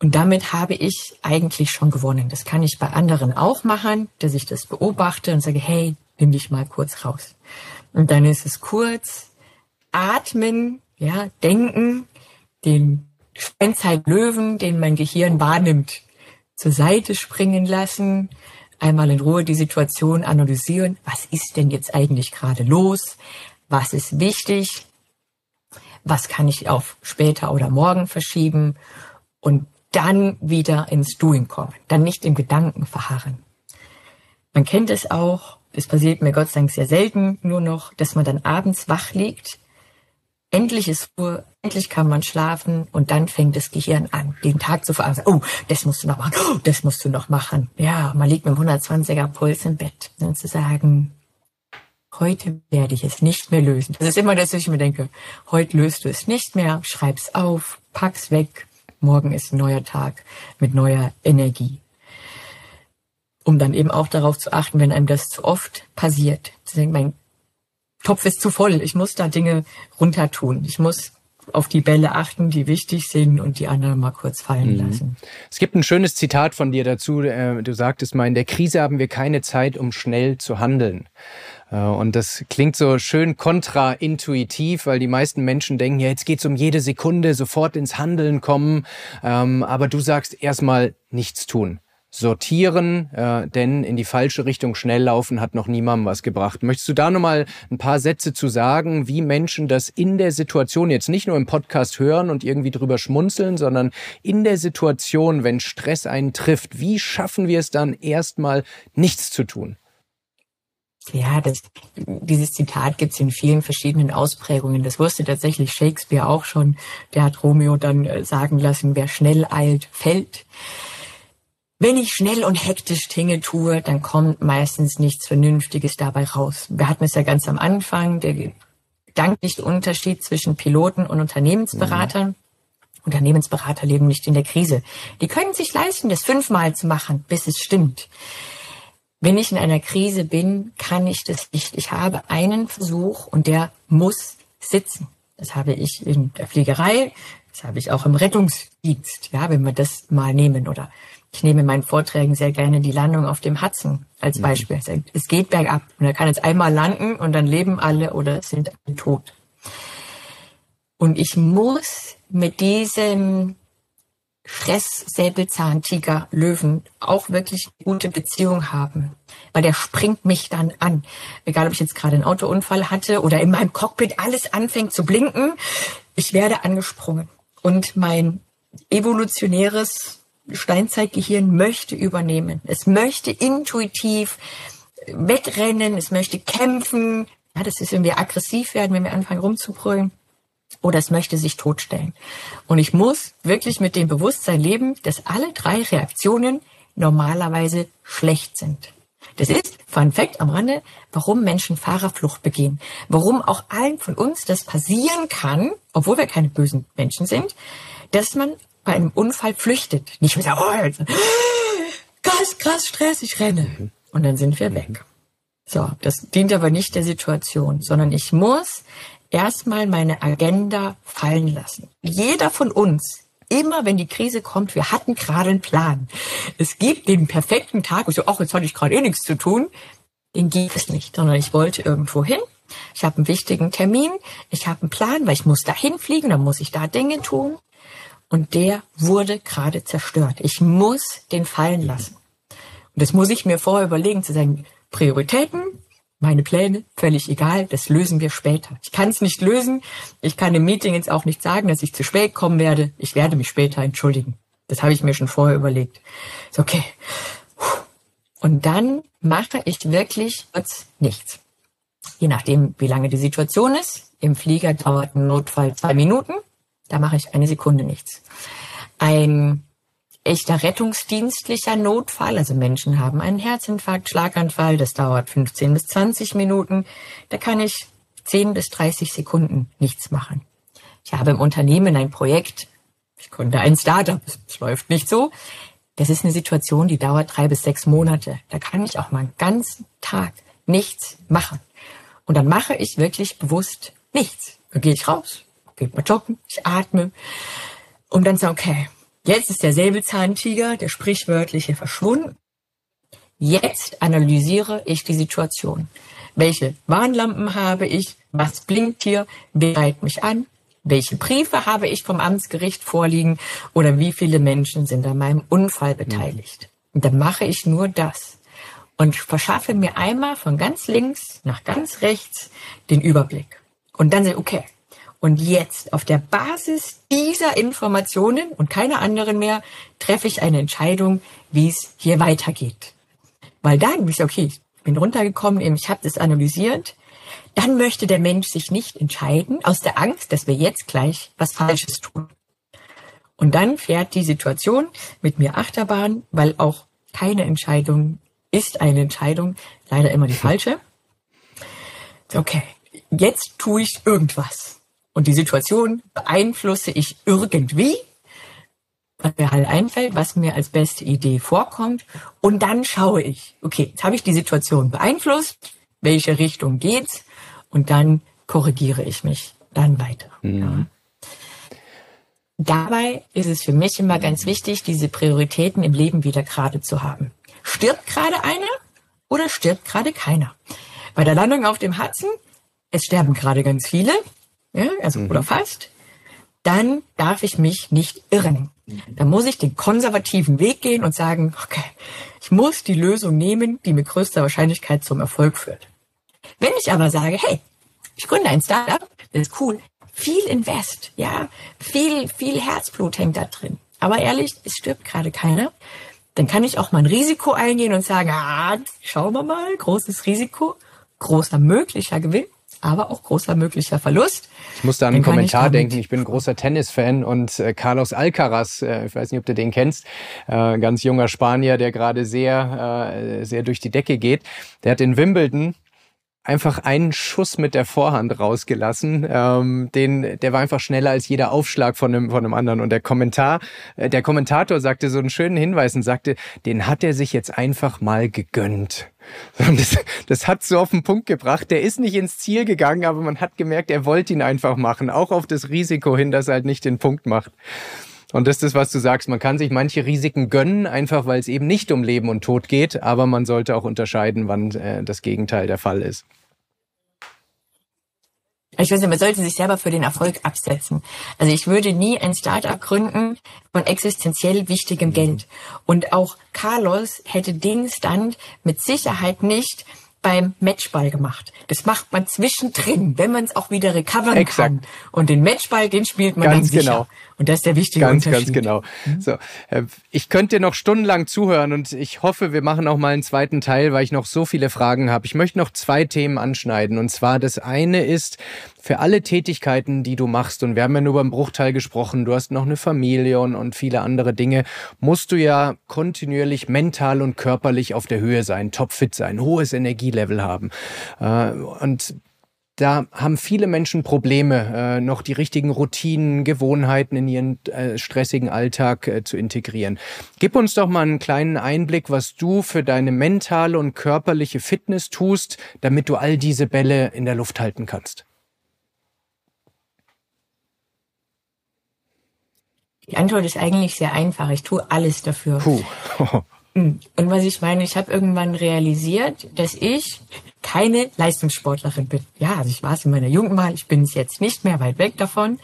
Und damit habe ich eigentlich schon gewonnen. Das kann ich bei anderen auch machen, dass ich das beobachte und sage, hey, nimm dich mal kurz raus. Und dann ist es kurz atmen, ja, denken, den Steinzeit Löwen, den mein Gehirn wahrnimmt, zur Seite springen lassen, einmal in Ruhe die Situation analysieren. Was ist denn jetzt eigentlich gerade los? Was ist wichtig? Was kann ich auf später oder morgen verschieben? Und dann wieder ins Doing kommen. Dann nicht im Gedanken verharren. Man kennt es auch, es passiert mir Gott sei Dank sehr selten nur noch, dass man dann abends wach liegt endlich ist Ruhe, endlich kann man schlafen und dann fängt das Gehirn an, den Tag zu verankern. Oh, das musst du noch machen, oh, das musst du noch machen. Ja, man liegt mit dem 120er Puls im Bett. Und zu sagen, heute werde ich es nicht mehr lösen. Das ist immer das, was ich mir denke. Heute löst du es nicht mehr, schreib's auf, pack's weg. Morgen ist ein neuer Tag mit neuer Energie. Um dann eben auch darauf zu achten, wenn einem das zu oft passiert, zu denken, mein Topf ist zu voll. Ich muss da Dinge runter tun. Ich muss auf die Bälle achten, die wichtig sind und die anderen mal kurz fallen mhm. lassen. Es gibt ein schönes Zitat von dir dazu. Äh, du sagtest mal, in der Krise haben wir keine Zeit, um schnell zu handeln. Äh, und das klingt so schön kontraintuitiv, weil die meisten Menschen denken, ja, jetzt geht's um jede Sekunde, sofort ins Handeln kommen. Ähm, aber du sagst erstmal nichts tun sortieren, äh, denn in die falsche Richtung schnell laufen hat noch niemandem was gebracht. Möchtest du da nochmal ein paar Sätze zu sagen, wie Menschen das in der Situation jetzt nicht nur im Podcast hören und irgendwie drüber schmunzeln, sondern in der Situation, wenn Stress einen trifft, wie schaffen wir es dann erstmal nichts zu tun? Ja, das, dieses Zitat gibt's in vielen verschiedenen Ausprägungen. Das wusste tatsächlich Shakespeare auch schon. Der hat Romeo dann äh, sagen lassen, wer schnell eilt, fällt. Wenn ich schnell und hektisch Dinge tue, dann kommt meistens nichts Vernünftiges dabei raus. Wir hatten es ja ganz am Anfang, der gedankliche Unterschied zwischen Piloten und Unternehmensberatern. Mhm. Unternehmensberater leben nicht in der Krise. Die können sich leisten, das fünfmal zu machen, bis es stimmt. Wenn ich in einer Krise bin, kann ich das nicht. Ich habe einen Versuch und der muss sitzen. Das habe ich in der Fliegerei, das habe ich auch im Rettungsdienst, ja, wenn wir das mal nehmen oder ich nehme in meinen Vorträgen sehr gerne die Landung auf dem Hudson als mhm. Beispiel. Mhm. Es geht bergab und er kann jetzt einmal landen und dann leben alle oder sind alle tot. Und ich muss mit diesem Stress, Säbelzahntiger, Löwen auch wirklich eine gute Beziehung haben. Weil der springt mich dann an. Egal, ob ich jetzt gerade einen Autounfall hatte oder in meinem Cockpit alles anfängt zu blinken. Ich werde angesprungen. Und mein evolutionäres Steinzeitgehirn möchte übernehmen. Es möchte intuitiv wegrennen, es möchte kämpfen. Ja, das ist, wenn wir aggressiv werden, wenn wir anfangen rumzubrüllen. Oder es möchte sich totstellen. Und ich muss wirklich mit dem Bewusstsein leben, dass alle drei Reaktionen normalerweise schlecht sind. Das ist, Fun Fact am Rande, warum Menschen Fahrerflucht begehen. Warum auch allen von uns das passieren kann, obwohl wir keine bösen Menschen sind, dass man bei einem Unfall flüchtet. Nicht wieder, oh, krass, krass, Stress, ich renne. Und dann sind wir weg. So, das dient aber nicht der Situation, sondern ich muss erstmal meine Agenda fallen lassen. Jeder von uns, immer wenn die Krise kommt, wir hatten gerade einen Plan. Es gibt den perfekten Tag, ich so, ach, jetzt hatte ich gerade eh nichts zu tun. Den gibt es nicht, sondern ich wollte irgendwo hin. Ich habe einen wichtigen Termin, ich habe einen Plan, weil ich muss da hinfliegen, dann muss ich da Dinge tun und der wurde gerade zerstört. Ich muss den fallen lassen. Und das muss ich mir vorher überlegen, zu sagen, Prioritäten, meine Pläne, völlig egal, das lösen wir später. Ich kann es nicht lösen. Ich kann im Meeting jetzt auch nicht sagen, dass ich zu spät kommen werde. Ich werde mich später entschuldigen. Das habe ich mir schon vorher überlegt. Ist okay. Und dann mache ich wirklich kurz nichts. Je nachdem, wie lange die Situation ist. Im Flieger dauert ein Notfall zwei Minuten. Da mache ich eine Sekunde nichts. Ein echter rettungsdienstlicher Notfall, also Menschen haben einen Herzinfarkt, Schlaganfall, das dauert 15 bis 20 Minuten. Da kann ich 10 bis 30 Sekunden nichts machen. Ich habe im Unternehmen ein Projekt, ich konnte ein Startup, es läuft nicht so. das ist eine Situation, die dauert drei bis sechs Monate. Da kann ich auch mal einen ganzen Tag nichts machen. Und dann mache ich wirklich bewusst nichts. Dann gehe ich raus, gehe mal joggen, ich atme und dann sage, okay, jetzt ist der Säbelzahntiger, der sprichwörtliche, verschwunden. Jetzt analysiere ich die Situation. Welche Warnlampen habe ich? Was blinkt hier? Wer reiht mich an? Welche Briefe habe ich vom Amtsgericht vorliegen? Oder wie viele Menschen sind an meinem Unfall beteiligt? Und dann mache ich nur das und verschaffe mir einmal von ganz links nach ganz rechts den Überblick. Und dann ich, okay, und jetzt auf der Basis dieser Informationen und keiner anderen mehr treffe ich eine Entscheidung, wie es hier weitergeht. Weil dann ich, okay, ich bin runtergekommen, ich habe das analysiert, dann möchte der Mensch sich nicht entscheiden aus der Angst, dass wir jetzt gleich was Falsches tun. Und dann fährt die Situation mit mir Achterbahn, weil auch keine Entscheidung ist eine Entscheidung, leider immer die falsche. Okay, jetzt tue ich irgendwas. Und die Situation beeinflusse ich irgendwie, was mir halt einfällt, was mir als beste Idee vorkommt. Und dann schaue ich, okay, jetzt habe ich die Situation beeinflusst, welche Richtung geht's? Und dann korrigiere ich mich dann weiter. Mhm. Ja. Dabei ist es für mich immer ganz wichtig, diese Prioritäten im Leben wieder gerade zu haben. Stirbt gerade einer oder stirbt gerade keiner? Bei der Landung auf dem Hudson, es sterben gerade ganz viele, ja, also mhm. oder fast, dann darf ich mich nicht irren. Dann muss ich den konservativen Weg gehen und sagen, okay, ich muss die Lösung nehmen, die mit größter Wahrscheinlichkeit zum Erfolg führt. Wenn ich aber sage, hey, ich gründe ein Startup, das ist cool, viel Invest, ja, viel, viel Herzblut hängt da drin. Aber ehrlich, es stirbt gerade keiner dann kann ich auch mal ein Risiko eingehen und sagen, ah, schauen wir mal, großes Risiko, großer möglicher Gewinn, aber auch großer möglicher Verlust. Ich musste an einen Kommentar ich denken. Ich bin ein großer Tennisfan und äh, Carlos Alcaraz, äh, ich weiß nicht, ob du den kennst, äh, ganz junger Spanier, der gerade sehr, äh, sehr durch die Decke geht. Der hat in Wimbledon einfach einen Schuss mit der Vorhand rausgelassen. Ähm, den, der war einfach schneller als jeder Aufschlag von einem, von einem anderen. Und der Kommentar, äh, der Kommentator sagte so einen schönen Hinweis und sagte, den hat er sich jetzt einfach mal gegönnt. *laughs* Das, das hat so auf den Punkt gebracht. Der ist nicht ins Ziel gegangen, aber man hat gemerkt, er wollte ihn einfach machen. Auch auf das Risiko hin, dass er halt nicht den Punkt macht. Und das ist das, was du sagst. Man kann sich manche Risiken gönnen, einfach weil es eben nicht um Leben und Tod geht. Aber man sollte auch unterscheiden, wann äh, das Gegenteil der Fall ist. Ich weiß nicht, man sollte sich selber für den Erfolg absetzen. Also ich würde nie ein Startup gründen von existenziell wichtigem. Geld. Und auch Carlos hätte den Stand mit Sicherheit nicht beim Matchball gemacht. Das macht man zwischendrin, wenn man es auch wieder recovern Exakt. kann. Und den Matchball, den spielt man ganz dann sicher. Genau. Und das ist der wichtige ganz, Unterschied. Ganz genau. Mhm. So, äh, ich könnte dir noch stundenlang zuhören und ich hoffe, wir machen auch mal einen zweiten Teil, weil ich noch so viele Fragen habe. Ich möchte noch zwei Themen anschneiden. Und zwar das eine ist, für alle Tätigkeiten, die du machst, und wir haben ja nur über einen Bruchteil gesprochen, du hast noch eine Familie und, und viele andere Dinge, musst du ja kontinuierlich mental und körperlich auf der Höhe sein, topfit sein, hohes Energielevel haben. Äh, und da haben viele Menschen Probleme, äh, noch die richtigen Routinen, Gewohnheiten in ihren äh, stressigen Alltag zu integrieren. Gib uns doch mal einen kleinen Einblick, was du für deine mentale und körperliche Fitness tust, damit du all diese Bälle in der Luft halten kannst. Die Antwort ist eigentlich sehr einfach. Ich tue alles dafür. Puh. *laughs* Hm. Und was ich meine, ich habe irgendwann realisiert, dass ich keine Leistungssportlerin bin. Ja, also ich war es in meiner Jugend mal, ich bin es jetzt nicht mehr weit weg davon.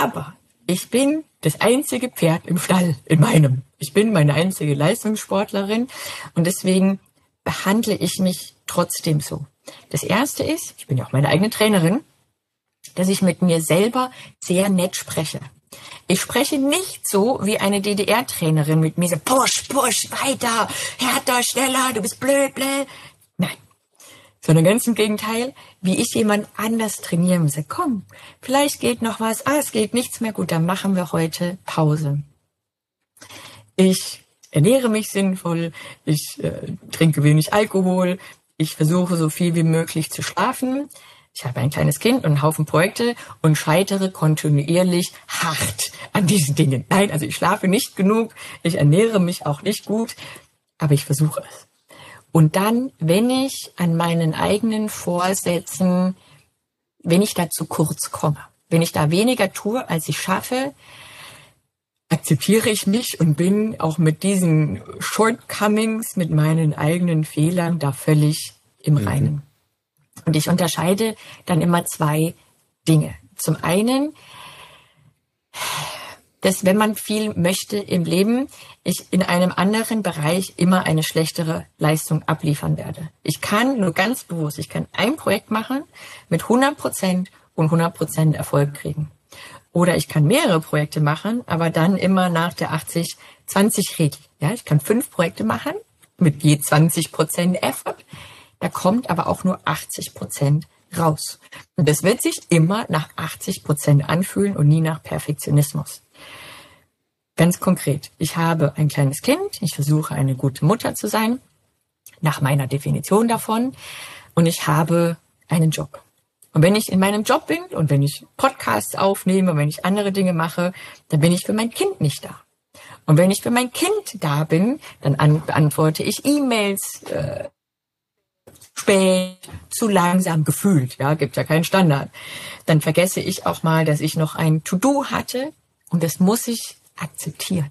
Aber ich bin das einzige Pferd im Stall, in meinem. Ich bin meine einzige Leistungssportlerin und deswegen behandle ich mich trotzdem so. Das erste ist, ich bin ja auch meine eigene Trainerin, dass ich mit mir selber sehr nett spreche. Ich spreche nicht so wie eine DDR-Trainerin mit mir so, push, push, weiter, härter, schneller, du bist blöd, blöd. Nein. Sondern ganz im Gegenteil, wie ich jemand anders trainieren muss. Komm, vielleicht geht noch was, ah, es geht nichts mehr, gut, dann machen wir heute Pause. Ich ernähre mich sinnvoll, ich äh, trinke wenig Alkohol, ich versuche so viel wie möglich zu schlafen. Ich habe ein kleines Kind und einen Haufen Projekte und scheitere kontinuierlich hart an diesen Dingen. Nein, also ich schlafe nicht genug, ich ernähre mich auch nicht gut, aber ich versuche es. Und dann, wenn ich an meinen eigenen Vorsätzen, wenn ich da zu kurz komme, wenn ich da weniger tue, als ich schaffe, akzeptiere ich mich und bin auch mit diesen Shortcomings, mit meinen eigenen Fehlern da völlig im mhm. Reinen. Und ich unterscheide dann immer zwei Dinge. Zum einen, dass wenn man viel möchte im Leben, ich in einem anderen Bereich immer eine schlechtere Leistung abliefern werde. Ich kann nur ganz bewusst, ich kann ein Projekt machen mit 100 Prozent und 100 Prozent Erfolg kriegen. Oder ich kann mehrere Projekte machen, aber dann immer nach der 80-20-Regel. Ja, ich kann fünf Projekte machen mit je 20 Prozent Effort. Da kommt aber auch nur 80 Prozent raus. Und das wird sich immer nach 80 Prozent anfühlen und nie nach Perfektionismus. Ganz konkret, ich habe ein kleines Kind, ich versuche eine gute Mutter zu sein, nach meiner Definition davon, und ich habe einen Job. Und wenn ich in meinem Job bin und wenn ich Podcasts aufnehme, und wenn ich andere Dinge mache, dann bin ich für mein Kind nicht da. Und wenn ich für mein Kind da bin, dann beantworte ich E-Mails, äh, spät, zu langsam gefühlt, ja, gibt ja keinen Standard. Dann vergesse ich auch mal, dass ich noch ein To-Do hatte und das muss ich akzeptieren.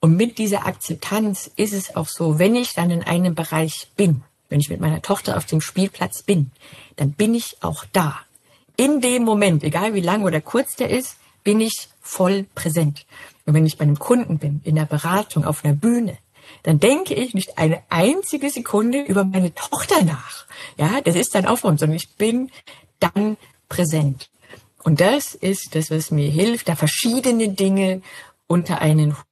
Und mit dieser Akzeptanz ist es auch so, wenn ich dann in einem Bereich bin, wenn ich mit meiner Tochter auf dem Spielplatz bin, dann bin ich auch da. In dem Moment, egal wie lang oder kurz der ist, bin ich voll präsent. Und wenn ich bei einem Kunden bin, in der Beratung, auf einer Bühne, dann denke ich nicht eine einzige Sekunde über meine Tochter nach. Ja, das ist dann Aufwand, sondern ich bin dann präsent. Und das ist das, was mir hilft, da verschiedene Dinge unter einen Hut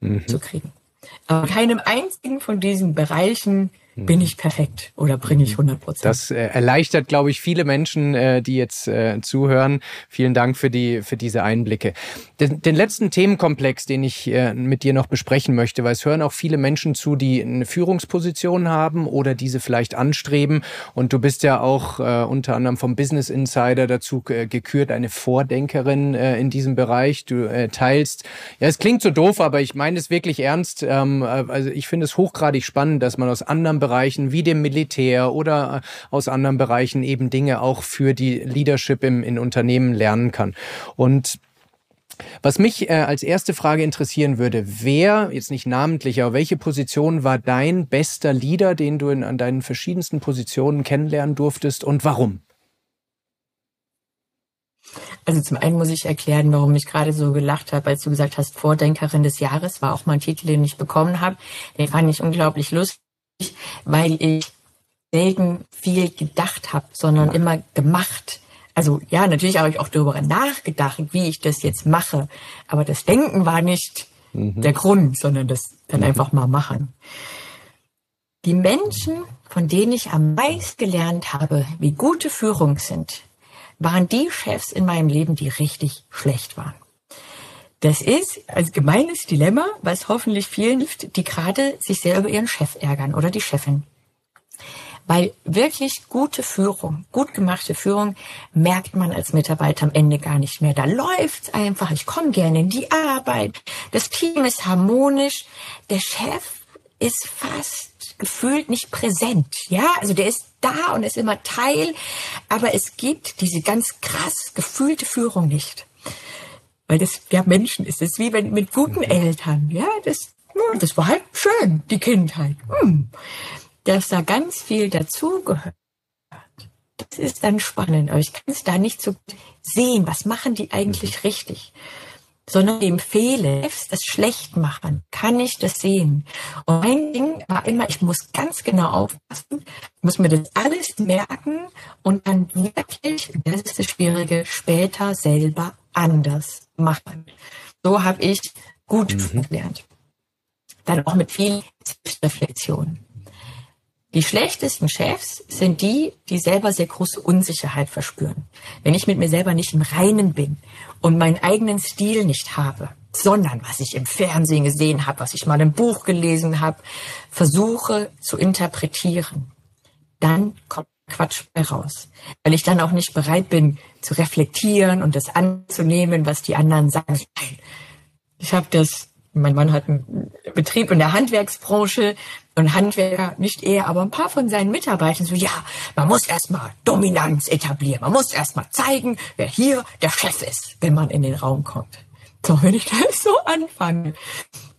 mhm. zu kriegen. Aber keinem einzigen von diesen Bereichen bin ich perfekt oder bringe ich 100 Prozent. Das äh, erleichtert, glaube ich, viele Menschen, äh, die jetzt äh, zuhören. Vielen Dank für die für diese Einblicke. Den, den letzten Themenkomplex, den ich äh, mit dir noch besprechen möchte, weil es hören auch viele Menschen zu, die eine Führungsposition haben oder diese vielleicht anstreben. Und du bist ja auch äh, unter anderem vom Business Insider dazu äh, gekürt, eine Vordenkerin äh, in diesem Bereich. Du äh, teilst, ja, es klingt so doof, aber ich meine es wirklich ernst. Ähm, äh, also ich finde es hochgradig spannend, dass man aus anderen Bereichen wie dem Militär oder äh, aus anderen Bereichen eben Dinge auch für die Leadership im, in Unternehmen lernen kann. Und was mich äh, als erste Frage interessieren würde, wer, jetzt nicht namentlich, aber welche Position war dein bester Leader, den du in, an deinen verschiedensten Positionen kennenlernen durftest und warum? Also zum einen muss ich erklären, warum ich gerade so gelacht habe, als du gesagt hast, Vordenkerin des Jahres war auch mein Titel, den ich bekommen habe. Den fand ich unglaublich lustig weil ich selten viel gedacht habe, sondern immer gemacht. Also ja, natürlich habe ich auch darüber nachgedacht, wie ich das jetzt mache. Aber das Denken war nicht mhm. der Grund, sondern das dann mhm. einfach mal machen. Die Menschen, von denen ich am meisten gelernt habe, wie gute Führung sind, waren die Chefs in meinem Leben, die richtig schlecht waren. Das ist ein gemeines Dilemma, was hoffentlich vielen hilft, die gerade sich sehr über ihren Chef ärgern oder die Chefin. Weil wirklich gute Führung, gut gemachte Führung merkt man als Mitarbeiter am Ende gar nicht mehr. Da läuft's einfach. Ich komme gerne in die Arbeit. Das Team ist harmonisch. Der Chef ist fast gefühlt nicht präsent. Ja, also der ist da und ist immer Teil. Aber es gibt diese ganz krass gefühlte Führung nicht. Weil das ja Menschen ist. Es ist wie wenn mit guten mhm. Eltern. Ja, das, das war halt schön, die Kindheit. Hm. Dass da ganz viel dazugehört. Das ist dann spannend. Aber ich kann es da nicht so sehen. Was machen die eigentlich mhm. richtig? Sondern dem fehle, das schlecht machen, kann ich das sehen. Und mein Ding war immer, ich muss ganz genau aufpassen, muss mir das alles merken und dann wirklich, das ist das Schwierige, später selber anders machen. So habe ich gut mhm. gelernt. Dann auch mit viel Selbstreflexion. Die schlechtesten Chefs sind die, die selber sehr große Unsicherheit verspüren. Wenn ich mit mir selber nicht im Reinen bin und meinen eigenen Stil nicht habe, sondern was ich im Fernsehen gesehen habe, was ich mal im Buch gelesen habe, versuche zu interpretieren, dann kommt Quatsch raus. Weil ich dann auch nicht bereit bin zu reflektieren und das anzunehmen, was die anderen sagen. Ich habe das, mein Mann hat einen Betrieb in der Handwerksbranche und Handwerker, nicht er, aber ein paar von seinen Mitarbeitern so, ja, man muss erstmal Dominanz etablieren. Man muss erstmal zeigen, wer hier der Chef ist, wenn man in den Raum kommt. So, wenn ich *laughs* das so anfange,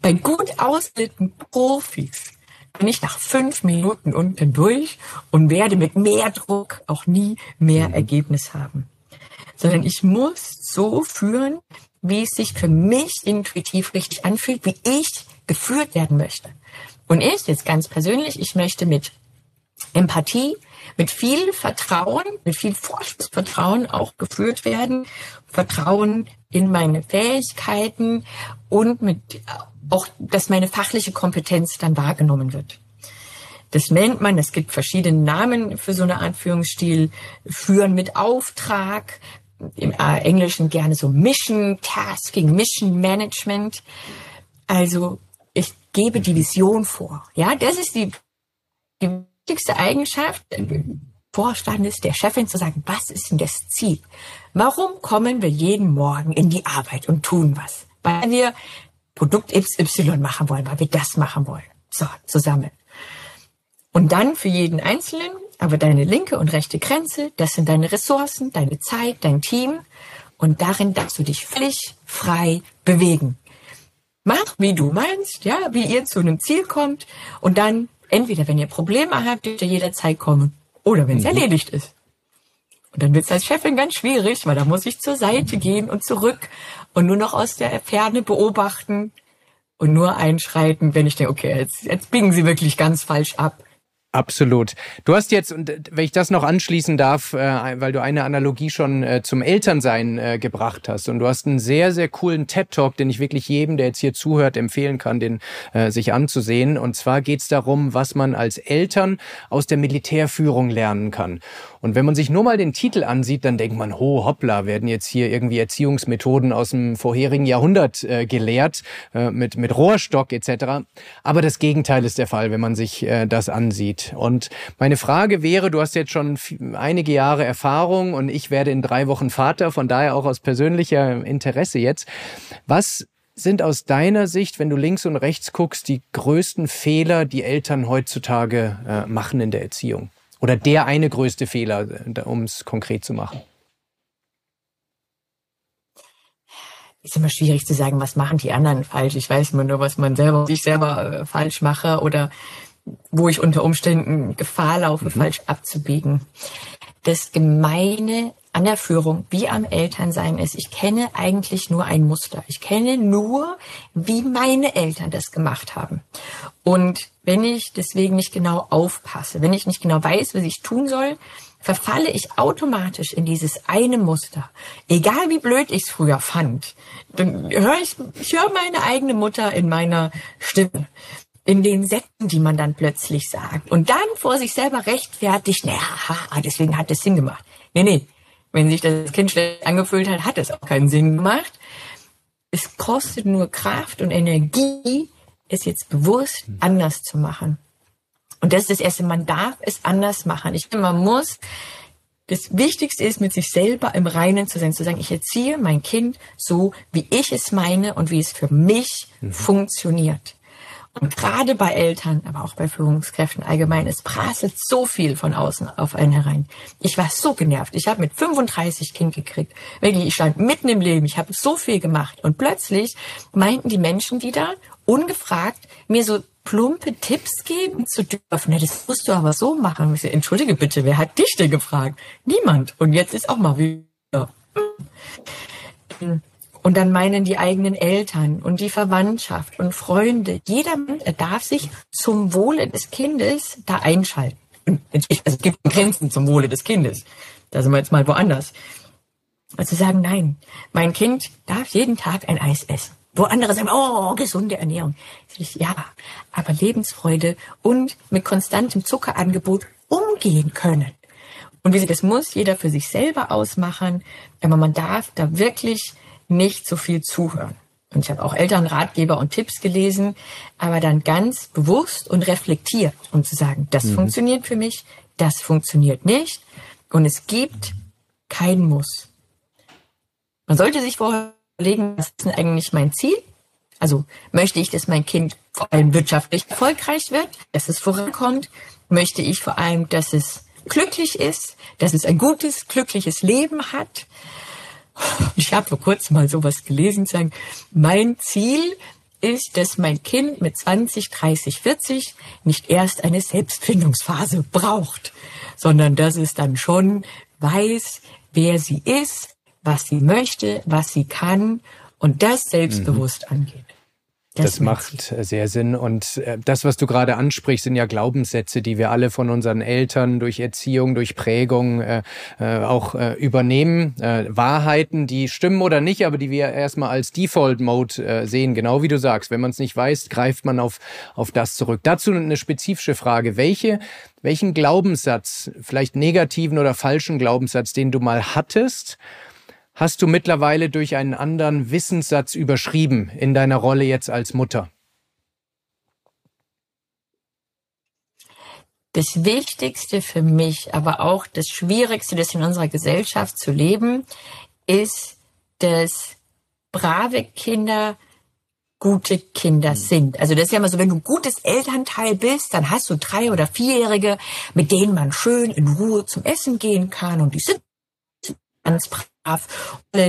bei gut ausgebildeten Profis, bin ich nach fünf Minuten unten durch und werde mit mehr Druck auch nie mehr mhm. Ergebnis haben. Sondern ich muss so führen, wie es sich für mich intuitiv richtig anfühlt, wie ich geführt werden möchte. Und ich jetzt ganz persönlich, ich möchte mit Empathie, mit viel Vertrauen, mit viel Vorschussvertrauen auch geführt werden. Vertrauen in meine Fähigkeiten und mit auch, dass meine fachliche Kompetenz dann wahrgenommen wird. Das nennt man, es gibt verschiedene Namen für so eine Art Führungsstil, Führen mit Auftrag, im äh, Englischen gerne so Mission Tasking, Mission Management. Also ich gebe die Vision vor. Ja, das ist die, die wichtigste Eigenschaft Vorstandes, der Chefin zu sagen, was ist denn das Ziel? Warum kommen wir jeden Morgen in die Arbeit und tun was? Weil wir Produkt XY machen wollen, weil wir das machen wollen. So, zusammen. Und dann für jeden Einzelnen, aber deine linke und rechte Grenze, das sind deine Ressourcen, deine Zeit, dein Team. Und darin darfst du dich völlig frei bewegen. Mach, wie du meinst, ja, wie ihr zu einem Ziel kommt. Und dann, entweder wenn ihr Probleme habt, dürft ihr jederzeit kommen. Oder wenn es mhm. erledigt ist. Und dann wird es als Chefin ganz schwierig, weil da muss ich zur Seite gehen und zurück und nur noch aus der Ferne beobachten und nur einschreiten, wenn ich denke, okay, jetzt, jetzt biegen sie wirklich ganz falsch ab. Absolut. Du hast jetzt, und äh, wenn ich das noch anschließen darf, äh, weil du eine Analogie schon äh, zum Elternsein gebracht hast, und du hast einen sehr, sehr coolen TED-Talk, den ich wirklich jedem, der jetzt hier zuhört, empfehlen kann, den sich anzusehen. Und zwar geht es darum, was man als Eltern aus der Militärführung lernen kann. Und wenn man sich nur mal den Titel ansieht, dann denkt man, ho, hoppla, werden jetzt hier irgendwie Erziehungsmethoden aus dem vorherigen Jahrhundert äh, gelehrt, äh, mit, mit Rohrstock etc. Aber das Gegenteil ist der Fall, wenn man sich äh, das ansieht. Und meine Frage wäre, du hast jetzt schon einige Jahre Erfahrung und ich werde in drei Wochen Vater, von daher auch aus persönlicher Interesse jetzt. Was sind aus deiner Sicht, wenn du links und rechts guckst, die größten Fehler, die Eltern heutzutage äh, machen in der Erziehung? Oder der eine größte Fehler, um es konkret zu machen? Ist immer schwierig zu sagen, was machen die anderen falsch. Ich weiß immer nur, was man selber, ich selber äh, falsch mache oder wo ich unter Umständen Gefahr laufe, mhm. falsch abzubiegen. Das Gemeine an der Führung wie am Elternsein ist, ich kenne eigentlich nur ein Muster. Ich kenne nur, wie meine Eltern das gemacht haben. Und wenn ich deswegen nicht genau aufpasse, wenn ich nicht genau weiß, was ich tun soll, verfalle ich automatisch in dieses eine Muster. Egal wie blöd ich es früher fand, dann höre ich, ich höre meine eigene Mutter in meiner Stimme in den Sätzen, die man dann plötzlich sagt. Und dann vor sich selber rechtfertigt, naja, deswegen hat es Sinn gemacht. Nee, nee, wenn sich das Kind schlecht angefühlt hat, hat es auch keinen Sinn gemacht. Es kostet nur Kraft und Energie, es jetzt bewusst anders zu machen. Und das ist das Erste, man darf es anders machen. Ich finde, man muss, das Wichtigste ist, mit sich selber im Reinen zu sein, zu sagen, ich erziehe mein Kind so, wie ich es meine und wie es für mich mhm. funktioniert. Und gerade bei Eltern, aber auch bei Führungskräften allgemein, es prasselt so viel von außen auf einen herein. Ich war so genervt. Ich habe mit 35 Kind gekriegt. Wirklich, ich stand mitten im Leben. Ich habe so viel gemacht. Und plötzlich meinten die Menschen wieder, ungefragt, mir so plumpe Tipps geben zu dürfen. Das musst du aber so machen. Ich so, Entschuldige bitte, wer hat dich denn gefragt? Niemand. Und jetzt ist auch mal wieder. Und dann meinen die eigenen Eltern und die Verwandtschaft und Freunde. Jeder darf sich zum Wohle des Kindes da einschalten. Also es gibt Grenzen zum Wohle des Kindes. Da sind wir jetzt mal woanders. Also sagen, nein, mein Kind darf jeden Tag ein Eis essen. Wo andere sagen, oh, gesunde Ernährung. Ja, aber Lebensfreude und mit konstantem Zuckerangebot umgehen können. Und wie sie das muss, jeder für sich selber ausmachen. Aber man darf da wirklich nicht so viel zuhören. Und ich habe auch Elternratgeber und Tipps gelesen, aber dann ganz bewusst und reflektiert, um zu sagen, das mhm. funktioniert für mich, Das funktioniert nicht. Und es gibt kein Muss. Man sollte sich vorher überlegen, was ist denn eigentlich mein Ziel? Also möchte ich, dass mein Kind vor allem wirtschaftlich erfolgreich wird, dass es vorankommt? Möchte ich vor allem, dass es glücklich ist, dass es ein gutes, glückliches Leben hat? *laughs* Ich habe vor kurzem mal sowas gelesen, sagen, mein Ziel ist, dass mein Kind mit 20, 30, 40 nicht erst eine Selbstfindungsphase braucht, sondern dass es dann schon weiß, wer sie ist, was sie möchte, was sie kann und das selbstbewusst mhm. angeht. Das, das macht sehr Sinn. Und äh, das, was du gerade ansprichst, sind ja Glaubenssätze, die wir alle von unseren Eltern durch Erziehung, durch Prägung äh, äh, auch äh, übernehmen. Äh, Wahrheiten, die stimmen oder nicht, aber die wir erstmal als Default-Mode äh, sehen. Genau wie du sagst. Wenn man es nicht weiß, greift man auf, auf das zurück. Dazu eine spezifische Frage. Welche, welchen Glaubenssatz, vielleicht negativen oder falschen Glaubenssatz, den du mal hattest, hast du mittlerweile durch einen anderen Wissenssatz überschrieben in deiner Rolle jetzt als Mutter? Das Wichtigste für mich, aber auch das Schwierigste, das in unserer Gesellschaft zu leben, ist, dass brave Kinder gute Kinder hm. sind. Also das ist ja immer so, wenn du ein gutes Elternteil bist, dann hast du drei oder vierjährige, mit denen man schön in Ruhe zum Essen gehen kann und die sind ganz brav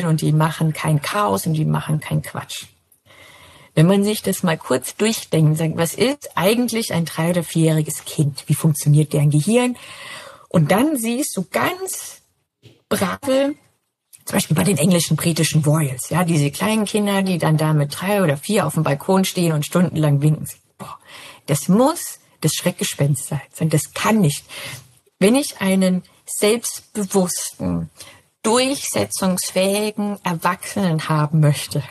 und die machen kein Chaos und die machen kein Quatsch. Wenn man sich das mal kurz durchdenkt, sagt, was ist eigentlich ein drei- oder vierjähriges Kind? Wie funktioniert deren Gehirn? Und dann siehst du ganz brave, zum Beispiel bei den englischen britischen Royals, ja, diese kleinen Kinder, die dann da mit drei oder vier auf dem Balkon stehen und stundenlang winken. Boah, das muss das Schreckgespenst sein. Das kann nicht. Wenn ich einen selbstbewussten, durchsetzungsfähigen Erwachsenen haben möchte,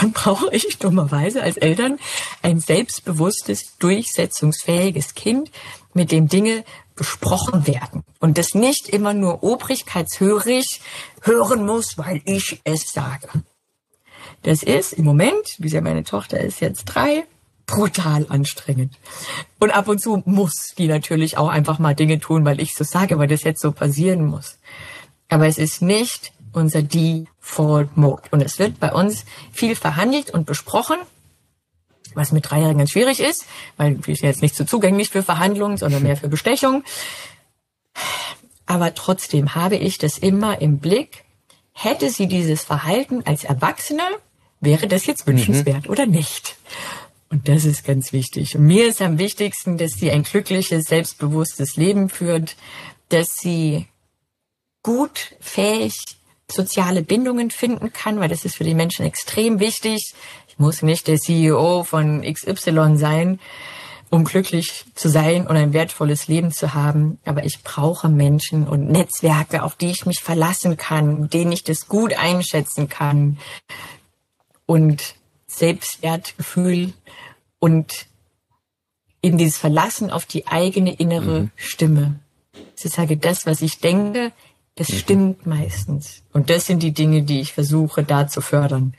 dann brauche ich dummerweise als Eltern ein selbstbewusstes, durchsetzungsfähiges Kind, mit dem Dinge besprochen werden und das nicht immer nur obrigkeitshörig hören muss, weil ich es sage. Das ist im Moment, wie gesagt, meine Tochter ist jetzt drei, brutal anstrengend. Und ab und zu muss die natürlich auch einfach mal Dinge tun, weil ich so sage, weil das jetzt so passieren muss. Aber es ist nicht unser Default Mode. Und es wird bei uns viel verhandelt und besprochen, was mit Dreijährigen ganz schwierig ist, weil wir sind jetzt nicht so zugänglich für Verhandlungen, sondern mehr für Bestechung. Aber trotzdem habe ich das immer im Blick. Hätte sie dieses Verhalten als Erwachsene, wäre das jetzt wünschenswert mhm. oder nicht? Und das ist ganz wichtig. Und mir ist am wichtigsten, dass sie ein glückliches, selbstbewusstes Leben führt, dass sie gut fähig soziale Bindungen finden kann, weil das ist für die Menschen extrem wichtig. Ich muss nicht der CEO von XY sein, um glücklich zu sein und ein wertvolles Leben zu haben. Aber ich brauche Menschen und Netzwerke, auf die ich mich verlassen kann, denen ich das gut einschätzen kann. Und Selbstwertgefühl und eben dieses Verlassen auf die eigene innere mhm. Stimme. Ich sage, das, was ich denke, das mhm. stimmt meistens. Und das sind die Dinge, die ich versuche da zu fördern.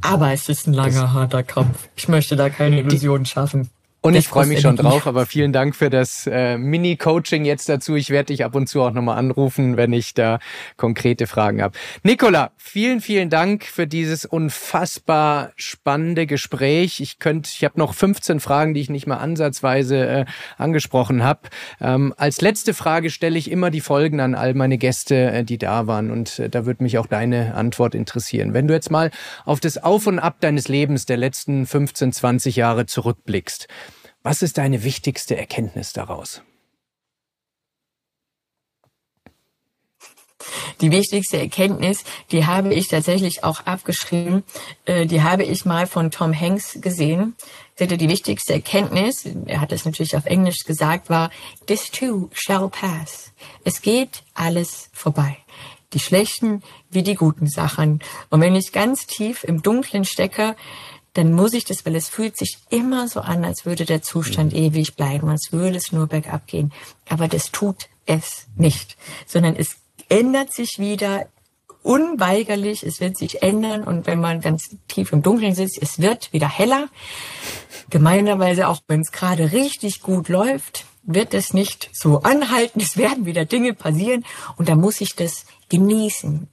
Aber es ist ein langer, das harter Kampf. Ich möchte da keine Illusionen schaffen. Und ich freue mich schon drauf, aber vielen Dank für das äh, Mini-Coaching jetzt dazu. Ich werde dich ab und zu auch nochmal anrufen, wenn ich da konkrete Fragen habe. Nicola, vielen, vielen Dank für dieses unfassbar spannende Gespräch. Ich könnte, ich habe noch 15 Fragen, die ich nicht mal ansatzweise äh, angesprochen habe. Ähm, als letzte Frage stelle ich immer die Folgen an all meine Gäste, äh, die da waren. Und äh, da würde mich auch deine Antwort interessieren. Wenn du jetzt mal auf das Auf und Ab deines Lebens der letzten 15, 20 Jahre zurückblickst, was ist deine wichtigste Erkenntnis daraus? Die wichtigste Erkenntnis, die habe ich tatsächlich auch abgeschrieben, äh, die habe ich mal von Tom Hanks gesehen. Die wichtigste Erkenntnis, er hat es natürlich auf Englisch gesagt, war, this too shall pass. Es geht alles vorbei. Die schlechten wie die guten Sachen. Und wenn ich ganz tief im Dunkeln stecke, dann muss ich das, weil es fühlt sich immer so an, als würde der Zustand mhm. ewig bleiben, als würde es nur bergab gehen. Aber das tut es nicht, sondern es ändert sich wieder unweigerlich, es wird sich ändern und wenn man ganz tief im Dunkeln sitzt, es wird wieder heller. Gemeinerweise auch wenn es gerade richtig gut läuft, wird es nicht so anhalten. *laughs* Es werden wieder Dinge passieren und da muss ich das genießen.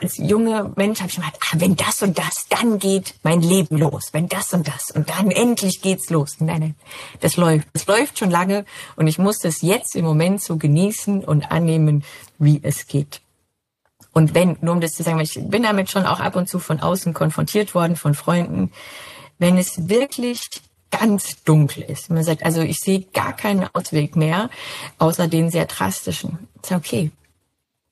Als junger Mensch habe ich gedacht, ah, wenn das und das, dann geht mein Leben los. Wenn das und das und dann endlich geht's los. Nein, nein, das läuft. Das läuft schon lange und ich muss das jetzt im Moment so genießen und annehmen, wie es geht. Und wenn, nur um das zu sagen, ich bin damit schon auch ab und zu von außen konfrontiert worden, von Freunden, wenn es wirklich ganz dunkel ist. Man sagt, also ich sehe gar keinen Ausweg mehr, außer den sehr drastischen. Ist okay.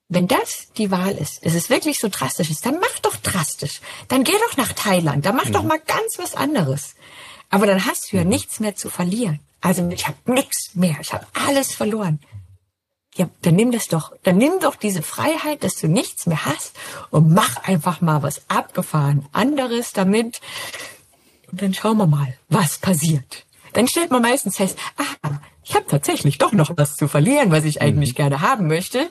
Wenn das die Wahl ist, es ist wirklich so drastisch ist, dann mach doch drastisch. Dann geh doch nach Thailand, dann mach mhm. doch mal ganz was anderes. Aber dann hast du ja mhm. nichts mehr zu verlieren. Also ich habe nichts mehr, ich habe alles verloren. Ja, dann nimm das doch, dann nimm doch diese Freiheit, dass du nichts mehr hast und mach einfach mal was abgefahren anderes damit. Und dann schauen wir mal, was passiert. Dann stellt man meistens fest, ah, ich habe tatsächlich doch noch was zu verlieren, was ich eigentlich mhm. gerne haben möchte.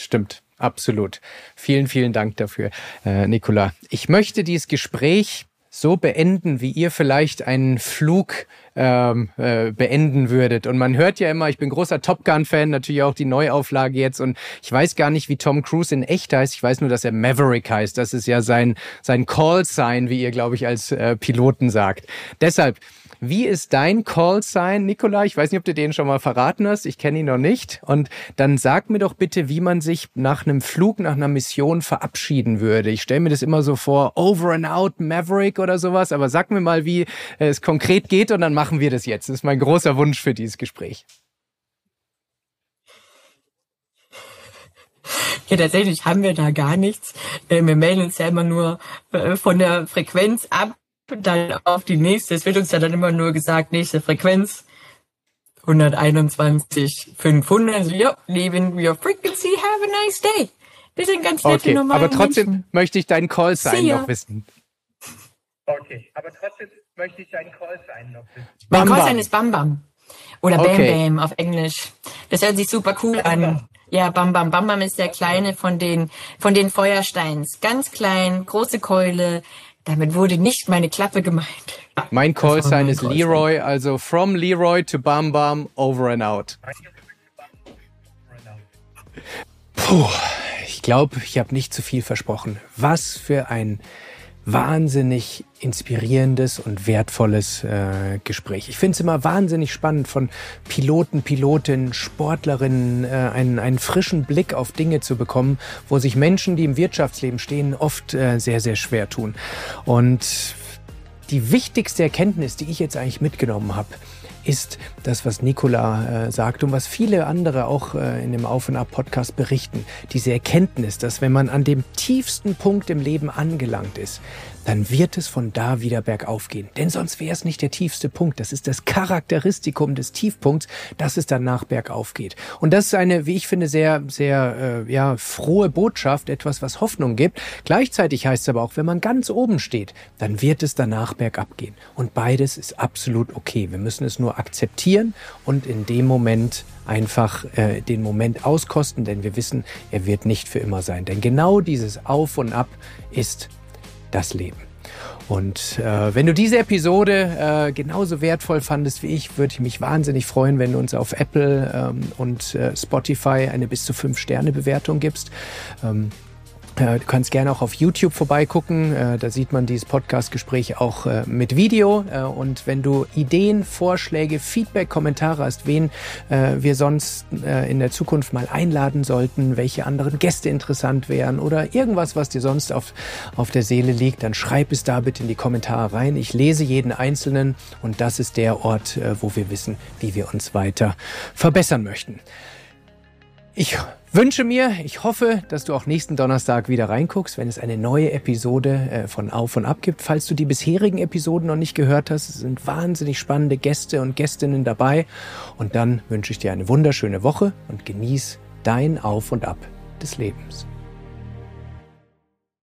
Stimmt, absolut. Vielen, vielen Dank dafür, äh, Nicola. Ich möchte dieses Gespräch so beenden, wie ihr vielleicht einen Flug ähm, äh, beenden würdet. Und man hört ja immer, ich bin großer Top Gun-Fan, natürlich auch die Neuauflage jetzt. Und ich weiß gar nicht, wie Tom Cruise in echt heißt. Ich weiß nur, dass er Maverick heißt. Das ist ja sein, sein Call-Sign, wie ihr, glaube ich, als äh, Piloten sagt. Deshalb, wie ist dein Call-Sign, Nikola? Ich weiß nicht, ob du den schon mal verraten hast. Ich kenne ihn noch nicht. Und dann sag mir doch bitte, wie man sich nach einem Flug, nach einer Mission verabschieden würde. Ich stelle mir das immer so vor, over and out, Maverick oder sowas. Aber sag mir mal, wie es konkret geht und dann machen wir das jetzt. Das ist mein großer Wunsch für dieses Gespräch. Ja, tatsächlich haben wir da gar nichts. Äh, wir melden uns ja immer nur äh, von der Frequenz ab, dann auf die nächste. Es wird uns ja dann immer nur gesagt, nächste Frequenz 121, 500. Also, ja, leaving your frequency, have a nice day. Wir sind ganz nette okay, normale Aber trotzdem Menschen. möchte ich deinen Call sein noch wissen. Okay, aber trotzdem möchte ich deinen Call sein noch wissen. Mein Call sein ist Bam Bam. Oder Bam okay. Bam auf Englisch. Das hört sich super cool an. Ja, Bam Bam. Bam Bam ist der kleine von den, von den Feuersteins. Ganz klein, große Keule, damit wurde nicht meine Klappe gemeint. Mein Callsign ist Leroy, also from Leroy to Bam Bam, over and out. Puh, ich glaube, ich habe nicht zu viel versprochen. Was für ein wahnsinnig inspirierendes und wertvolles äh, Gespräch. Ich finde es immer wahnsinnig spannend, von Piloten, Pilotinnen, Sportlerinnen äh, einen, einen frischen Blick auf Dinge zu bekommen, wo sich Menschen, die im Wirtschaftsleben stehen, oft äh, sehr, sehr schwer tun. Und die wichtigste Erkenntnis, die ich jetzt eigentlich mitgenommen habe, ist das, was Nicola äh, sagt und was viele andere auch äh, in dem Auf und Ab Podcast berichten. Diese Erkenntnis, dass wenn man an dem tiefsten Punkt im Leben angelangt ist, dann wird es von da wieder bergauf gehen. Denn sonst wäre es nicht der tiefste Punkt. Das ist das Charakteristikum des Tiefpunkts, dass es danach bergauf geht. Und das ist eine, wie ich finde, sehr, sehr äh, ja, frohe Botschaft, etwas, was Hoffnung gibt. Gleichzeitig heißt es aber auch, wenn man ganz oben steht, dann wird es danach bergab gehen. Und beides ist absolut okay. Wir müssen es nur akzeptieren und in dem Moment einfach äh, den Moment auskosten, denn wir wissen, er wird nicht für immer sein. Denn genau dieses Auf und Ab ist das Leben. Und äh, wenn du diese Episode äh, genauso wertvoll fandest wie ich, würde ich mich wahnsinnig freuen, wenn du uns auf Apple ähm, und äh, Spotify eine bis zu fünf Sterne Bewertung gibst. Ähm, äh, du kannst gerne auch auf YouTube vorbeigucken. Äh, da sieht man dieses Podcast-Gespräch auch äh, mit Video. Und wenn du Ideen, Vorschläge, Feedback, Kommentare hast, wen wir sonst in der Zukunft mal einladen sollten, welche anderen Gäste interessant wären oder irgendwas, was dir sonst auf, auf der Seele liegt, dann schreib es da bitte in die Kommentare rein. Ich lese jeden einzelnen und das ist der Ort, wo wir wissen, wie wir uns weiter verbessern möchten. Ich wünsche mir, ich hoffe, dass du auch nächsten Donnerstag wieder reinguckst, wenn es eine neue Episode äh, von Auf und Ab gibt. Falls du die bisherigen Episoden noch nicht gehört hast, sind wahnsinnig spannende Gäste und Gästinnen dabei. Und dann wünsche ich dir eine wunderschöne Woche und genieß dein Auf und Ab des Lebens.